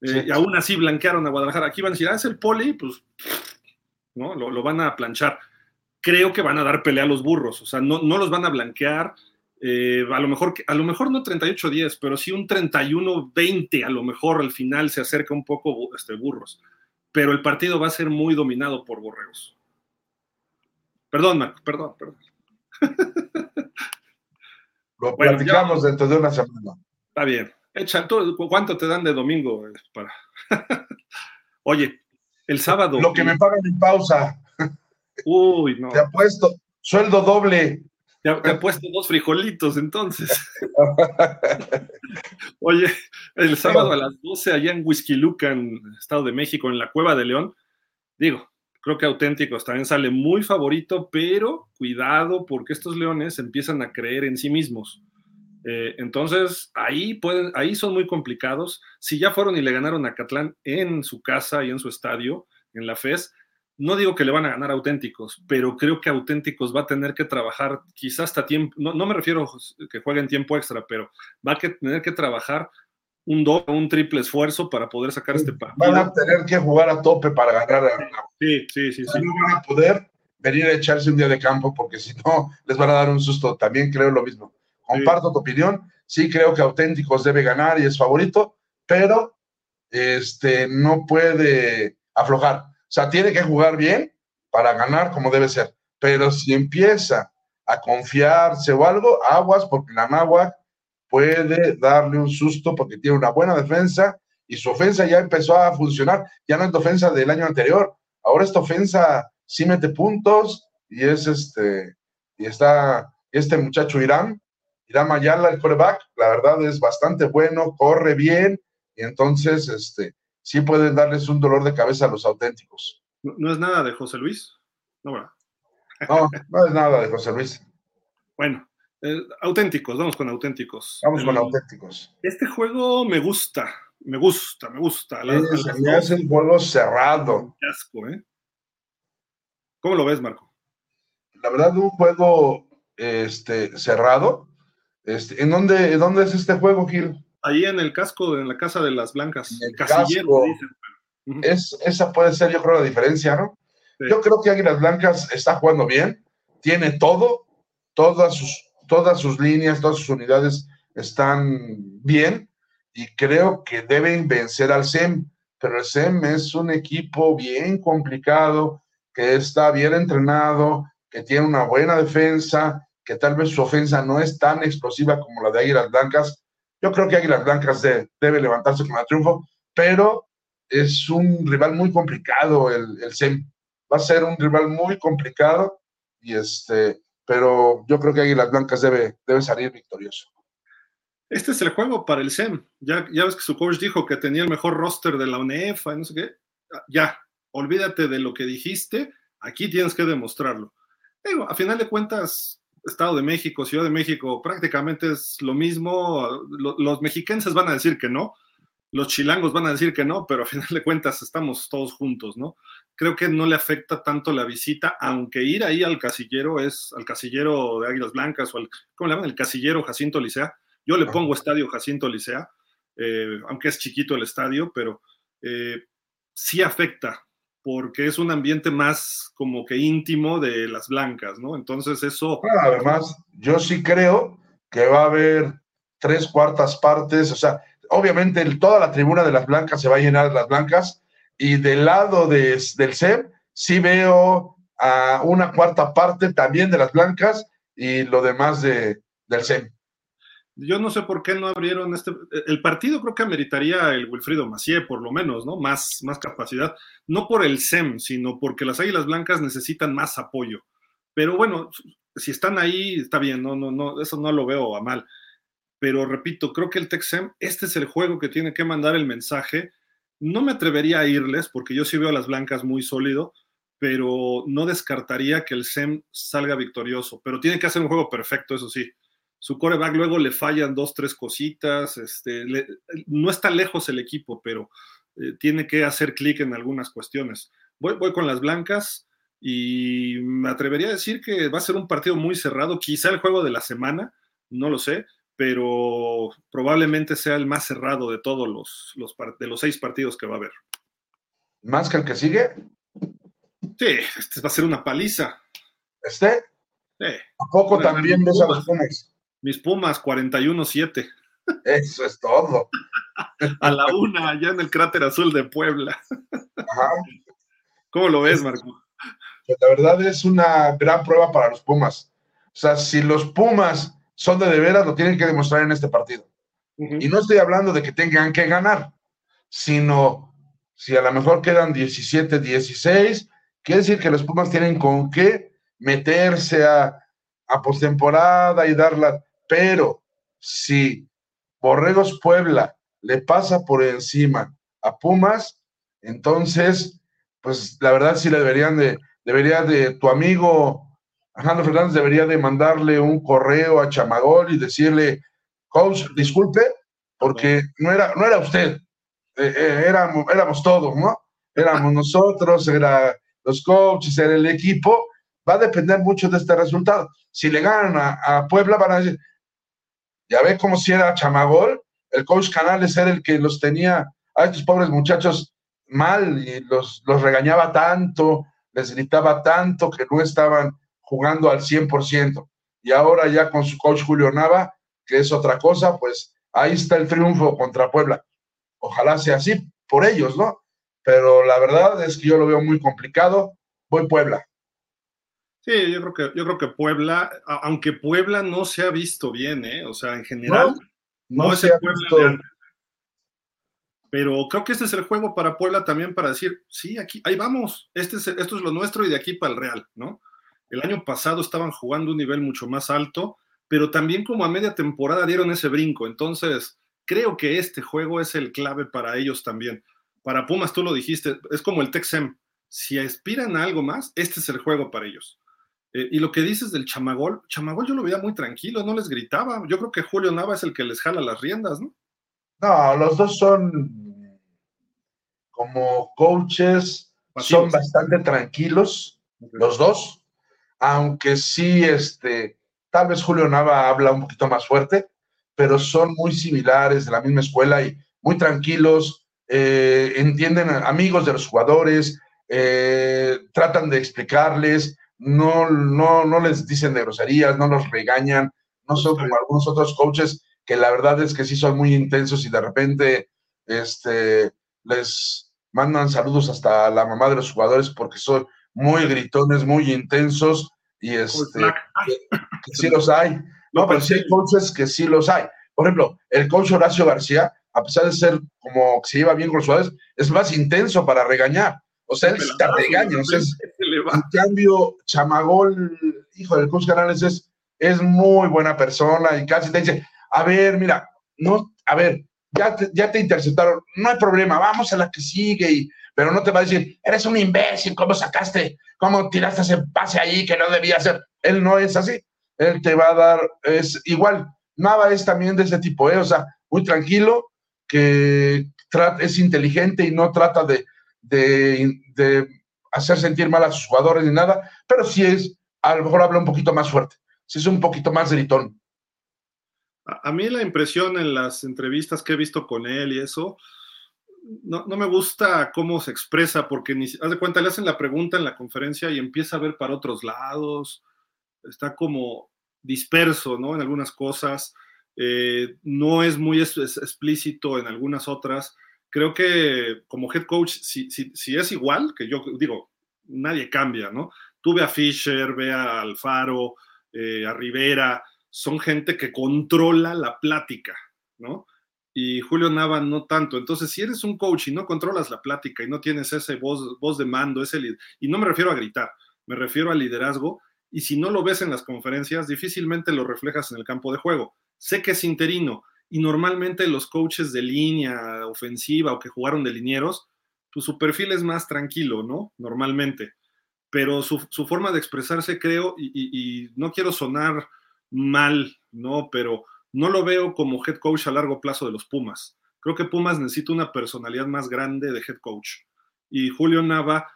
Eh, y aún así blanquearon a Guadalajara. Aquí van a decir, ah, es el poli, pues, ¿no? Lo, lo van a planchar creo que van a dar pelea a los burros, o sea, no, no los van a blanquear. Eh, a lo mejor a lo mejor no 38-10, pero sí un 31-20, a lo mejor al final se acerca un poco este, burros. Pero el partido va a ser muy dominado por borreos. Perdón, Marco, perdón, perdón. Lo platicamos dentro de una semana. Está bien. Echa, ¿Cuánto te dan de domingo? Para... Oye, el sábado. Lo que me pagan en pausa. Uy, no. Te ha puesto sueldo doble. Te ha, puesto dos frijolitos entonces. Oye, el sábado a las 12 allá en en Estado de México, en la Cueva de León, digo, creo que Auténticos también sale muy favorito, pero cuidado porque estos leones empiezan a creer en sí mismos. Eh, entonces, ahí, pueden, ahí son muy complicados. Si ya fueron y le ganaron a Catlán en su casa y en su estadio, en la FES, no digo que le van a ganar auténticos, pero creo que auténticos va a tener que trabajar quizás hasta tiempo, no, me refiero a que jueguen tiempo extra, pero va a tener que trabajar un doble, un triple esfuerzo para poder sacar este partido. Van a tener que jugar a tope para ganar. Sí, sí, sí. sí. No van a poder venir a echarse un día de campo porque si no les van a dar un susto. También creo lo mismo. Comparto tu opinión. Sí creo que auténticos debe ganar y es favorito, pero este no puede aflojar o sea, tiene que jugar bien para ganar como debe ser. Pero si empieza a confiarse o algo, aguas, porque la Náhuac puede darle un susto porque tiene una buena defensa y su ofensa ya empezó a funcionar. Ya no es la ofensa del año anterior. Ahora esta ofensa sí mete puntos y es este, y está este muchacho Irán, Irán Mayala, el coreback, la verdad es bastante bueno, corre bien y entonces este, sí pueden darles un dolor de cabeza a los auténticos. ¿No, es nada de José Luis? No, ¿verdad? No, no es nada de José Luis. Bueno, eh, auténticos, vamos con auténticos. Vamos con auténticos. Este juego me gusta, me gusta, me gusta. es, un juego cerrado. Qué ¿eh? ¿Cómo lo ves, Marco? La verdad, un juego este, cerrado. Este, ¿en, dónde, ¿En dónde es este juego, Gil? ahí en el casco, en la casa de las blancas. El casillero, dicen. Es, esa puede ser, yo creo, la diferencia, ¿no? Yo creo que Águilas Blancas está jugando bien, tiene todo, todas sus, todas sus líneas, todas sus unidades están bien y creo que deben vencer al SEM, pero el SEM es un equipo bien complicado, que está bien entrenado, que tiene una buena defensa, que tal vez su ofensa no es tan explosiva como la de Águilas Blancas. Yo creo que Águilas Blancas debe levantarse con el triunfo, pero es un rival muy complicado el, SEM. Va a ser un rival muy complicado, y este, pero yo creo que Águilas Blancas debe, debe salir victorioso. Este es el juego para el SEM. Ya, ya ves que su coach dijo que tenía el mejor roster de la UNEF, no sé qué. Ya, olvídate de lo que dijiste, aquí tienes que demostrarlo. a final de cuentas, Estado de México, Ciudad de México, prácticamente es lo mismo. Los mexiquenses van a decir que no, los chilangos van a decir que no, pero a final de cuentas estamos todos juntos, ¿no? Creo que no le afecta tanto la visita, aunque ir ahí al casillero es, al casillero de Águilas Blancas o al, ¿cómo le llaman? El casillero Jacinto Licea. Yo le pongo estadio Jacinto Licea, eh, aunque es chiquito el estadio, pero eh, sí afecta, porque es un ambiente más como que íntimo de las blancas, ¿no? Entonces eso... además, yo sí creo que va a haber tres cuartas partes, o sea, obviamente toda la tribuna de las blancas se va a llenar de las blancas y del lado del SEM sí veo a una cuarta parte también de las blancas y lo demás de, del SEM. Yo no sé por qué no abrieron este. El partido creo que ameritaría el Wilfrido Macié, por lo menos, ¿no? Más, más capacidad. No por el SEM, sino porque las Águilas Blancas necesitan más apoyo. Pero bueno, si están ahí, está bien, no, no, no, eso no lo veo a mal pero repito, creo que el Texem, este es el juego que tiene que mandar el mensaje. No me atrevería a irles porque yo sí veo a las blancas muy sólido, pero no descartaría que el SEM salga victorioso. Pero tiene que hacer un juego perfecto, eso sí. Su coreback luego le fallan dos, tres cositas. Este, no está lejos el equipo, pero eh, tiene que hacer clic en algunas cuestiones. Voy, voy con las blancas y me atrevería a decir que va a ser un partido muy cerrado, quizá el juego de la semana, no lo sé, pero probablemente sea el más cerrado de todos los, los, de los seis partidos que va a haber. ¿Más que el que sigue? Sí, este va a ser una paliza. ¿Este? Sí. ¿A poco también ves a los Pumas? Mis Pumas, 41-7. Eso es todo. a la una, allá en el cráter azul de Puebla. Ajá. ¿Cómo lo ves, Marco? Pues la verdad es una gran prueba para los Pumas. O sea, si los Pumas son de de veras, lo tienen que demostrar en este partido. Y no estoy hablando de que tengan que ganar, sino si a lo mejor quedan 17, 16, quiere decir que los Pumas tienen con qué meterse a, a postemporada y darla. Pero si Borregos Puebla le pasa por encima a Pumas, entonces, pues la verdad sí le deberían de, debería de tu amigo Alejandro Fernández debería de mandarle un correo a Chamagol y decirle, coach, disculpe, porque no era, no era usted, eh, eh, éramos, éramos todos, ¿no? Éramos nosotros, era los coaches, era el equipo, va a depender mucho de este resultado. Si le ganan a, Puebla, van a decir, ya ve como si era Chamagol, el coach Canales era el que los tenía a estos pobres muchachos mal y los, los regañaba tanto, les gritaba tanto que no estaban jugando al 100%. Y ahora ya con su coach Julio Nava, que es otra cosa, pues ahí está el triunfo contra Puebla. Ojalá sea así por ellos, ¿no? Pero la verdad es que yo lo veo muy complicado. Voy Puebla. Sí, yo creo que, yo creo que Puebla, aunque Puebla no se ha visto bien, ¿eh? O sea, en general, no, se ha visto. Pero creo que este es el juego para Puebla también para decir, sí, aquí, ahí vamos, este es, esto es lo nuestro y de aquí para el Real, ¿no? El año pasado estaban jugando un nivel mucho más alto, pero también como a media temporada dieron ese brinco. Entonces, creo que este juego es el clave para ellos también. Para Pumas, tú lo dijiste, es como el Texem. Si aspiran a algo más, este es el juego para ellos. Eh, y lo que dices del Chamagol, Chamagol yo lo veía muy tranquilo, no les gritaba. Yo creo que Julio Nava es el que les jala las riendas, ¿no? No, los dos son como coaches, son bastante tranquilos, los dos aunque sí, este, tal vez Julio Nava habla un poquito más fuerte, pero son muy similares, de la misma escuela y muy tranquilos, eh, entienden amigos de los jugadores, eh, tratan de explicarles, no, no, no les dicen de groserías, no los regañan, no son como algunos otros coaches que la verdad es que sí son muy intensos y de repente este, les mandan saludos hasta la mamá de los jugadores porque son muy gritones, muy intensos y este, que, sí los hay. No, pero sí hay coaches que sí los hay. Por ejemplo, el coach Horacio García, a pesar de ser como que se lleva bien con los jugadores, es más intenso para regañar. O sea, él te regaña. O sea, en cambio, Chamagol, hijo del coach Canales, es, es muy buena persona y casi te dice, a ver, mira, no, a ver, ya te, ya te interceptaron, no hay problema, vamos a la que sigue, y, pero no te va a decir, eres un imbécil, ¿cómo sacaste, cómo tiraste ese pase ahí que no debía ser? Él no es así, él te va a dar, es igual, Nava es también de ese tipo, ¿eh? o sea, muy tranquilo, que es inteligente y no trata de, de, de, hacer sentir mal a sus jugadores ni nada, pero sí es, a lo mejor habla un poquito más fuerte, sí es un poquito más gritón. A, mí la impresión en las entrevistas que he visto con él y eso, no, no me gusta cómo se expresa, porque ni, haz de cuenta, le hacen la pregunta en la conferencia y empieza a ver para otros lados, está como disperso, ¿no? En algunas cosas, eh, no es muy explícito en algunas otras. Creo que como head coach, si, si, es igual, que yo digo, nadie cambia, ¿no? Tuve a Fisher, ve a Alfaro, eh, a Rivera, son gente que controla la plática, ¿no? Y Julio Nava no tanto. Entonces, si eres un coach y no controlas la plática y no tienes ese voz, voz de mando, ese y no me refiero a gritar, me refiero al liderazgo, y si no lo ves en las conferencias, difícilmente lo reflejas en el campo de juego. Sé que es interino y normalmente los coaches de línea ofensiva o que jugaron de linieros, pues su perfil es más tranquilo, ¿no? Normalmente. Pero su, forma de expresarse, creo, y, no quiero sonar mal, ¿no? Pero no lo veo como head coach a largo plazo de los Pumas. Creo que Pumas necesita una personalidad más grande de head coach. Y Julio Nava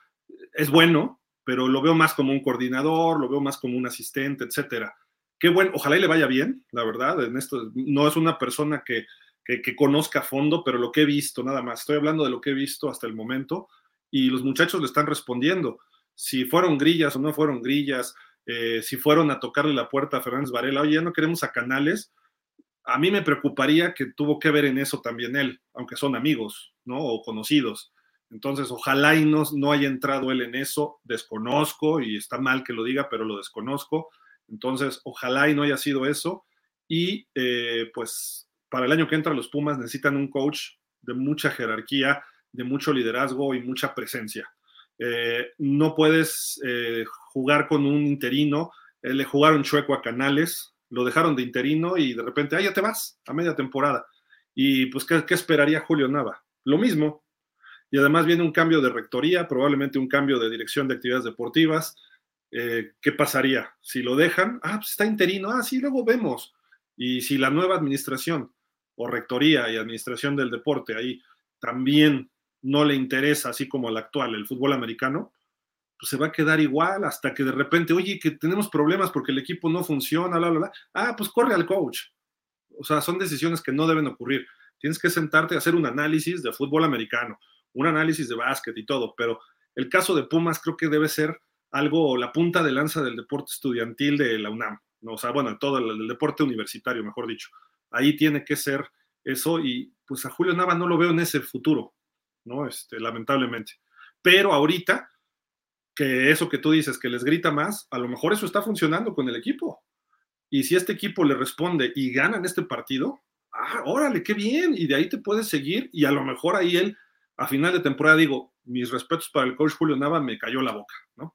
es bueno, pero lo veo más como un coordinador, lo veo más como un asistente, etcétera. Qué bueno, ojalá y le vaya bien, la verdad. En esto no es una persona que, que, conozca a fondo, pero lo que he visto, nada más. Estoy hablando de lo que he visto hasta el momento y los muchachos le están respondiendo. Si fueron grillas o no fueron grillas, eh, si fueron a tocarle la puerta a Fernández Varela, oye, ya no queremos a Canales, a mí me preocuparía que tuvo que ver en eso también él, aunque son amigos, ¿no? O conocidos. Entonces, ojalá y no, no haya entrado él en eso, desconozco y está mal que lo diga, pero lo desconozco. Entonces, ojalá y no haya sido eso. Y eh, pues para el año que entra los Pumas necesitan un coach de mucha jerarquía, de mucho liderazgo y mucha presencia. Eh, no puedes eh, jugar con un interino. le jugaron chueco a Canales, lo dejaron de interino y de repente, ah, ya te vas a media temporada. Y pues, ¿qué, qué esperaría Julio Nava? Lo mismo, y además viene un cambio de rectoría, probablemente un cambio de dirección de actividades deportivas. Eh, ¿Qué pasaría? Si lo dejan, ah, pues está interino, ah, sí, luego vemos. Y si la nueva administración o rectoría y administración del deporte ahí también no le interesa, así como el actual, el fútbol americano, pues se va a quedar igual hasta que de repente, oye, que tenemos problemas porque el equipo no funciona, bla, bla, bla. Ah, pues corre al coach. O sea, son decisiones que no deben ocurrir. Tienes que sentarte a hacer un análisis de fútbol americano un análisis de básquet y todo, pero el caso de Pumas creo que debe ser algo, la punta de lanza del deporte estudiantil de la UNAM, ¿no? o sea, bueno, todo el, deporte universitario, mejor dicho. Ahí tiene que ser eso y pues a Julio Nava no lo veo en ese futuro, ¿no? Este, lamentablemente. Pero ahorita, que eso que tú dices, que les grita más, a lo mejor eso está funcionando con el equipo. Y si este equipo le responde y ganan este partido, ah, órale, qué bien, y de ahí te puedes seguir y a lo mejor ahí él a final de temporada digo, mis respetos para el coach Julio Nava, me cayó la boca, ¿no?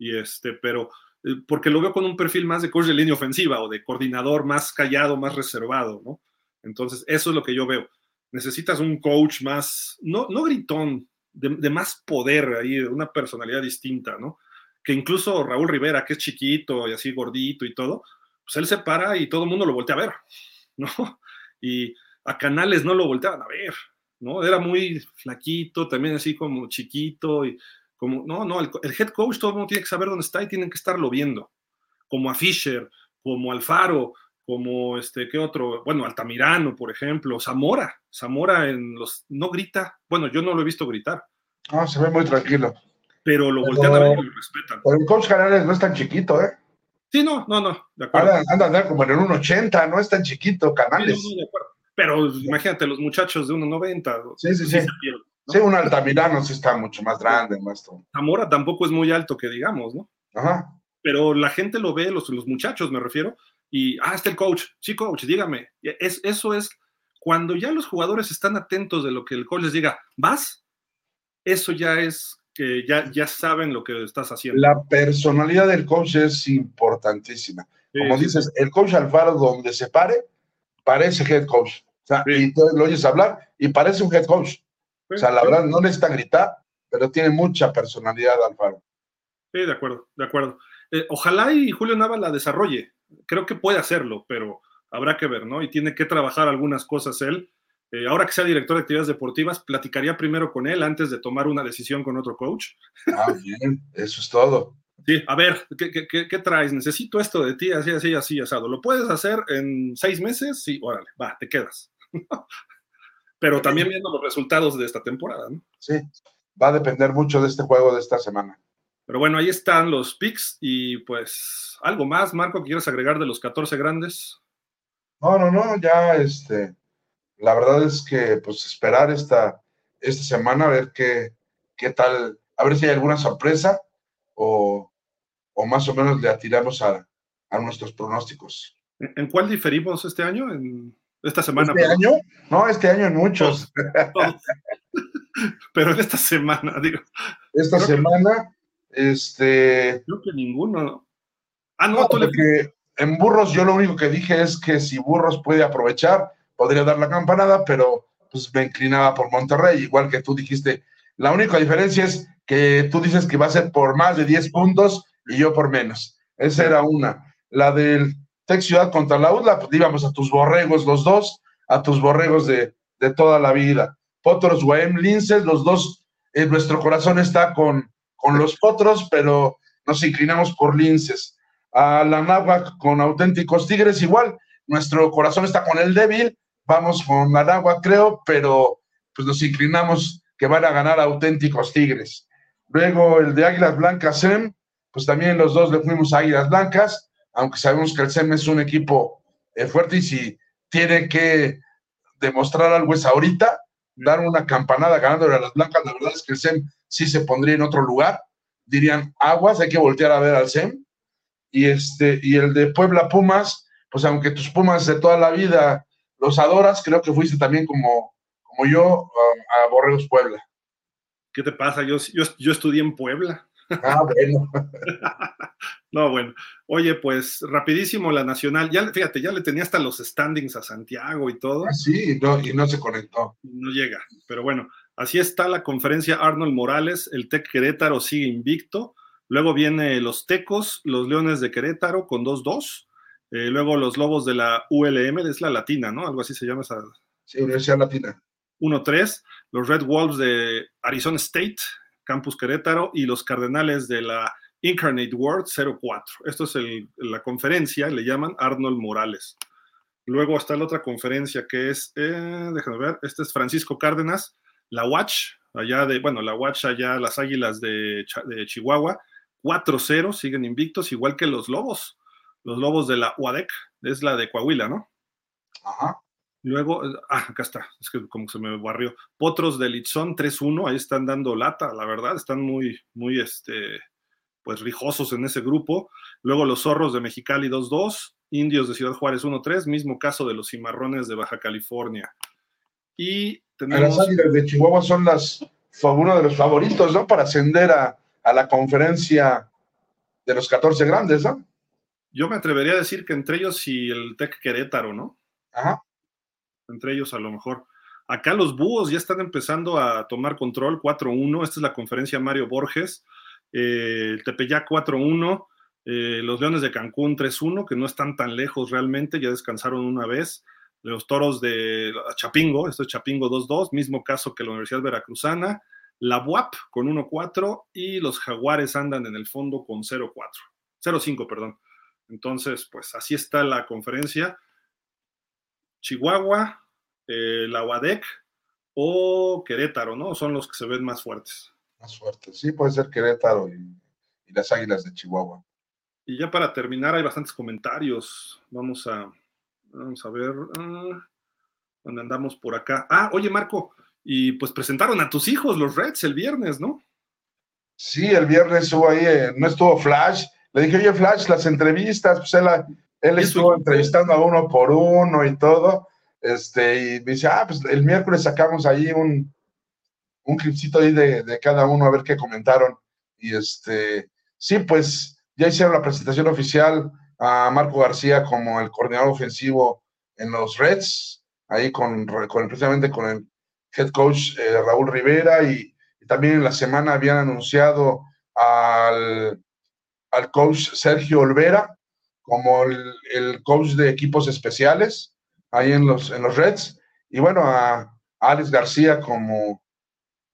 Y este, pero eh, porque lo veo con un perfil más de coach de línea ofensiva o de coordinador más callado, más reservado, ¿no? Entonces, eso es lo que yo veo. Necesitas un coach más, no, no gritón, de, más poder ahí, de una personalidad distinta, ¿no? Que incluso Raúl Rivera, que es chiquito y así gordito y todo, pues él se para y todo el mundo lo voltea a ver, ¿no? Y a Canales no lo volteaban a ver, ¿no? Era muy flaquito, también así como chiquito y como, no, no, el, head coach todo el mundo tiene que saber dónde está y tienen que estarlo viendo, como a Fisher, como Alfaro, como este, ¿qué otro? Bueno, Altamirano, por ejemplo, Zamora, Zamora en los, no grita, bueno, yo no lo he visto gritar. No, se ve muy tranquilo. Pero lo voltean a ver y lo respetan. Pero el coach Canales no es tan chiquito, ¿eh? Sí, no, no, no, de acuerdo. Anda, anda, como en el 1.80, no es tan chiquito, Canales. Sí, no, de acuerdo. Pero imagínate, los muchachos de 1.90. Sí, sí, sí. Sí, un Altamirano sí está mucho más grande, más todo. Zamora tampoco es muy alto, que digamos, ¿no? Ajá. Pero la gente lo ve, los, los muchachos me refiero, y, ah, está el coach. Sí, coach, dígame. Es, eso es cuando ya los jugadores están atentos de lo que el coach les diga, ¿vas? Eso ya es que ya, ya saben lo que estás haciendo. La personalidad del coach es importantísima. Como dices, el coach Alfaro, donde se pare, parece head coach. O sea, y lo oyes hablar y parece un head coach. O sea, la verdad, no necesita gritar, pero tiene mucha personalidad Alfaro. Sí, de acuerdo, de acuerdo. Eh, ojalá y Julio Nava la desarrolle. Creo que puede hacerlo, pero habrá que ver, ¿no? Y tiene que trabajar algunas cosas él. Eh, ahora que sea director de actividades deportivas, platicaría primero con él antes de tomar una decisión con otro coach. Ah, bien, eso es todo. Sí, a ver, ¿qué, qué, traes? Necesito esto de ti, así, así, así, asado. ¿Lo puedes hacer en seis meses? Sí, órale, va, te quedas. Pero también viendo los resultados de esta temporada, ¿no? Sí, va a depender mucho de este juego de esta semana. Pero bueno, ahí están los picks y pues algo más, Marco, ¿quieres agregar de los 14 grandes? No, no, no, ya este, la verdad es que pues esperar esta, esta semana a ver qué, qué tal, a ver si hay alguna sorpresa o, o más o menos le atiramos a, a nuestros pronósticos. ¿En cuál diferimos este año? ¿En esta semana? ¿Este año? No, este año en muchos. Pero en esta semana, digo. Esta semana, este. Creo que ninguno. Ah, no, tú porque en Burros yo lo único que dije es que si Burros puede aprovechar, podría dar la campanada, pero pues me inclinaba por Monterrey, igual que tú dijiste. La única diferencia es que tú dices que va a ser por más de 10 puntos y yo por menos. Esa era una. La del Tech Ciudad contra la UDLA, pues íbamos a tus borregos los dos, a tus borregos de, de toda la vida. Potros, Guaem, Linces, los dos, en nuestro corazón está con, con los Potros, pero nos inclinamos por Linces a la Náhuac con auténticos Tigres, igual, nuestro corazón está con el débil, vamos con la Náhuac, creo, pero pues nos inclinamos que van a ganar auténticos Tigres. Luego el de Águilas Blancas SEM, pues también los dos le fuimos a Águilas Blancas, aunque sabemos que el SEM es un equipo eh, fuerte y si tiene que demostrar algo es ahorita, dar una campanada ganando a las Blancas, la verdad es que el SEM sí se pondría en otro lugar, dirían aguas, hay que voltear a ver al SEM, y, este, y el de Puebla Pumas, pues aunque tus Pumas de toda la vida los adoras, creo que fuiste también como, como yo a, Borreos Puebla. ¿Qué te pasa? Yo, yo, yo estudié en Puebla. Ah, bueno. no, bueno. Oye, pues rapidísimo la Nacional. Ya, fíjate, ya le tenía hasta los standings a Santiago y todo. Ah, sí, no, y no se conectó. No llega, pero bueno, así está la conferencia Arnold Morales. El TEC Querétaro sigue invicto. Luego viene los Tecos, los Leones de Querétaro con 2-2. Eh, luego los Lobos de la ULM, es la Latina, ¿no? Algo así se llama esa. Sí, Universidad Latina. 1-3. Los Red Wolves de Arizona State, Campus Querétaro. Y los Cardenales de la Incarnate World 0-4. Esto es la conferencia, le llaman Arnold Morales. Luego está la otra conferencia que es, eh, déjame ver, este es Francisco Cárdenas, la Watch, allá de, bueno, la Watch allá, las Águilas de, de Chihuahua, 4-0, siguen invictos, igual que los Lobos. Los Lobos de la UADEC, es la de Coahuila, ¿no? Ajá. Luego, ah, acá está, es que como se me barrió. Potros de Litzón 3-1, ahí están dando lata, la verdad, están muy, muy, este, pues rijosos en ese grupo. Luego los Zorros de Mexicali 2-2, Indios de Ciudad Juárez 1-3, mismo caso de los Cimarrones de Baja California. Y tenemos... Las Águilas de Chihuahua son las, uno de los favoritos, ¿no? Para ascender a, a la conferencia de los 14 grandes, ¿no? Yo me atrevería a decir que entre ellos y el Tec Querétaro, ¿no? Ajá. Entre ellos a lo mejor. Acá los búhos ya están empezando a tomar control, 4-1. Esta es la conferencia Mario Borges. Eh, el Tepeyac 4-1. Eh, los Leones de Cancún 3-1, que no están tan lejos realmente, ya descansaron una vez. Los Toros de Chapingo, esto es Chapingo 2-2, mismo caso que la Universidad Veracruzana la WAP con 1-4 y los Jaguares andan en el fondo con 0-4, 0-5, perdón. Entonces, pues así está la conferencia. Chihuahua, eh, la UADEC o Querétaro, ¿no? Son los que se ven más fuertes. Más fuertes, sí, puede ser Querétaro y, las Águilas de Chihuahua. Y ya para terminar, hay bastantes comentarios. Vamos a, vamos a ver. Ah, ¿Dónde andamos por acá? Ah, oye, Marco, y pues presentaron a tus hijos, los Reds, el viernes, ¿no? Sí, el viernes estuvo ahí, eh, no estuvo Flash. Le dije, oye, Flash, las entrevistas, pues él, él estuvo entrevistando a uno por uno y todo. Este, y me dice, ah, pues el miércoles sacamos ahí un, un clipcito ahí de, de, cada uno a ver qué comentaron. Y este, sí, pues ya hicieron la presentación oficial a Marco García como el coordinador ofensivo en los Reds, ahí con, con precisamente con el head coach eh, Raúl Rivera y, también en la semana habían anunciado al, al coach Sergio Olvera como el, el, coach de equipos especiales ahí en los, en los Reds y bueno, a, Alex García como,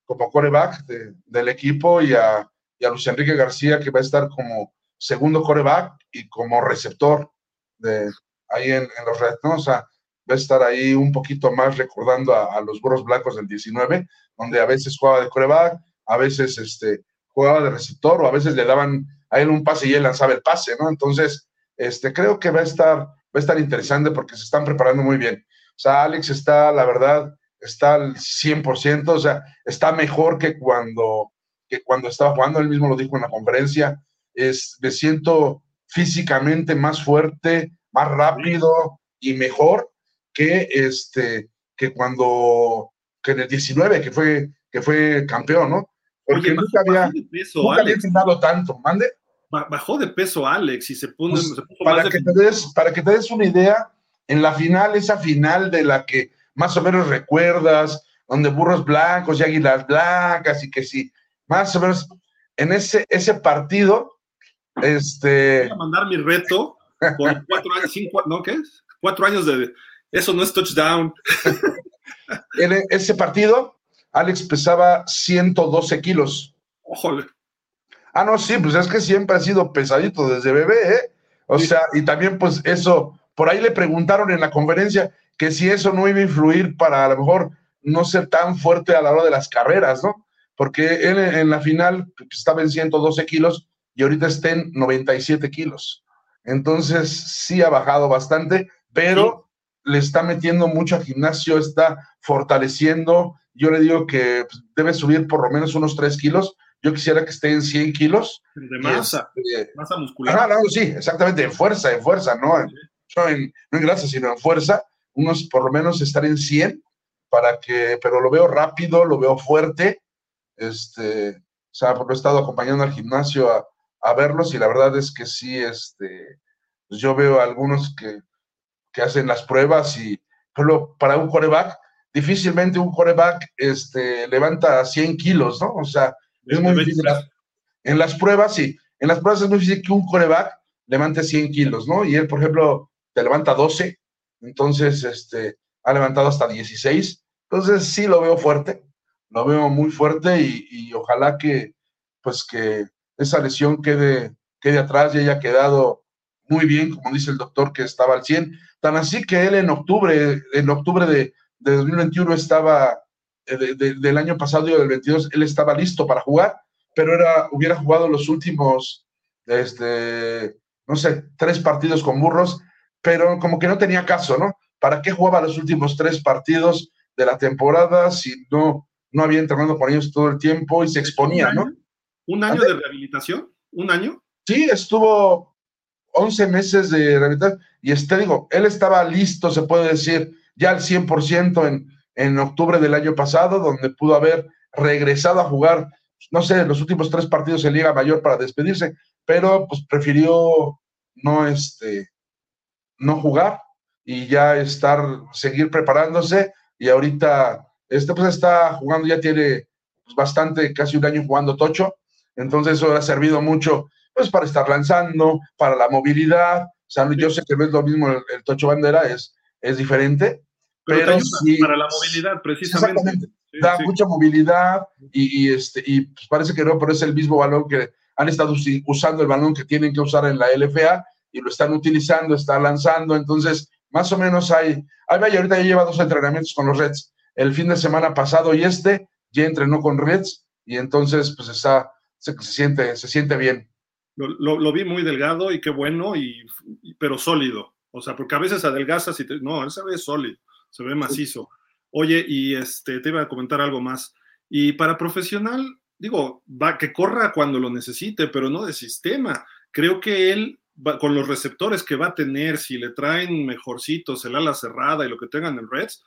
como coreback del equipo y a, y a Luis Enrique García que va a estar como segundo coreback y como receptor de ahí en, en los Reds, ¿no? O sea, va a estar ahí un poquito más recordando a, los burros blancos del 19, donde a veces jugaba de coreback, a veces este, jugaba de receptor o a veces le daban a él un pase y él lanzaba el pase, ¿no? Entonces, este, creo que va a estar, va a estar interesante porque se están preparando muy bien. O sea, Alex está, la verdad, está al 100%, o sea, está mejor que cuando, que cuando estaba jugando, él mismo lo dijo en la conferencia, es, me siento físicamente más fuerte, más rápido y mejor que, este, que cuando, que en el 19, que fue, que fue campeón, ¿no? Porque nunca había, peso, nunca había entrenado tanto, mande. Bajó de peso Alex y se, puso, pues, para, que te des, para que te des una idea, en la final, esa final de la que más o menos recuerdas, donde burros blancos y águilas blancas y que sí, más o menos en ese, ese partido, este... Voy a mandar mi reto por cuatro años, cinco, ¿no? ¿Qué es? Cuatro años de, eso no es touchdown. en ese partido, Alex pesaba 112 kilos. Ojole. Ah, no, sí, pues es que siempre ha sido pesadito desde bebé, ¿eh? O sea, y también pues eso, por ahí le preguntaron en la conferencia que si eso no iba a influir para a lo mejor no ser tan fuerte a la hora de las carreras, ¿no? Porque él en la final pues, estaba en 112 kilos y ahorita está en 97 kilos. Entonces sí ha bajado bastante, pero le está metiendo mucho al gimnasio, está fortaleciendo. Yo le digo que pues, debe subir por lo menos unos 3 kilos. Yo quisiera que esté en 100 kilos. De masa, este, masa muscular. Ah, no, sí, exactamente, en fuerza, en fuerza, ¿no? No, en, grasa, sino en fuerza. Unos por lo menos estar en 100 para que, pero lo veo rápido, lo veo fuerte. Este, o sea, porque he estado acompañando al gimnasio a, a verlos y la verdad es que sí, este, pues yo veo algunos que que hacen las pruebas y para un coreback, difícilmente un coreback este, levanta 100 kilos, ¿no? O sea, es muy difícil. En las pruebas, sí, en las pruebas es muy difícil que un coreback levante 100 kilos, ¿no? Y él, por ejemplo, te levanta 12, entonces este, ha levantado hasta 16. Entonces sí lo veo fuerte, lo veo muy fuerte y, y ojalá que, pues que esa lesión quede, quede atrás y haya quedado muy bien, como dice el doctor, que estaba al 100. Tan así que él en octubre, en octubre de, 2021 estaba, eh, del año pasado y del 22, él estaba listo para jugar, pero era, hubiera jugado los últimos, este, no sé, tres partidos con burros, pero como que no tenía caso, ¿no? ¿Para qué jugaba los últimos tres partidos de la temporada si no, no había entrenado con ellos todo el tiempo y se exponía, ¿no? ¿Un año de rehabilitación? ¿Un año? Sí, estuvo 11 meses de rehabilitación. Y este, digo, él estaba listo, se puede decir, ya al 100% en, en octubre del año pasado, donde pudo haber regresado a jugar, no sé, los últimos tres partidos en Liga Mayor para despedirse, pero pues prefirió no, este, no jugar y ya estar, seguir preparándose. Y ahorita, este pues está jugando, ya tiene pues, bastante, casi un año jugando tocho. Entonces eso ha servido mucho pues para estar lanzando, para la movilidad. O sea, yo sé que no es lo mismo el, Tocho Bandera, es, es diferente, pero, sí, para la movilidad, precisamente. da mucha movilidad y, este, y pues parece que no, pero es el mismo balón que han estado usando el balón que tienen que usar en la LFA y lo están utilizando, está lanzando, entonces más o menos hay, vaya, ahorita ya lleva dos entrenamientos con los Reds, el fin de semana pasado y este, ya entrenó con Reds y entonces pues está, se, se siente, se siente bien. Lo, lo, vi muy delgado y qué bueno, y, pero sólido. O sea, porque a veces adelgazas y te, no, él se ve sólido, se ve macizo. Oye, y este, te iba a comentar algo más. Y para profesional, digo, va que corra cuando lo necesite, pero no de sistema. Creo que él, va, con los receptores que va a tener, si le traen mejorcitos el ala cerrada y lo que tengan en Reds,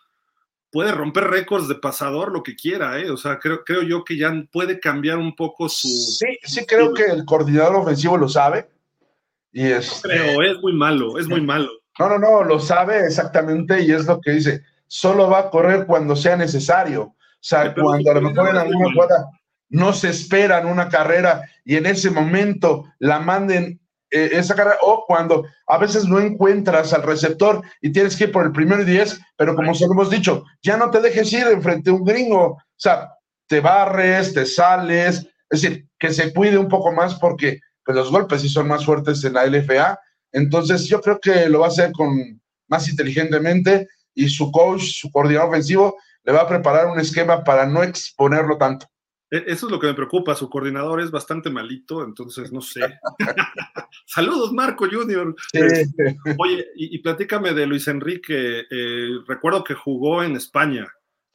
puede romper récords de pasador, lo que quiera, ¿eh? O sea, creo, creo yo que ya puede cambiar un poco su... Sí, sí creo que el coordinador ofensivo lo sabe. Y es... Creo, es muy malo, es muy malo. No, no, no, lo sabe exactamente y es lo que dice. Solo va a correr cuando sea necesario. O sea, Pero cuando a lo mejor en alguna jugada no se esperan una carrera y en ese momento la manden eh, esa carrera, o cuando a veces no encuentras al receptor y tienes que ir por el primero y diez, pero como se lo hemos dicho, ya no te dejes ir enfrente a un gringo, o sea, te barres, te sales, es decir, que se cuide un poco más porque pues, los golpes sí son más fuertes en la LFA, entonces yo creo que lo va a hacer con más inteligentemente y su coach, su coordinador ofensivo, le va a preparar un esquema para no exponerlo tanto. E, eso es lo que me preocupa. Su coordinador es bastante malito, entonces no sé. Saludos, Marco Junior. Oye, y, y, platícame de Luis Enrique. Eh, recuerdo que jugó en España.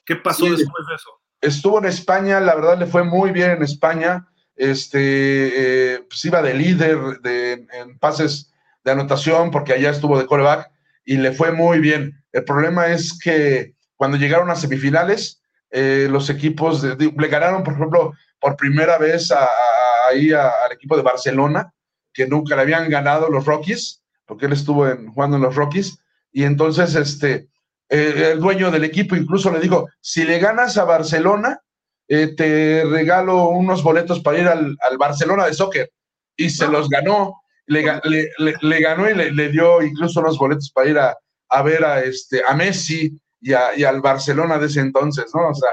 ¿Qué pasó sí, después de eso? Estuvo en España, la verdad le fue muy bien en España. Este, eh, pues iba de líder de, en pases de anotación porque allá estuvo de coreback y le fue muy bien. El problema es que cuando llegaron a semifinales, eh, los equipos de, de, le ganaron, por ejemplo, por primera vez a, a, ahí al equipo de Barcelona, que nunca le habían ganado los Rockies, porque él estuvo en, jugando en los Rockies, y entonces este, eh, el dueño del equipo incluso le dijo, si le ganas a Barcelona, eh, te regalo unos boletos para ir al, al Barcelona de soccer, y se los ganó, le, le, le, le ganó y le, dio incluso unos boletos para ir a, a ver a, este, a Messi, y, a, y, al Barcelona de ese entonces, ¿no? O sea,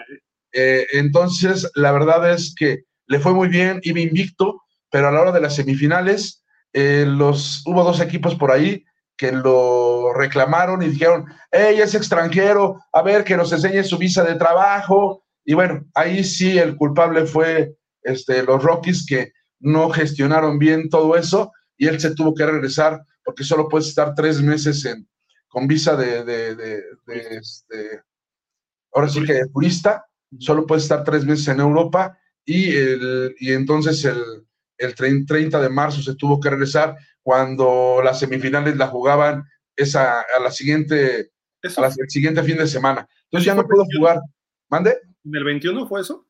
eh, entonces la verdad es que le fue muy bien, iba invicto, pero a la hora de las semifinales, eh, los, hubo dos equipos por ahí que lo reclamaron y dijeron, hey, es extranjero, a ver, que nos enseñe su visa de trabajo. Y bueno, ahí sí el culpable fue este, los Rockies que no gestionaron bien todo eso y él se tuvo que regresar porque solo puedes estar tres meses en, con visa de, de, de, de este, ahora sí que de turista, solo puede estar tres meses en Europa y, el, y entonces el, el 30 de marzo se tuvo que regresar cuando las semifinales la jugaban esa, a la siguiente, a la, el siguiente fin de semana. Entonces ya no puedo jugar. ¿Mande? ¿En el 21 fue eso?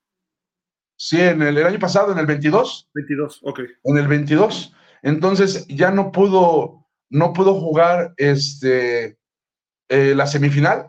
Sí, en el, el año pasado, en el 22. 22, ok. En el 22. Entonces ya no pudo no pudo jugar este, eh, la semifinal,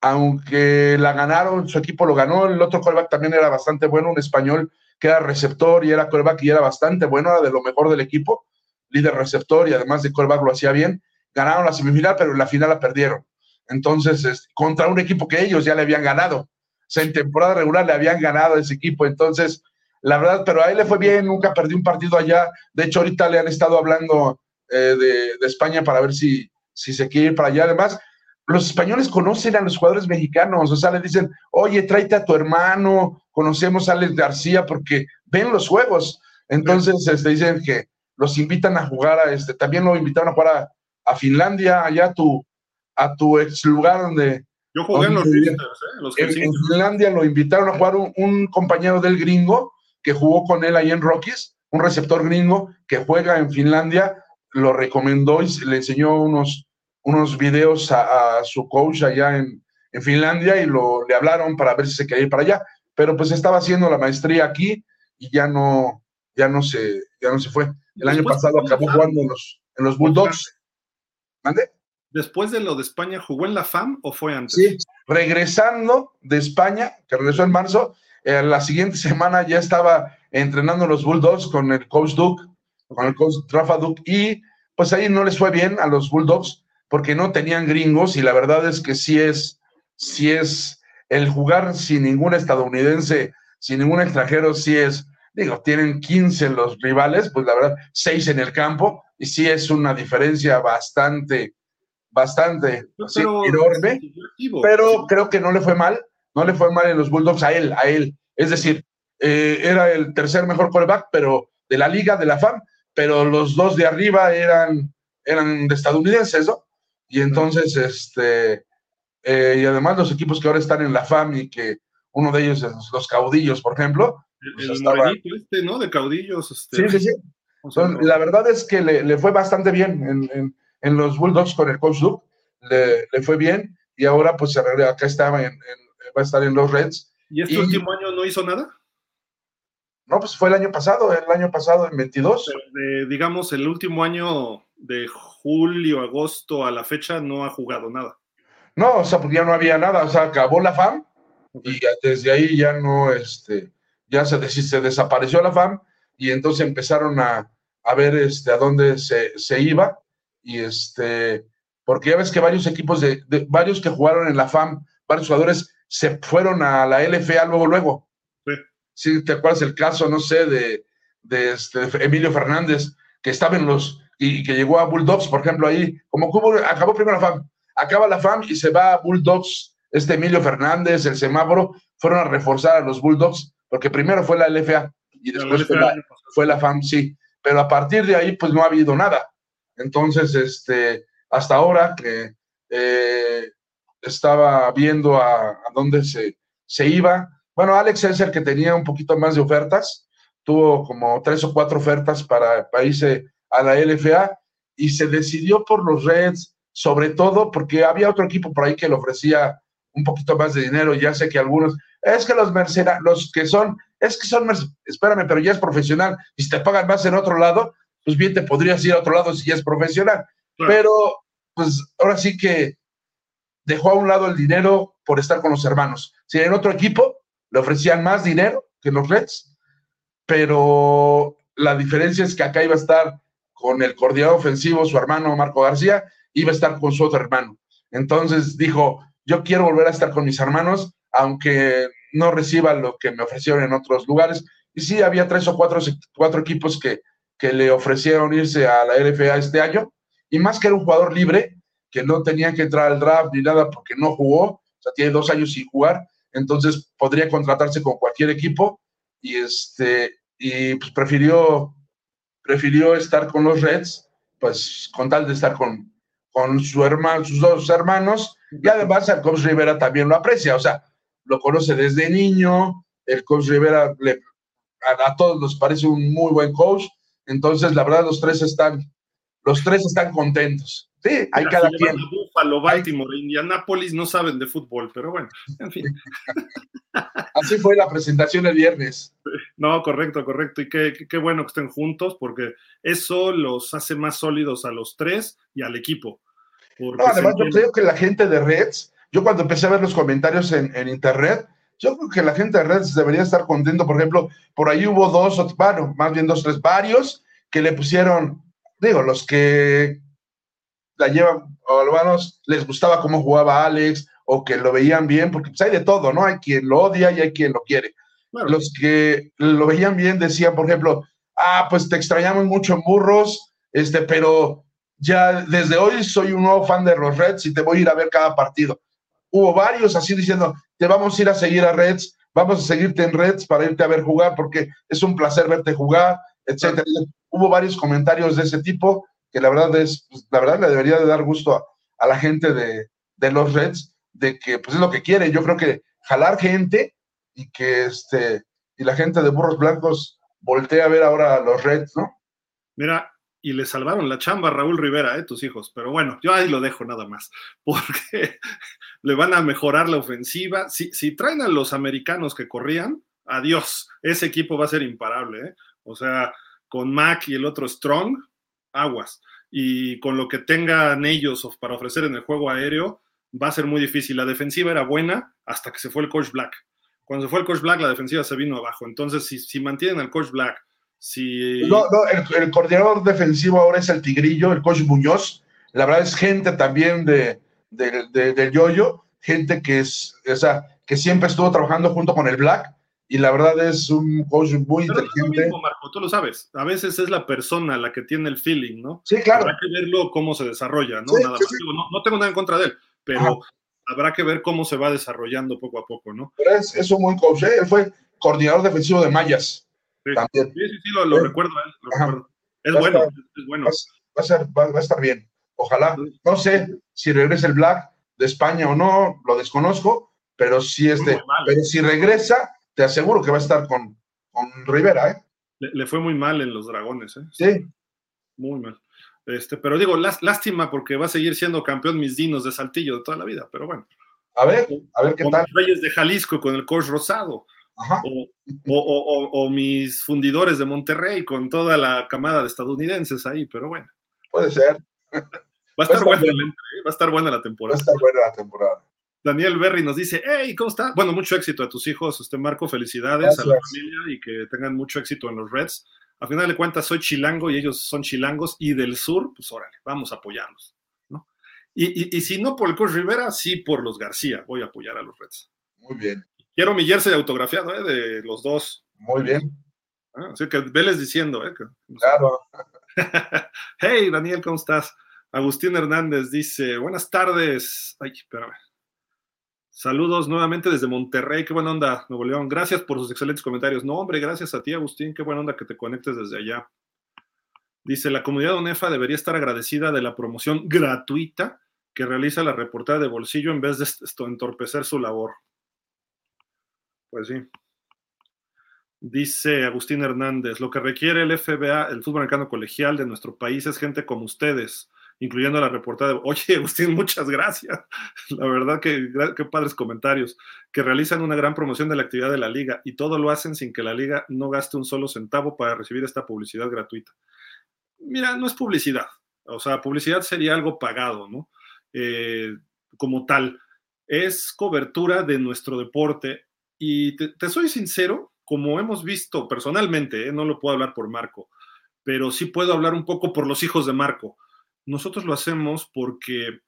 aunque la ganaron, su equipo lo ganó, el otro coreback también era bastante bueno, un español que era receptor y era coreback y era bastante bueno, era de lo mejor del equipo, líder receptor y además de coreback lo hacía bien, ganaron la semifinal, pero en la final la perdieron. Entonces, es, contra un equipo que ellos ya le habían ganado. O sea, en temporada regular le habían ganado a ese equipo. Entonces, la verdad, pero a él le fue bien, nunca perdió un partido allá. De hecho, ahorita le han estado hablando eh, de, de, España para ver si, si se quiere ir para allá. Además, los españoles conocen a los jugadores mexicanos, o sea, le dicen, oye, tráete a tu hermano, conocemos a Alex García porque ven los juegos. Entonces, este, dicen que los invitan a jugar a este, también lo invitaron a jugar a, a Finlandia, allá a tu, a tu ex lugar donde. Yo jugué en los, visitors, ¿eh? los en, en, Finlandia lo invitaron a jugar un, un, compañero del gringo que jugó con él ahí en Rockies, un receptor gringo que juega en Finlandia lo recomendó y le enseñó unos, unos videos a, a su coach allá en, en, Finlandia y lo, le hablaron para ver si se quería ir para allá. Pero pues estaba haciendo la maestría aquí y ya no, ya no, se, ya no se fue. El año pasado acabó jugando en los, en los Bulldogs. ¿Mande? Después de lo de España, ¿jugó en la FAM o fue antes? Sí, regresando de España, que regresó en marzo, eh, la siguiente semana ya estaba entrenando los Bulldogs con el coach Duke con el coach Rafa Duke y pues ahí no les fue bien a los Bulldogs porque no tenían gringos y la verdad es que sí es, sí es el jugar sin ningún estadounidense, sin ningún extranjero, sí es, digo, tienen 15 los rivales, pues la verdad, 6 en el campo, y sí es una diferencia bastante, bastante pero, enorme, pero creo que no le fue mal, no le fue mal en los Bulldogs a él, a él. Es decir, eh, era el tercer mejor quarterback, pero de la liga, de la FAM, pero los dos de arriba eran, eran de estadounidenses, ¿no? Y entonces, este, eh, y además los equipos que ahora están en la FAM y que uno de ellos es los caudillos, por ejemplo. Pues el, este, ¿no? De caudillos. Este. Sí, sí, sí. la verdad es que le, fue bastante bien en, en, los Bulldogs con el coach Duke, le, le, fue bien y ahora pues acá estaba en, va a estar en los Reds. ¿Y este último año no hizo nada? No, pues fue el año pasado, el año pasado en 22. digamos, el último año de julio, agosto a la fecha no ha jugado nada. No, o sea, porque ya no había nada, o sea, acabó la FAM y desde ahí ya no, este, ya se, se desapareció la FAM y entonces empezaron a, a ver este, a dónde se, se, iba y este, porque ya ves que varios equipos de, de, varios que jugaron en la FAM, varios jugadores se fueron a la LFA luego, luego. Si te acuerdas el caso, no sé, de, de, este, Emilio Fernández, que estaba en los, y, que llegó a Bulldogs, por ejemplo, ahí, como acabó primero la FAM, acaba la FAM y se va a Bulldogs, este Emilio Fernández, el semáforo, fueron a reforzar a los Bulldogs, porque primero fue la LFA y después fue la, FAM, sí, pero a partir de ahí, pues no ha habido nada. Entonces, este, hasta ahora que eh, estaba viendo a, a dónde se, se iba, bueno, Alex es el que tenía un poquito más de ofertas, tuvo como tres o cuatro ofertas para, irse a la LFA y se decidió por los Reds, sobre todo porque había otro equipo por ahí que le ofrecía un poquito más de dinero. Ya sé que algunos, es que los mercenarios, los que son, es que son, espérame, pero ya es profesional y si te pagan más en otro lado, pues bien te podrías ir a otro lado si ya es profesional. Pero, pues ahora sí que dejó a un lado el dinero por estar con los hermanos. Si en otro equipo, le ofrecían más dinero que los Reds, pero la diferencia es que acá iba a estar con el coordinador ofensivo, su hermano Marco García, iba a estar con su otro hermano. Entonces dijo, yo quiero volver a estar con mis hermanos, aunque no reciba lo que me ofrecieron en otros lugares. Y sí, había tres o cuatro, cuatro equipos que, que le ofrecieron irse a la LFA este año, y más que era un jugador libre, que no tenía que entrar al draft ni nada porque no jugó, o sea, tiene dos años sin jugar, entonces podría contratarse con cualquier equipo y este y pues prefirió prefirió estar con los Reds pues con tal de estar con, con su hermano, sus dos hermanos y además el coach Rivera también lo aprecia, o sea, lo conoce desde niño, el coach Rivera le, a, a todos nos parece un muy buen coach, entonces la verdad los tres están los tres están contentos. Sí, hay cada quien. Búfalo, Baltimore, Indianápolis no saben de fútbol, pero bueno, en fin. Así fue la presentación el viernes. No, correcto, correcto. Y qué, qué, bueno que estén juntos, porque eso los hace más sólidos a los tres y al equipo. No, además, yo creo que la gente de Reds, yo cuando empecé a ver los comentarios en, en internet, yo creo que la gente de Reds debería estar contento. Por ejemplo, por ahí hubo dos, bueno, más bien dos, tres, varios que le pusieron, digo, los que la llevan, o menos les gustaba cómo jugaba Alex, o que lo veían bien, porque pues hay de todo, ¿no? Hay quien lo odia y hay quien lo quiere. Los que lo veían bien decían, por ejemplo, ah, pues te extrañamos mucho en burros, este, pero ya desde hoy soy un nuevo fan de los Reds y te voy a ir a ver cada partido. Hubo varios así diciendo, te vamos a ir a seguir a Reds, vamos a seguirte en Reds para irte a ver jugar porque es un placer verte jugar, etcétera. Hubo varios comentarios de ese tipo que la verdad es, pues, la verdad le debería de dar gusto a, la gente de, los Reds, de que pues es lo que quiere. Yo creo que jalar gente y que este, y la gente de Burros Blancos voltea a ver ahora a los Reds, ¿no? Mira, y le salvaron la chamba a Raúl Rivera, ¿eh? tus hijos. Pero bueno, yo ahí lo dejo nada más, porque le van a mejorar la ofensiva. Si, si traen a los americanos que corrían, adiós, ese equipo va a ser imparable. ¿eh? O sea, con Mac y el otro Strong, aguas. Y con lo que tengan ellos para ofrecer en el juego aéreo, va a ser muy difícil. La defensiva era buena hasta que se fue el coach Black. Cuando se fue el coach Black, la defensiva se vino abajo. Entonces, si, si mantienen al coach Black, si... No, no, el, coordinador defensivo ahora es el Tigrillo, el coach Muñoz. La verdad es gente también de, de, del Yoyo, gente que es, o sea, que siempre estuvo trabajando junto con el Black y la verdad es un coach muy Pero inteligente. Es lo mismo, Marco, tú lo sabes. A veces es la persona la que tiene el feeling, ¿no? Sí, claro. Habrá que verlo cómo se desarrolla, ¿no? Sí, nada sí, más. sí. No, no tengo nada en contra de él, pero Ajá. habrá que ver cómo se va desarrollando poco a poco, ¿no? Pero es, es un buen coach. ¿eh? Él fue coordinador defensivo de Mayas Sí. también. Sí, sí, lo, recuerdo, ¿eh? Lo Ajá. recuerdo. Es bueno, estar- es bueno. Va, a ser, va, va a estar bien. Ojalá. No sé si regresa el Black de España o no, lo desconozco, pero si este, pero si regresa, te aseguro que va a estar con, con Rivera, ¿eh? Le, le fue muy mal en los dragones, ¿eh? Sí, Muy mal. Este, pero digo, lás- lástima porque va a seguir siendo campeón mis dinos de Saltillo de toda la vida, pero bueno. a ver, a ver qué O tal. mis Reyes de Jalisco con el coach Rosado, Ajá. o, o- o- mis fundidores de Monterrey con toda la camada de estadounidenses ahí, pero bueno. Puede ser. Va a estar estar buena, ¿eh? va a estar buena la Va a temporada. estar buena la temporada. Daniel Berry nos dice, hey, ¿cómo está? Bueno, mucho éxito a tus hijos, este Marco, felicidades a la familia y que tengan mucho éxito en los Reds. A final de cuentas, soy chilango y ellos son chilangos y del sur, pues órale, vamos a apoyarlos, ¿no? Y, y- y si no por el coach Rivera, sí por los García, voy a apoyar a los Reds. Muy bien, Quiero mi jersey autografiado, ¿eh? De los dos. muy bien. ¿eh? Así que veles diciendo, ¿eh? Claro. hey, Daniel, ¿cómo estás? Agustín Hernández dice, buenas tardes. Ay, espérame. Saludos nuevamente desde Monterrey, qué buena onda, Nuevo León. Gracias por sus excelentes comentarios. No, hombre, gracias a ti, Agustín, qué buena onda que te conectes desde allá. Dice, la comunidad UNEFA debería estar agradecida de la promoción gratuita que realiza la reportada de bolsillo en vez de entorpecer su labor. Pues sí. Dice Agustín Hernández, lo que requiere el FBA, el fútbol americano colegial de nuestro país, es gente como ustedes, incluyendo la reportada. de- Oye, Agustín, muchas gracias. La verdad que qué padres comentarios, que realizan una gran promoción de la actividad de la liga y todo lo hacen sin que la liga no gaste un solo centavo para recibir esta publicidad gratuita. Mira, no es publicidad, o sea, publicidad sería algo pagado, ¿no? Eh, como tal, es cobertura de nuestro deporte y te, te soy sincero, como hemos visto personalmente, ¿eh? no lo puedo hablar por Marco, pero sí puedo hablar un poco por los hijos de Marco. Nosotros lo hacemos porque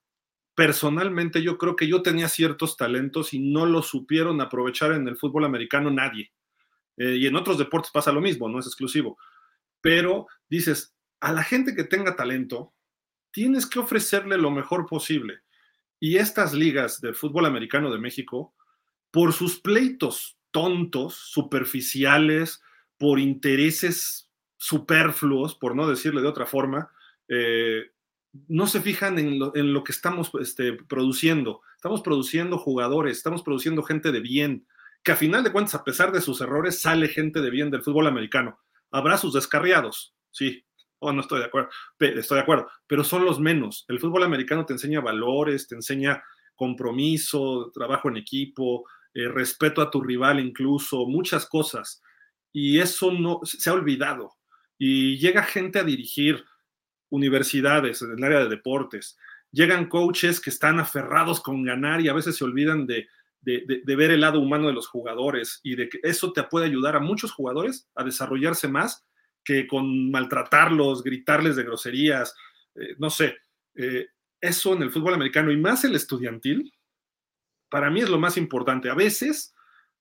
personalmente yo creo que yo tenía ciertos talentos y no los supieron aprovechar en el fútbol americano nadie. Eh, y en otros deportes pasa lo mismo, no es exclusivo. Pero dices, a la gente que tenga talento, tienes que ofrecerle lo mejor posible. Y estas ligas de fútbol americano de México, por sus pleitos tontos, superficiales, por intereses superfluos, por no decirle de otra forma, eh, no se fijan en lo, en lo que estamos este, produciendo. Estamos produciendo jugadores, estamos produciendo gente de bien, que a final de cuentas, a pesar de sus errores, sale gente de bien del fútbol americano. Habrá sus descarriados, sí, o oh, no estoy de acuerdo, estoy de acuerdo, pero son los menos. El fútbol americano te enseña valores, te enseña compromiso, trabajo en equipo, eh, respeto a tu rival incluso, muchas cosas. Y eso no se ha olvidado. Y llega gente a dirigir universidades en el área de deportes. Llegan coaches que están aferrados con ganar y a veces se olvidan de, de, ver el lado humano de los jugadores y de que eso te puede ayudar a muchos jugadores a desarrollarse más que con maltratarlos, gritarles de groserías, eh, no sé. Eh, eso en el fútbol americano y más el estudiantil, para mí es lo más importante. A veces,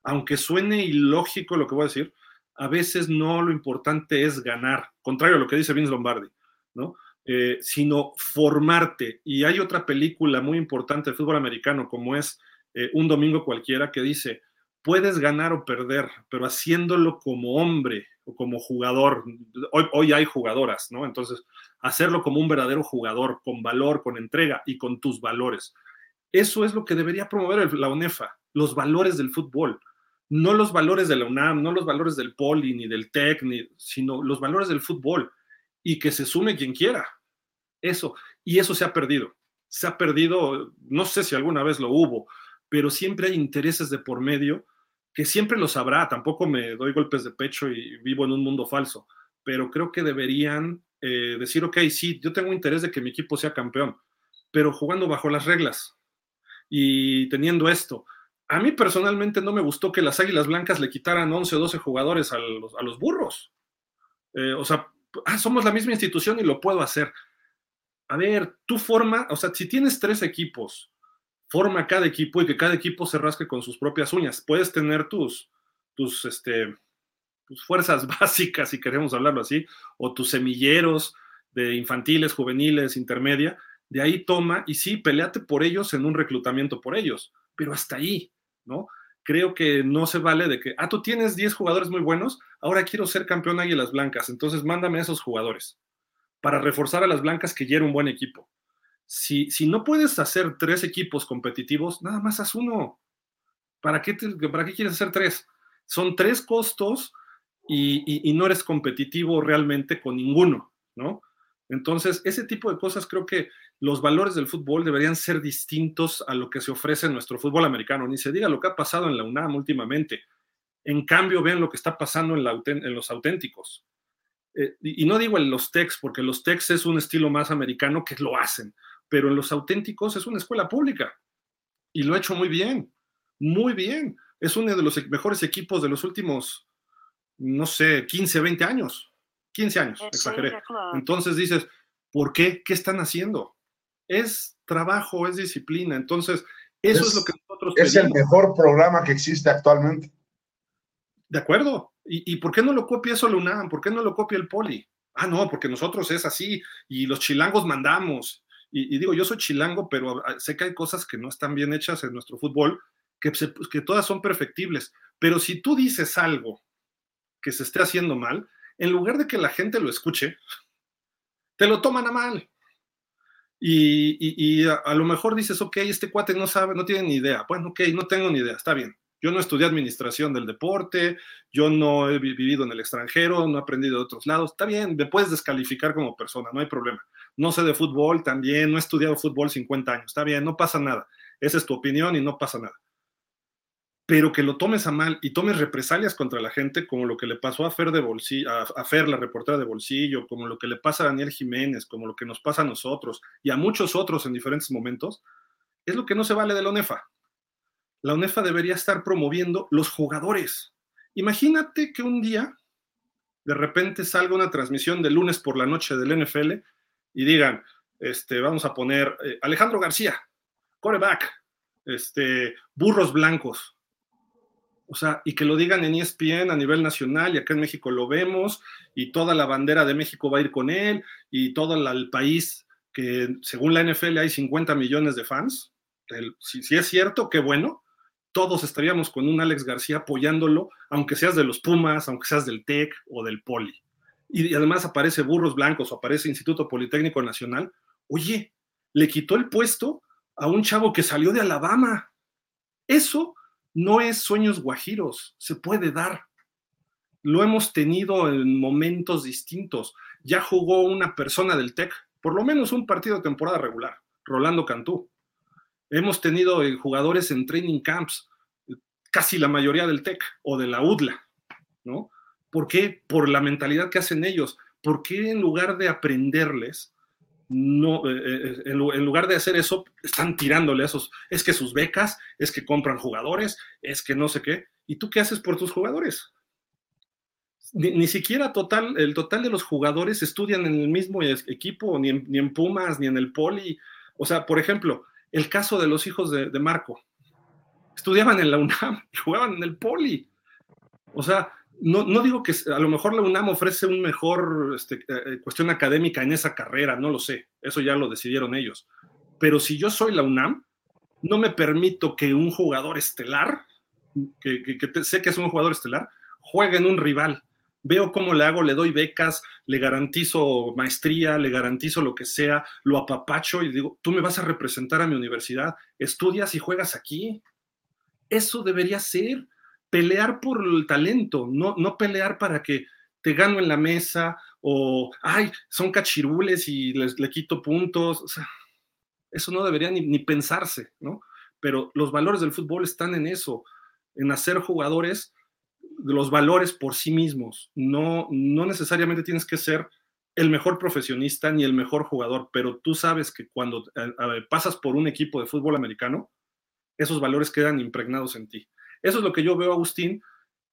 aunque suene ilógico lo que voy a decir, a veces no lo importante es ganar, contrario a lo que dice Vince Lombardi, ¿no? Eh, sino formarte. Y hay otra película muy importante de fútbol americano, como es eh, Un Domingo Cualquiera, que dice, puedes ganar o perder, pero haciéndolo como hombre o como jugador. Hoy, hoy hay jugadoras, ¿no? Entonces, hacerlo como un verdadero jugador, con valor, con entrega y con tus valores. Eso es lo que debería promover la UNEFA, los valores del fútbol, no los valores de la UNAM, no los valores del Poli ni del TEC, sino los valores del fútbol y que se sume quien quiera. Eso, y eso se ha perdido. Se ha perdido, no sé si alguna vez lo hubo, pero siempre hay intereses de por medio que siempre los habrá. Tampoco me doy golpes de pecho y vivo en un mundo falso, pero creo que deberían eh, decir, ok, sí, yo tengo interés de que mi equipo sea campeón, pero jugando bajo las reglas y teniendo esto. A mí personalmente no me gustó que las Águilas Blancas le quitaran 11 o 12 jugadores a los, a los burros. Eh, o sea, ah, somos la misma institución y lo puedo hacer. A ver, tú forma, o sea, si tienes tres equipos, forma cada equipo y que cada equipo se rasque con sus propias uñas. Puedes tener tus, tus este, fuerzas básicas, si queremos hablarlo así, o tus semilleros de infantiles, juveniles, intermedia, de ahí toma y sí, peleate por ellos en un reclutamiento por ellos, pero hasta ahí, ¿no? Creo que no se vale de que, ah, tú tienes 10 jugadores muy buenos, ahora quiero ser campeón Águilas Blancas, entonces mándame a esos jugadores para reforzar a las Blancas que ya era un buen equipo. Si, si no puedes hacer tres equipos competitivos, nada más haz uno. ¿Para qué, ¿Para qué quieres hacer tres? Son tres costos y, y no eres competitivo realmente con ninguno, ¿no? Entonces, ese tipo de cosas creo que los valores del fútbol deberían ser distintos a lo que se ofrece en nuestro fútbol americano. Ni se diga lo que ha pasado en la UNAM últimamente. En cambio, vean lo que está pasando en, los auténticos. Eh, y, no digo en los techs, porque los techs es un estilo más americano que lo hacen, pero en los auténticos es una escuela pública. Y lo ha hecho muy bien, muy bien. Es uno de los mejores equipos de los últimos, no sé, 15, 20 años. 15 años, exageré. Entonces dices, ¿por qué? ¿Qué están haciendo? Es trabajo, es disciplina. Entonces, eso es, lo que nosotros. Es el mejor programa que existe actualmente. De acuerdo. ¿Y, por qué no lo copia eso la UNAM? ¿Por qué no lo copia el Poli? Ah, no, porque nosotros es así y los chilangos mandamos. Y, digo, yo soy chilango, pero sé que hay cosas que no están bien hechas en nuestro fútbol, que, que todas son perfectibles. Pero si tú dices algo que se esté haciendo mal, en lugar de que la gente lo escuche, te lo toman a mal. Y, a, lo mejor dices, ok, este cuate no sabe, no tiene ni idea. Bueno, ok, no tengo ni idea, está bien. Yo no estudié administración del deporte, yo no he vivido en el extranjero, no he aprendido de otros lados. Está bien, me puedes descalificar como persona, no hay problema. No sé de fútbol también, no he estudiado fútbol 50 años, está bien, no pasa nada. Esa es tu opinión y no pasa nada pero que lo tomes a mal y tomes represalias contra la gente, como lo que le pasó a Fer, de Bolsillo, a, Fer, la reportera de Bolsillo, como lo que le pasa a Daniel Jiménez, como lo que nos pasa a nosotros y a muchos otros en diferentes momentos, es lo que no se vale de la UNEFA. La UNEFA debería estar promoviendo los jugadores. Imagínate que un día de repente salga una transmisión de lunes por la noche del NFL y digan, este, vamos a poner eh, Alejandro García, coreback, este, burros blancos, o sea, y que lo digan en ESPN a nivel nacional, y acá en México lo vemos, y toda la bandera de México va a ir con él, y todo el país, que según la NFL hay 50 millones de fans. si, es cierto, qué bueno. Todos estaríamos con un Alex García apoyándolo, aunque seas de los Pumas, aunque seas del TEC o del Poli. Y, y además aparece Burros Blancos o aparece Instituto Politécnico Nacional. Oye, le quitó el puesto a un chavo que salió de Alabama. Eso no es sueños guajiros, se puede dar. Lo hemos tenido en momentos distintos. Ya jugó una persona del TEC, por lo menos un partido de temporada regular, Rolando Cantú. Hemos tenido eh, jugadores en training camps, casi la mayoría del TEC o de la UDLA, ¿no? ¿Por qué? Por la mentalidad que hacen ellos. ¿Por qué en lugar de aprenderles, no, eh, eh, en, lugar de hacer eso, están tirándole a esos, es que sus becas, es que compran jugadores, es que no sé qué. ¿Y tú qué haces por tus jugadores? Ni, siquiera total, el total de los jugadores estudian en el mismo equipo, ni en, Pumas, ni en el Poli. O sea, por ejemplo, el caso de los hijos de, de Marco. Estudiaban en la UNAM jugaban en el Poli. O sea, no, digo que a lo mejor la UNAM ofrece un mejor este, eh, eh, cuestión académica en esa carrera, no lo sé, eso ya lo decidieron ellos. Pero si yo soy la UNAM, no me permito que un jugador estelar, que, sé que es un jugador estelar, juegue en un rival. Veo cómo le hago, le doy becas, le garantizo maestría, le garantizo lo que sea, lo apapacho y digo, tú me vas a representar a mi universidad, estudias y juegas aquí. Eso debería ser pelear por el talento, no, no pelear para que te gano en la mesa o, ay, son cachirules y les, le quito puntos. eso no debería ni, pensarse, ¿no? Pero los valores del fútbol están en eso, en hacer jugadores los valores por sí mismos. No, no necesariamente tienes que ser el mejor profesionista ni el mejor jugador, pero tú sabes que cuando eh, pasas por un equipo de fútbol americano, esos valores quedan impregnados en ti. Eso es lo que yo veo, Agustín,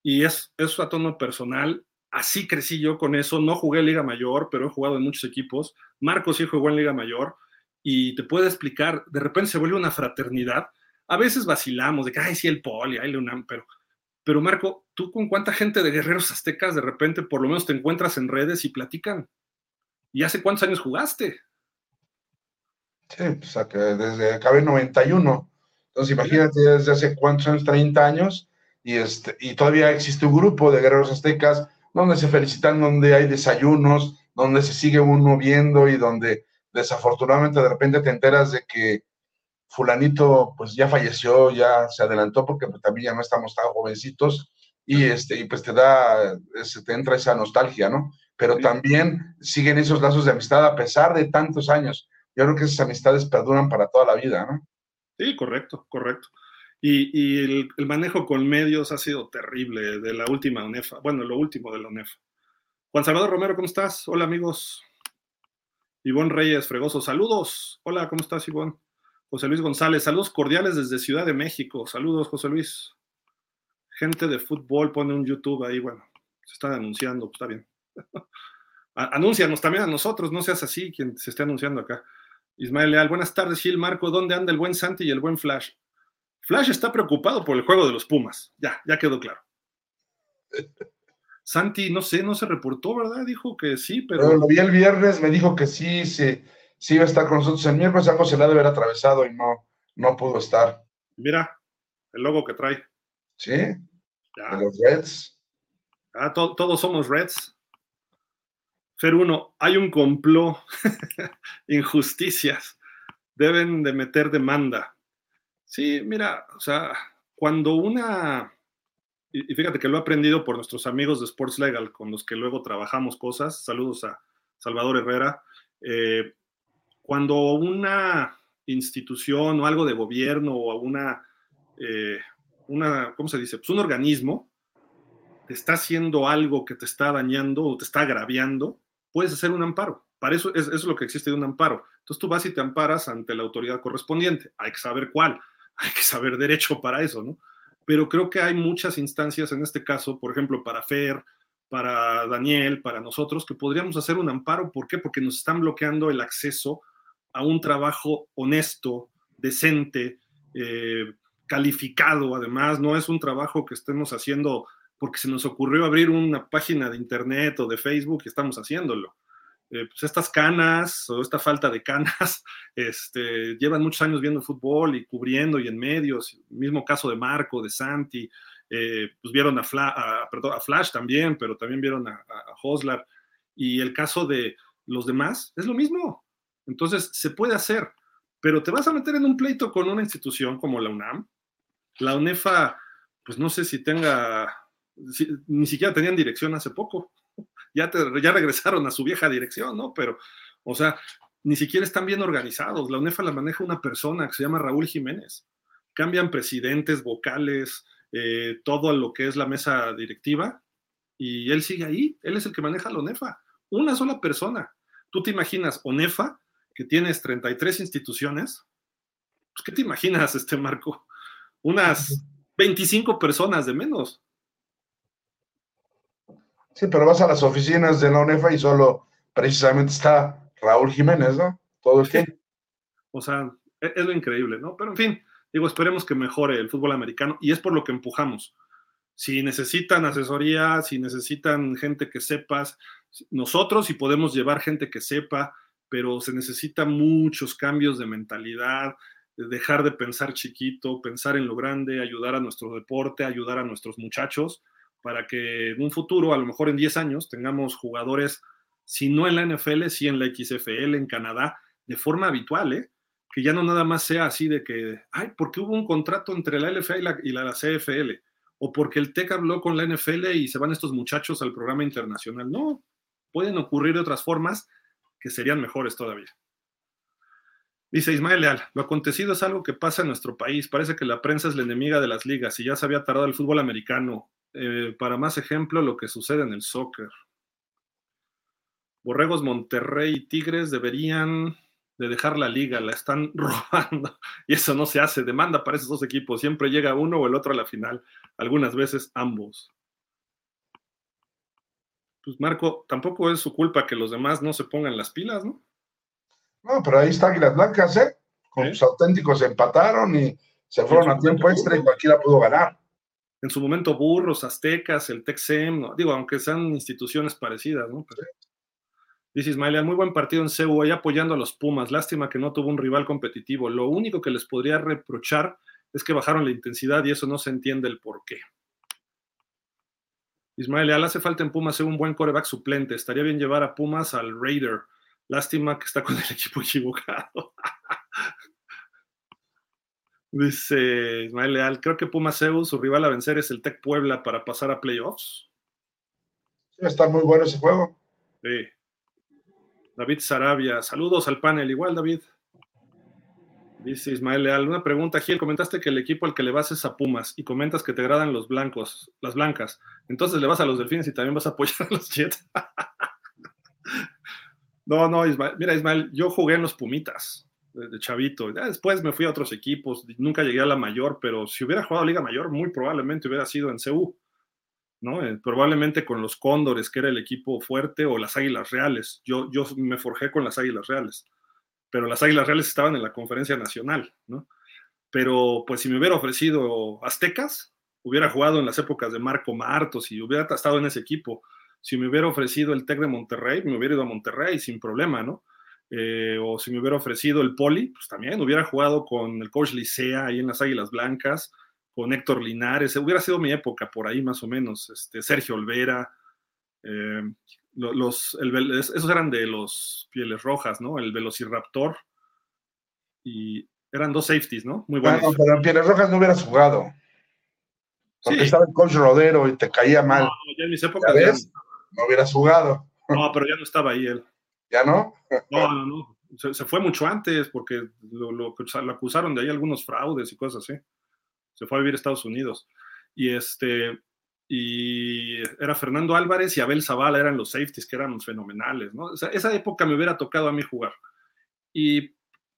y es, eso a tono personal. Así crecí yo con eso. No jugué en Liga Mayor, pero he jugado en muchos equipos. Marcos sí jugó en Liga Mayor y te puede explicar, de repente se vuelve una fraternidad. A veces vacilamos de que, ay, sí, el poli, ay, UNAM, pero, pero Marco, tú con cuánta gente de guerreros aztecas de repente por lo menos te encuentras en redes y platican. ¿Y hace cuántos años jugaste? Sí, pues desde acabé en 91. Entonces imagínate desde hace cuántos años, 30 años, y, este, y todavía existe un grupo de guerreros aztecas donde se felicitan, donde hay desayunos, donde se sigue uno viendo y donde desafortunadamente de repente te enteras de que fulanito pues ya falleció, ya se adelantó porque pues, también ya no estamos tan jovencitos y este y pues te da se te entra esa nostalgia, ¿no? Pero también siguen esos lazos de amistad a pesar de tantos años. Yo creo que esas amistades perduran para toda la vida, ¿no? Sí, correcto, correcto. Y, el, el, manejo con medios ha sido terrible de la última UNEFA, bueno, lo último de la UNEFA. Juan Salvador Romero, ¿cómo estás? Hola amigos. Ivonne Reyes Fregoso, saludos. Hola, ¿cómo estás, Ivonne? José Luis González, saludos cordiales desde Ciudad de México. Saludos, José Luis. Gente de fútbol pone un YouTube ahí, bueno, se están anunciando, pues está bien. Anúncianos también a nosotros, no seas así quien se esté anunciando acá. Ismael Leal, buenas tardes, Gil Marco, ¿dónde anda el buen Santi y el buen Flash? Flash está preocupado por el juego de los Pumas, ya, ya quedó claro. Santi, no sé, no se reportó, ¿verdad? Dijo que sí, pero... lo vi el viernes, me dijo que sí, sí, sí iba a estar con nosotros el miércoles, algo se le ha de haber atravesado y no, no pudo estar. Mira, el logo que trae. Sí, ya. de los Reds. Ah, todos somos Reds. Fer uno, hay un complot, injusticias, deben de meter demanda. Sí, mira, o sea, cuando una, y fíjate que lo he aprendido por nuestros amigos de Sports Legal, con los que luego trabajamos cosas, saludos a Salvador Herrera, eh, cuando una institución o algo de gobierno o una, eh, una, ¿cómo se dice? Pues un organismo te está haciendo algo que te está dañando o te está agraviando, puedes hacer un amparo. Para eso es, lo que existe de un amparo. Entonces tú vas y te amparas ante la autoridad correspondiente. Hay que saber cuál, hay que saber derecho para eso, ¿no? Pero creo que hay muchas instancias en este caso, por ejemplo, para Fer, para Daniel, para nosotros, que podríamos hacer un amparo. ¿Por qué? Porque nos están bloqueando el acceso a un trabajo honesto, decente, eh, calificado, además, no es un trabajo que estemos haciendo porque se nos ocurrió abrir una página de internet o de Facebook y estamos haciéndolo. Eh, pues estas canas o esta falta de canas este, llevan muchos años viendo fútbol y cubriendo y en medios, mismo caso de Marco, de Santi, eh, pues vieron a, a, Flash también, pero también vieron a, a Hoslar. Y el caso de los demás es lo mismo. Entonces, se puede hacer, pero te vas a meter en un pleito con una institución como la UNAM. La UNEFA, pues no sé si tenga ni siquiera tenían dirección hace poco. Ya, ya regresaron a su vieja dirección, ¿no? Pero, o sea, ni siquiera están bien organizados. La UNEFA la maneja una persona que se llama Raúl Jiménez. Cambian presidentes, vocales, eh, todo lo que es la mesa directiva, y él sigue ahí. Él es el que maneja la UNEFA. Una sola persona. Tú te imaginas, UNEFA, que tienes 33 instituciones, pues, ¿qué te imaginas, este Marco? Unas 25 personas de menos. Sí, pero vas a las oficinas de la UNEFA y solo precisamente está Raúl Jiménez, ¿no? Todo el tiempo. O sea, e-, es, lo increíble, ¿no? Pero en fin, digo, esperemos que mejore el fútbol americano y es por lo que empujamos. Si necesitan asesoría, si necesitan gente que sepas, nosotros si podemos llevar gente que sepa, pero se necesitan muchos cambios de mentalidad, dejar de pensar chiquito, pensar en lo grande, ayudar a nuestro deporte, ayudar a nuestros muchachos para que en un futuro, a lo mejor en 10 años, tengamos jugadores, si no en la NFL, sí en la XFL, en Canadá, de forma habitual, ¿eh? que ya no nada más sea así de que, ay, porque hubo un contrato entre la LFA y la, CFL, o porque el TEC habló con la NFL y se van estos muchachos al programa internacional. No, pueden ocurrir de otras formas que serían mejores todavía. Dice Ismael Leal, lo acontecido es algo que pasa en nuestro país. Parece que la prensa es la enemiga de las ligas y ya se había tardado el fútbol americano. Eh, para más ejemplo, lo que sucede en el soccer. Borregos Monterrey y Tigres deberían de dejar la liga, la están robando y eso no se hace. Demanda para esos dos equipos, siempre llega uno o el otro a la final, algunas veces ambos. Pues Marco, tampoco es su culpa que los demás no se pongan las pilas, ¿no? No, pero ahí está Águilas Blancas, ¿eh? Con sus auténticos empataron y se fueron a tiempo extra y cualquiera pudo ganar. en su momento Burros, Aztecas, el Texem, ¿no? digo, aunque sean instituciones parecidas, ¿no? dice Ismael, muy buen partido en CEU, ahí apoyando a los Pumas, lástima que no tuvo un rival competitivo, lo único que les podría reprochar es que bajaron la intensidad y eso no se entiende el por qué. Ismael Leal, hace falta en Pumas ser un buen coreback suplente. Estaría bien llevar a Pumas al Raider. Lástima que está con el equipo equivocado. Dice Ismael Leal, creo que Pumas EU, su rival a vencer es el Tec Puebla para pasar a playoffs. Sí, está muy bueno ese juego. Sí. David Sarabia, saludos al panel. Igual, David. Dice Ismael Leal, una pregunta, Gil, comentaste que el equipo al que le vas es a Pumas y comentas que te agradan los blancos, las blancas. Entonces le vas a los delfines y también vas a apoyar a los Jets. no, no, Ismael, mira Ismael, yo jugué en los Pumitas de, chavito. después me fui a otros equipos, nunca llegué a la mayor, pero si hubiera jugado Liga Mayor, muy probablemente hubiera sido en CU. ¿no? Eh, probablemente con los Cóndores, que era el equipo fuerte, o las Águilas Reales. Yo, yo me forjé con las Águilas Reales pero las Águilas Reales estaban en la conferencia nacional, ¿no? Pero pues si me hubiera ofrecido Aztecas, hubiera jugado en las épocas de Marco Martos y hubiera estado en ese equipo. Si me hubiera ofrecido el Tec de Monterrey, me hubiera ido a Monterrey sin problema, ¿no? Eh, o si me hubiera ofrecido el Poli, pues también hubiera jugado con el coach Licea ahí en las Águilas Blancas, con Héctor Linares, hubiera sido mi época por ahí más o menos, este, Sergio Olvera, eh, los, esos eran de los pieles rojas, ¿no? El Velociraptor y eran dos safeties, ¿no? Muy buenos. Bueno, pero en pieles rojas no hubieras jugado. Porque estaba el coach Rodero y te caía mal. No, ya en mis épocas. No hubieras jugado. No, pero ya no estaba ahí él. ¿Ya no? No, no, no. Se, fue mucho antes porque lo, lo, acusaron de ahí algunos fraudes y cosas así. Se fue a vivir a Estados Unidos. Y este, y era Fernando Álvarez y Abel Zavala eran los safeties que eran fenomenales, ¿no? esa época me hubiera tocado a mí jugar. Y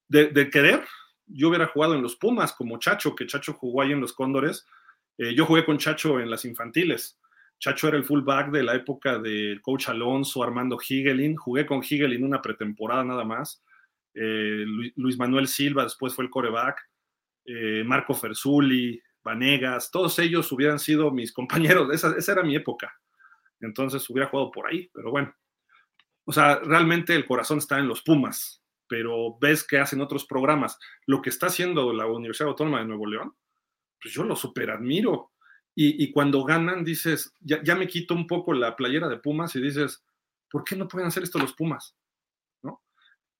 de, querer, yo hubiera jugado en los Pumas como Chacho, que Chacho jugó ahí en los Cóndores. Eh, yo jugué con Chacho en las infantiles. Chacho era el fullback de la época del coach Alonso, Armando Higelin. Jugué con Higelin una pretemporada nada más. Eh, Luis Manuel Silva después fue el coreback. Eh, Marco Fersuli, Vanegas, todos ellos hubieran sido mis compañeros, esa, era mi época. Entonces hubiera jugado por ahí, pero bueno. O sea, realmente el corazón está en los Pumas, pero ves que hacen otros programas. Lo que está haciendo la Universidad Autónoma de Nuevo León, pues yo lo super admiro. Y, cuando ganan, dices, ya, me quito un poco la playera de Pumas y dices, ¿por qué no pueden hacer esto los Pumas? ¿No?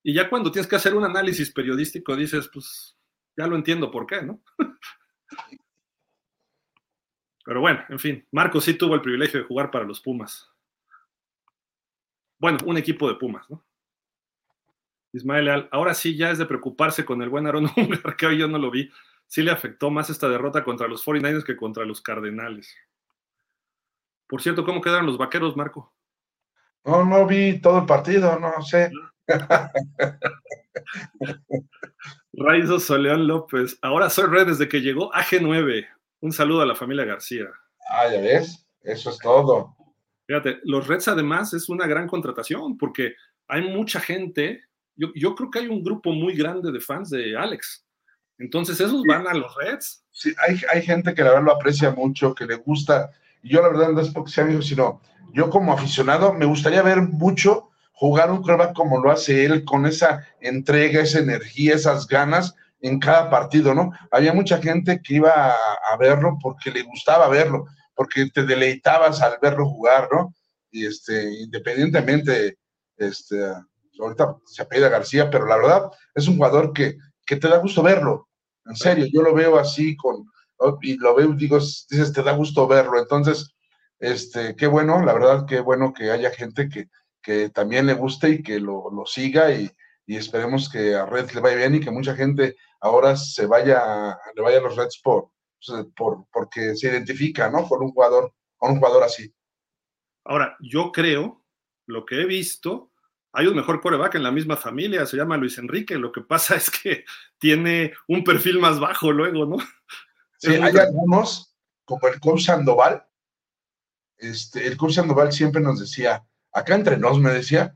Y ya cuando tienes que hacer un análisis periodístico, dices, pues ya lo entiendo por qué, ¿no? Pero bueno, en fin, Marco sí tuvo el privilegio de jugar para los Pumas. Bueno, un equipo de Pumas, ¿no? Ismael Leal, ahora sí ya es de preocuparse con el buen Aaron que hoy yo no lo vi. Sí le afectó más esta derrota contra los 49ers que contra los Cardenales. Por cierto, ¿cómo quedaron los vaqueros, Marco? No, no vi todo el partido, no sé. Raizo Soleón López, ahora soy red desde que llegó AG9. Un saludo a la familia García. Ah, ya ves, eso es todo. Fíjate, los Reds además es una gran contratación porque hay mucha gente, yo, creo que hay un grupo muy grande de fans de Alex. Entonces esos van a los Reds. Sí, hay, hay gente que la verdad lo aprecia mucho, que le gusta. Y yo la verdad no es porque sea amigo, sino yo como aficionado me gustaría ver mucho jugar un quarterback como lo hace él, con esa entrega, esa energía, esas ganas, en cada partido, ¿no? Había mucha gente que iba a, verlo porque le gustaba verlo, porque te deleitabas al verlo jugar, ¿no? Y este, independientemente, este, ahorita se apellida García, pero la verdad es un jugador que, que te da gusto verlo, en serio, yo lo veo así con, y lo veo, digo, dices, te da gusto verlo, entonces, este, qué bueno, la verdad, qué bueno que haya gente que, que también le guste y que lo, lo siga y, y esperemos que a Red le vaya bien y que mucha gente ahora se vaya, le vaya a los Reds por, pues, por, porque se identifica, ¿no? Con un jugador, con un jugador así. Ahora, yo creo, lo que he visto, hay un mejor coreback en la misma familia, se llama Luis Enrique, lo que pasa es que tiene un perfil más bajo luego, ¿no? Sí, hay algunos, como el coach Sandoval, este, el coach Sandoval siempre nos decía, acá entre nos me decía,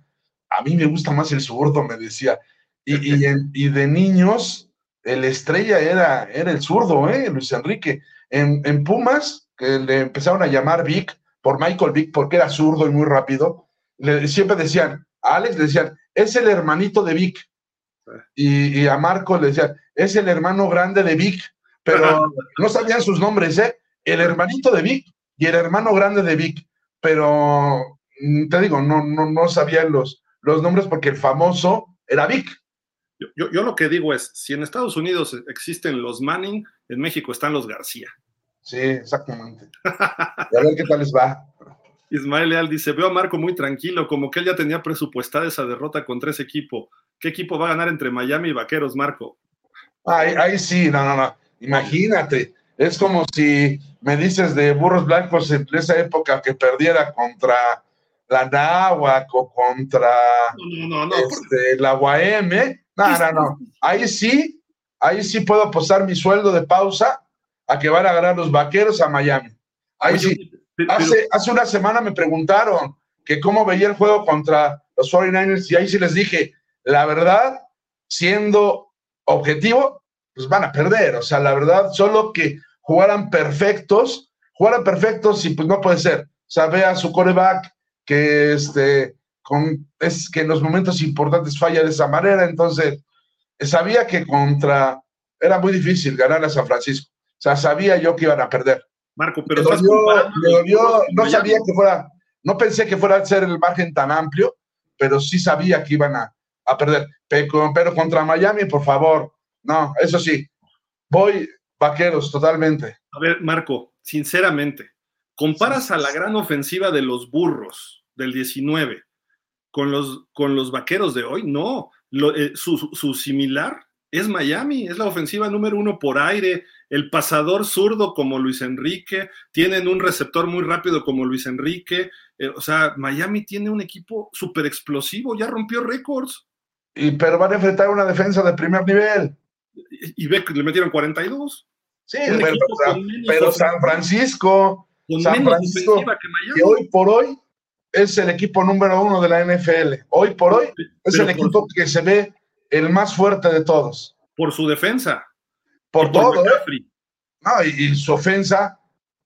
a mí me gusta más el zurdo, me decía, y, y, y de niños el estrella era, era el zurdo, ¿eh? Luis Enrique. En, Pumas, que le empezaron a llamar Vic por Michael Vick, porque era zurdo y muy rápido, le, siempre decían, a Alex le decían, es el hermanito de Vic. Y, a Marco le decían, es el hermano grande de Vic, pero no sabían sus nombres, ¿eh? El hermanito de Vic y el hermano grande de Vic, pero mm, te digo, no, no, no sabían los, los nombres porque el famoso era Vic. Yo, yo, lo que digo es, si en Estados Unidos existen los Manning, en México están los García. Sí, exactamente. a ver qué tal les va. Ismael Leal dice, veo a Marco muy tranquilo, como que él ya tenía presupuestada esa derrota contra ese equipo. ¿Qué equipo va a ganar entre Miami y Vaqueros, Marco? Ahí, ahí sí, no, no, no. Imagínate, es como si me dices de Burros Blancos en esa época que perdiera contra la Náhuac o contra este, la UAM. No, no, no. Ahí sí, ahí sí puedo apostar mi sueldo de pausa a que van a ganar los vaqueros a Miami. Ahí sí. Hace, hace una semana me preguntaron que cómo veía el juego contra los 49ers y ahí sí les dije, la verdad, siendo objetivo, pues van a perder. O sea, la verdad, solo que jugaran perfectos, jugaran perfectos y pues no puede ser. O sea, su coreback que este, con, es que en los momentos importantes falla de esa manera. Entonces, sabía que contra, era muy difícil ganar a San Francisco. O sea, sabía yo que iban a perder. Marco, pero no sabía que fuera, no pensé que fuera a ser el margen tan amplio, pero sí sabía que iban a, perder. Pero, pero, contra Miami, por favor, no, eso sí, voy vaqueros totalmente. A ver, Marco, sinceramente, comparas a la gran ofensiva de los burros del 19 con los, con los vaqueros de hoy, no, eh, su similar es Miami, es la ofensiva número uno por aire, el pasador zurdo como Luis Enrique, tienen un receptor muy rápido como Luis Enrique, eh, o sea, Miami tiene un equipo súper explosivo, ya rompió récords. Y, pero van a enfrentar una defensa de primer nivel. Y, ve que le metieron 42. Sí, pero, San Francisco, San Francisco, que, hoy por hoy es el equipo número uno de la NFL. Hoy por hoy es el equipo que se ve el más fuerte de todos. Por su defensa. Por todo. ¿eh? No, y, su ofensa,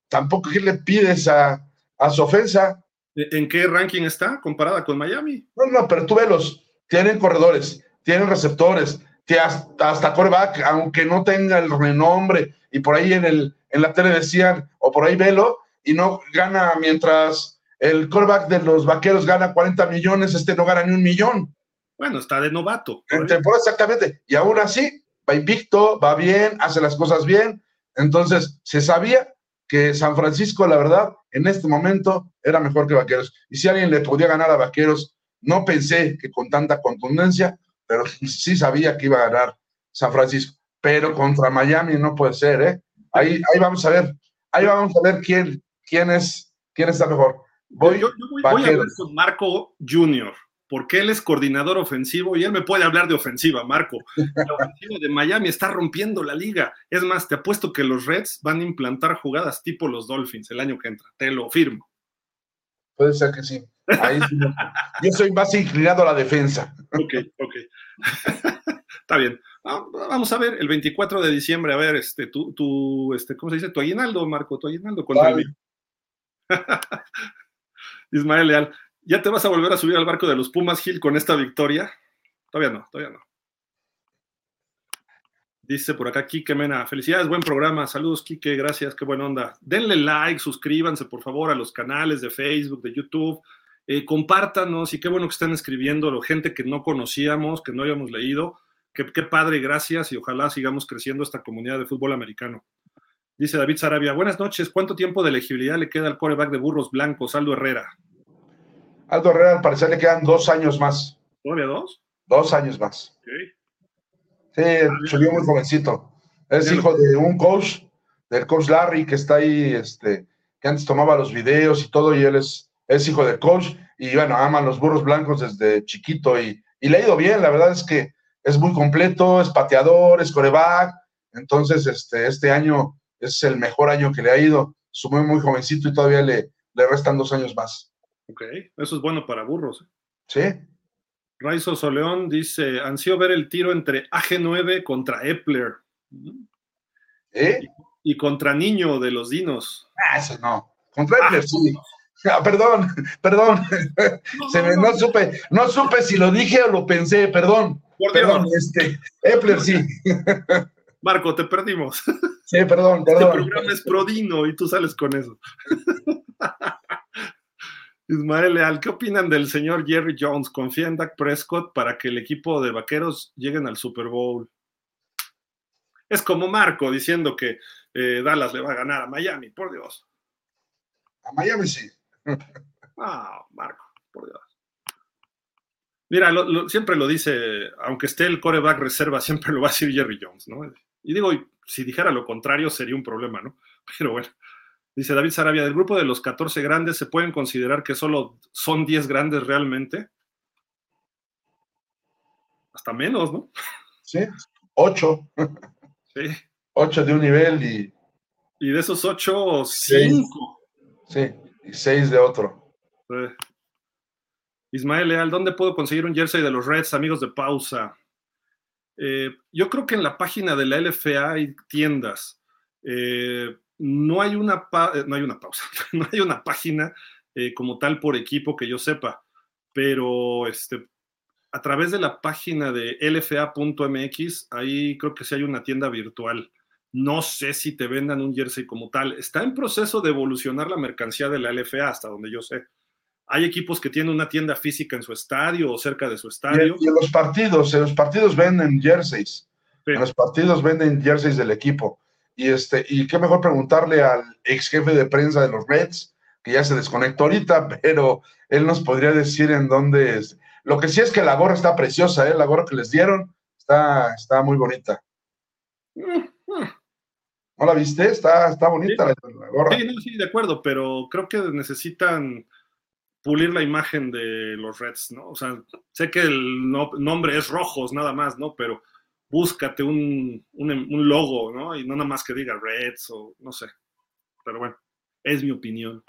tampoco que le pides a, su ofensa. ¿En qué ranking está comparada con Miami? No, no, pero tú velos. Tienen corredores, tienen receptores, hasta, hasta coreback, aunque no tenga el renombre, y por ahí en, el, en la tele decían, o por ahí velo, y no gana mientras el coreback de los vaqueros gana 40 millones, este no gana ni un millón. Bueno, está de novato. En temporada, exactamente. Y aún así, va invicto, va bien, hace las cosas bien. Entonces, se sabía que San Francisco, la verdad, en este momento era mejor que Vaqueros. Y si alguien le podía ganar a Vaqueros, no pensé que con tanta contundencia, pero sí sabía que iba a ganar San Francisco. Pero contra Miami no puede ser, ¿eh? Ahí, ahí vamos a ver, ahí vamos a ver quién, quién es, quién está mejor. Voy, yo, voy, voy a ver con Marco Junior porque él es coordinador ofensivo y él me puede hablar de ofensiva, Marco. La ofensiva de Miami está rompiendo la liga. Es más, te apuesto que los Reds van a implantar jugadas tipo los Dolphins el año que entra. Te lo firmo. Puede ser que sí. Yo soy más inclinado a la defensa. Ok, ok. Está bien. Ah, vamos a ver, el 24 de diciembre, a ver, este, tu, este, ¿cómo se dice? Tu aguinaldo, Marco, tu aguinaldo contra el Ismael Leal. ¿Ya te vas a volver a subir al barco de los Pumas Gil con esta victoria? Todavía no, todavía no. Dice por acá Quique Mena, felicidades, buen programa, saludos Quique, gracias, qué buena onda. Denle like, suscríbanse por favor a los canales de Facebook, de YouTube, eh, compártanos y qué bueno que están escribiendo, gente que no conocíamos, que no habíamos leído, qué, qué padre, gracias y ojalá sigamos creciendo esta comunidad de fútbol americano. Dice David Sarabia, buenas noches, ¿cuánto tiempo de elegibilidad le queda al coreback de Burros Blancos, Aldo Herrera? Aldo Herrera al parecer le quedan dos años más. ¿Todavía dos? Dos años más. Sí, subió muy jovencito. Es hijo de un coach, del coach Larry, que está ahí, este, que antes tomaba los videos y todo, y él es, es hijo del coach, y bueno, ama los burros blancos desde chiquito, y, y le ha ido bien, la verdad es que es muy completo, es pateador, es coreback, entonces este, este año es el mejor año que le ha ido, subió muy jovencito y todavía le, le restan dos años más. Ok, eso es bueno para burros. ¿eh? Sí. Raizo Soleón dice, ansío ver el tiro entre AG9 contra Epler. ¿Eh? Y contra Niño de los Dinos. Ah, ese no. Contra Epler, sí. Ah, perdón, perdón. Se me, no supe, no supe si lo dije o lo pensé, perdón. Por Perdón, Dios. este, Epler sí. Marco, te perdimos. Sí, perdón, Este perdón. programa es Prodino y tú sales con eso. Ismael Leal, ¿qué opinan del señor Jerry Jones? ¿Confía en Dak Prescott para que el equipo de vaqueros lleguen al Super Bowl? Es como Marco diciendo que eh, Dallas le va a ganar a Miami, por Dios. A Miami sí. Ah, Marco, por Dios. Mira, lo- lo- siempre lo dice, aunque esté el coreback reserva, siempre lo va a decir Jerry Jones, ¿no? Y digo, si dijera lo contrario sería un problema, ¿no? Pero bueno, dice David Sarabia, del grupo de los 14 grandes, ¿se pueden considerar que solo son 10 grandes realmente? Hasta menos, ¿no? Sí. Ocho. Sí. Ocho de un nivel y, Y de esos 8, Sí. 5. sí, y seis de otro. Eh. Ismael Leal, ¿dónde puedo conseguir un jersey de los Reds, amigos de pausa? Eh, yo creo que en la página de la LFA hay tiendas. Eh, no, hay una pa- eh, no hay una pausa, no hay una página eh, como tal por equipo que yo sepa, pero este, a través de la página de lfa.mx, ahí creo que sí hay una tienda virtual. No sé si te vendan un jersey como tal. Está en proceso de evolucionar la mercancía de la LFA, hasta donde yo sé. Hay equipos que tienen una tienda física en su estadio o cerca de su estadio. y en los partidos, en los partidos venden jerseys. Sí. En los partidos venden jerseys del equipo. Y este, y qué mejor preguntarle al ex jefe de prensa de los Reds, que ya se desconectó ahorita, pero él nos podría decir en dónde es. Lo que sí es que la gorra está preciosa, ¿eh? la gorra que les dieron está, está muy bonita. ¿No la viste? Está, está bonita la, la gorra. Sí, no, sí, de acuerdo, pero creo que necesitan pulir la imagen de los Reds, ¿no? O sea, sé que el no- nombre es Rojos nada más, ¿no? Pero búscate un, un, un logo, ¿no? Y no nada más que diga Reds o no sé. Pero bueno, es mi opinión.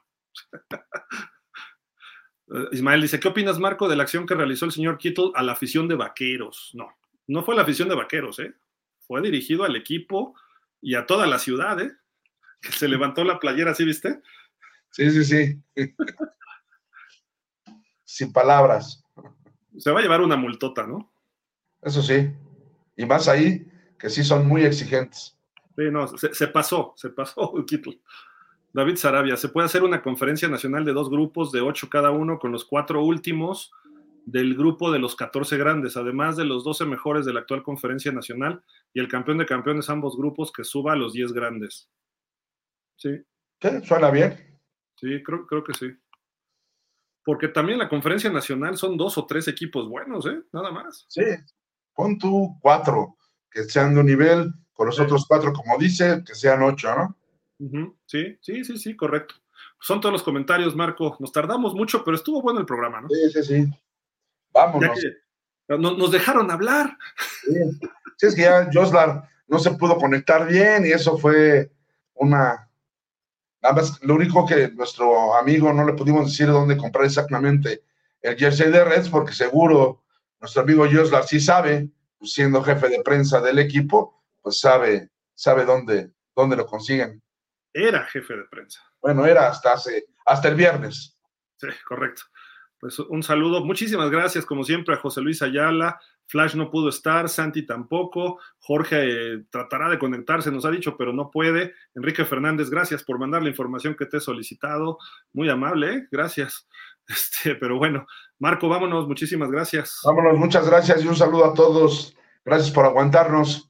Ismael dice, ¿qué opinas, Marco, de la acción que realizó el señor Kittle a la afición de vaqueros? No, no fue la afición de vaqueros, ¿eh? Fue dirigido al equipo y a toda la ciudad, ¿eh? Que se levantó la playera, ¿sí viste? Sí, sí, sí. Sin palabras, Se va a llevar una multota, ¿no? eso sí. Y más ahí, que sí son muy exigentes. Sí, no, se, se pasó, se pasó Kittle. David Sarabia, ¿se puede hacer una conferencia nacional de dos grupos de ocho cada uno con los cuatro últimos del grupo de los 14 grandes, además de los 12 mejores de la actual conferencia nacional y el campeón de campeones ambos grupos que suba a los 10 grandes? Sí, ¿Sí? ¿Suena bien? sí, creo, creo que sí. Porque también la conferencia nacional son dos o tres equipos buenos, ¿eh? Nada más. Sí. Pon tú cuatro, que sean de un nivel, con los Sí. otros cuatro, como dice, que sean ocho, ¿no? Sí, sí, sí, sí, correcto. Son todos los comentarios, Marco. Nos tardamos mucho, pero estuvo bueno el programa, ¿no? Sí, sí, sí. Vámonos. que no- nos dejaron hablar. Sí. Sí, es que ya Joslar no se pudo conectar bien y eso fue una. Nada más, lo único que nuestro amigo no le pudimos decir dónde comprar exactamente el jersey de Reds, porque seguro nuestro amigo Joslar sí sabe, pues, siendo jefe de prensa del equipo, pues sabe, sabe dónde, dónde lo consiguen. Era jefe de prensa. Bueno, era hasta hace, hasta el viernes. Sí, correcto. Pues un saludo. Muchísimas gracias, como siempre, a José Luis Ayala. Flash no pudo estar, Santi tampoco. Jorge eh, tratará de conectarse, nos ha dicho, pero no puede. Enrique Fernández, gracias por mandar la información que te he solicitado. Muy amable, ¿eh? gracias. Este, pero bueno, Marco, vámonos. Muchísimas gracias. Vámonos, muchas gracias y un saludo a todos. Gracias por aguantarnos.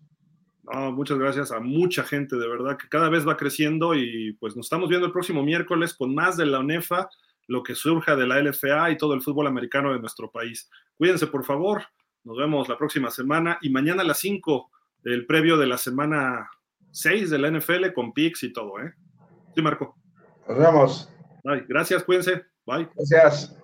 No, muchas gracias a mucha gente, de verdad, que cada vez va creciendo y pues nos estamos viendo el próximo miércoles con más de la UNEFA, lo que surja de la LFA y todo el fútbol americano de nuestro país. Cuídense, por favor. Nos vemos la próxima semana y mañana a las 5 del previo de la semana 6 de la NFL con PIX y todo, ¿eh? Sí, Marco. Nos vemos. Bye. Gracias, cuídense. Bye. Gracias.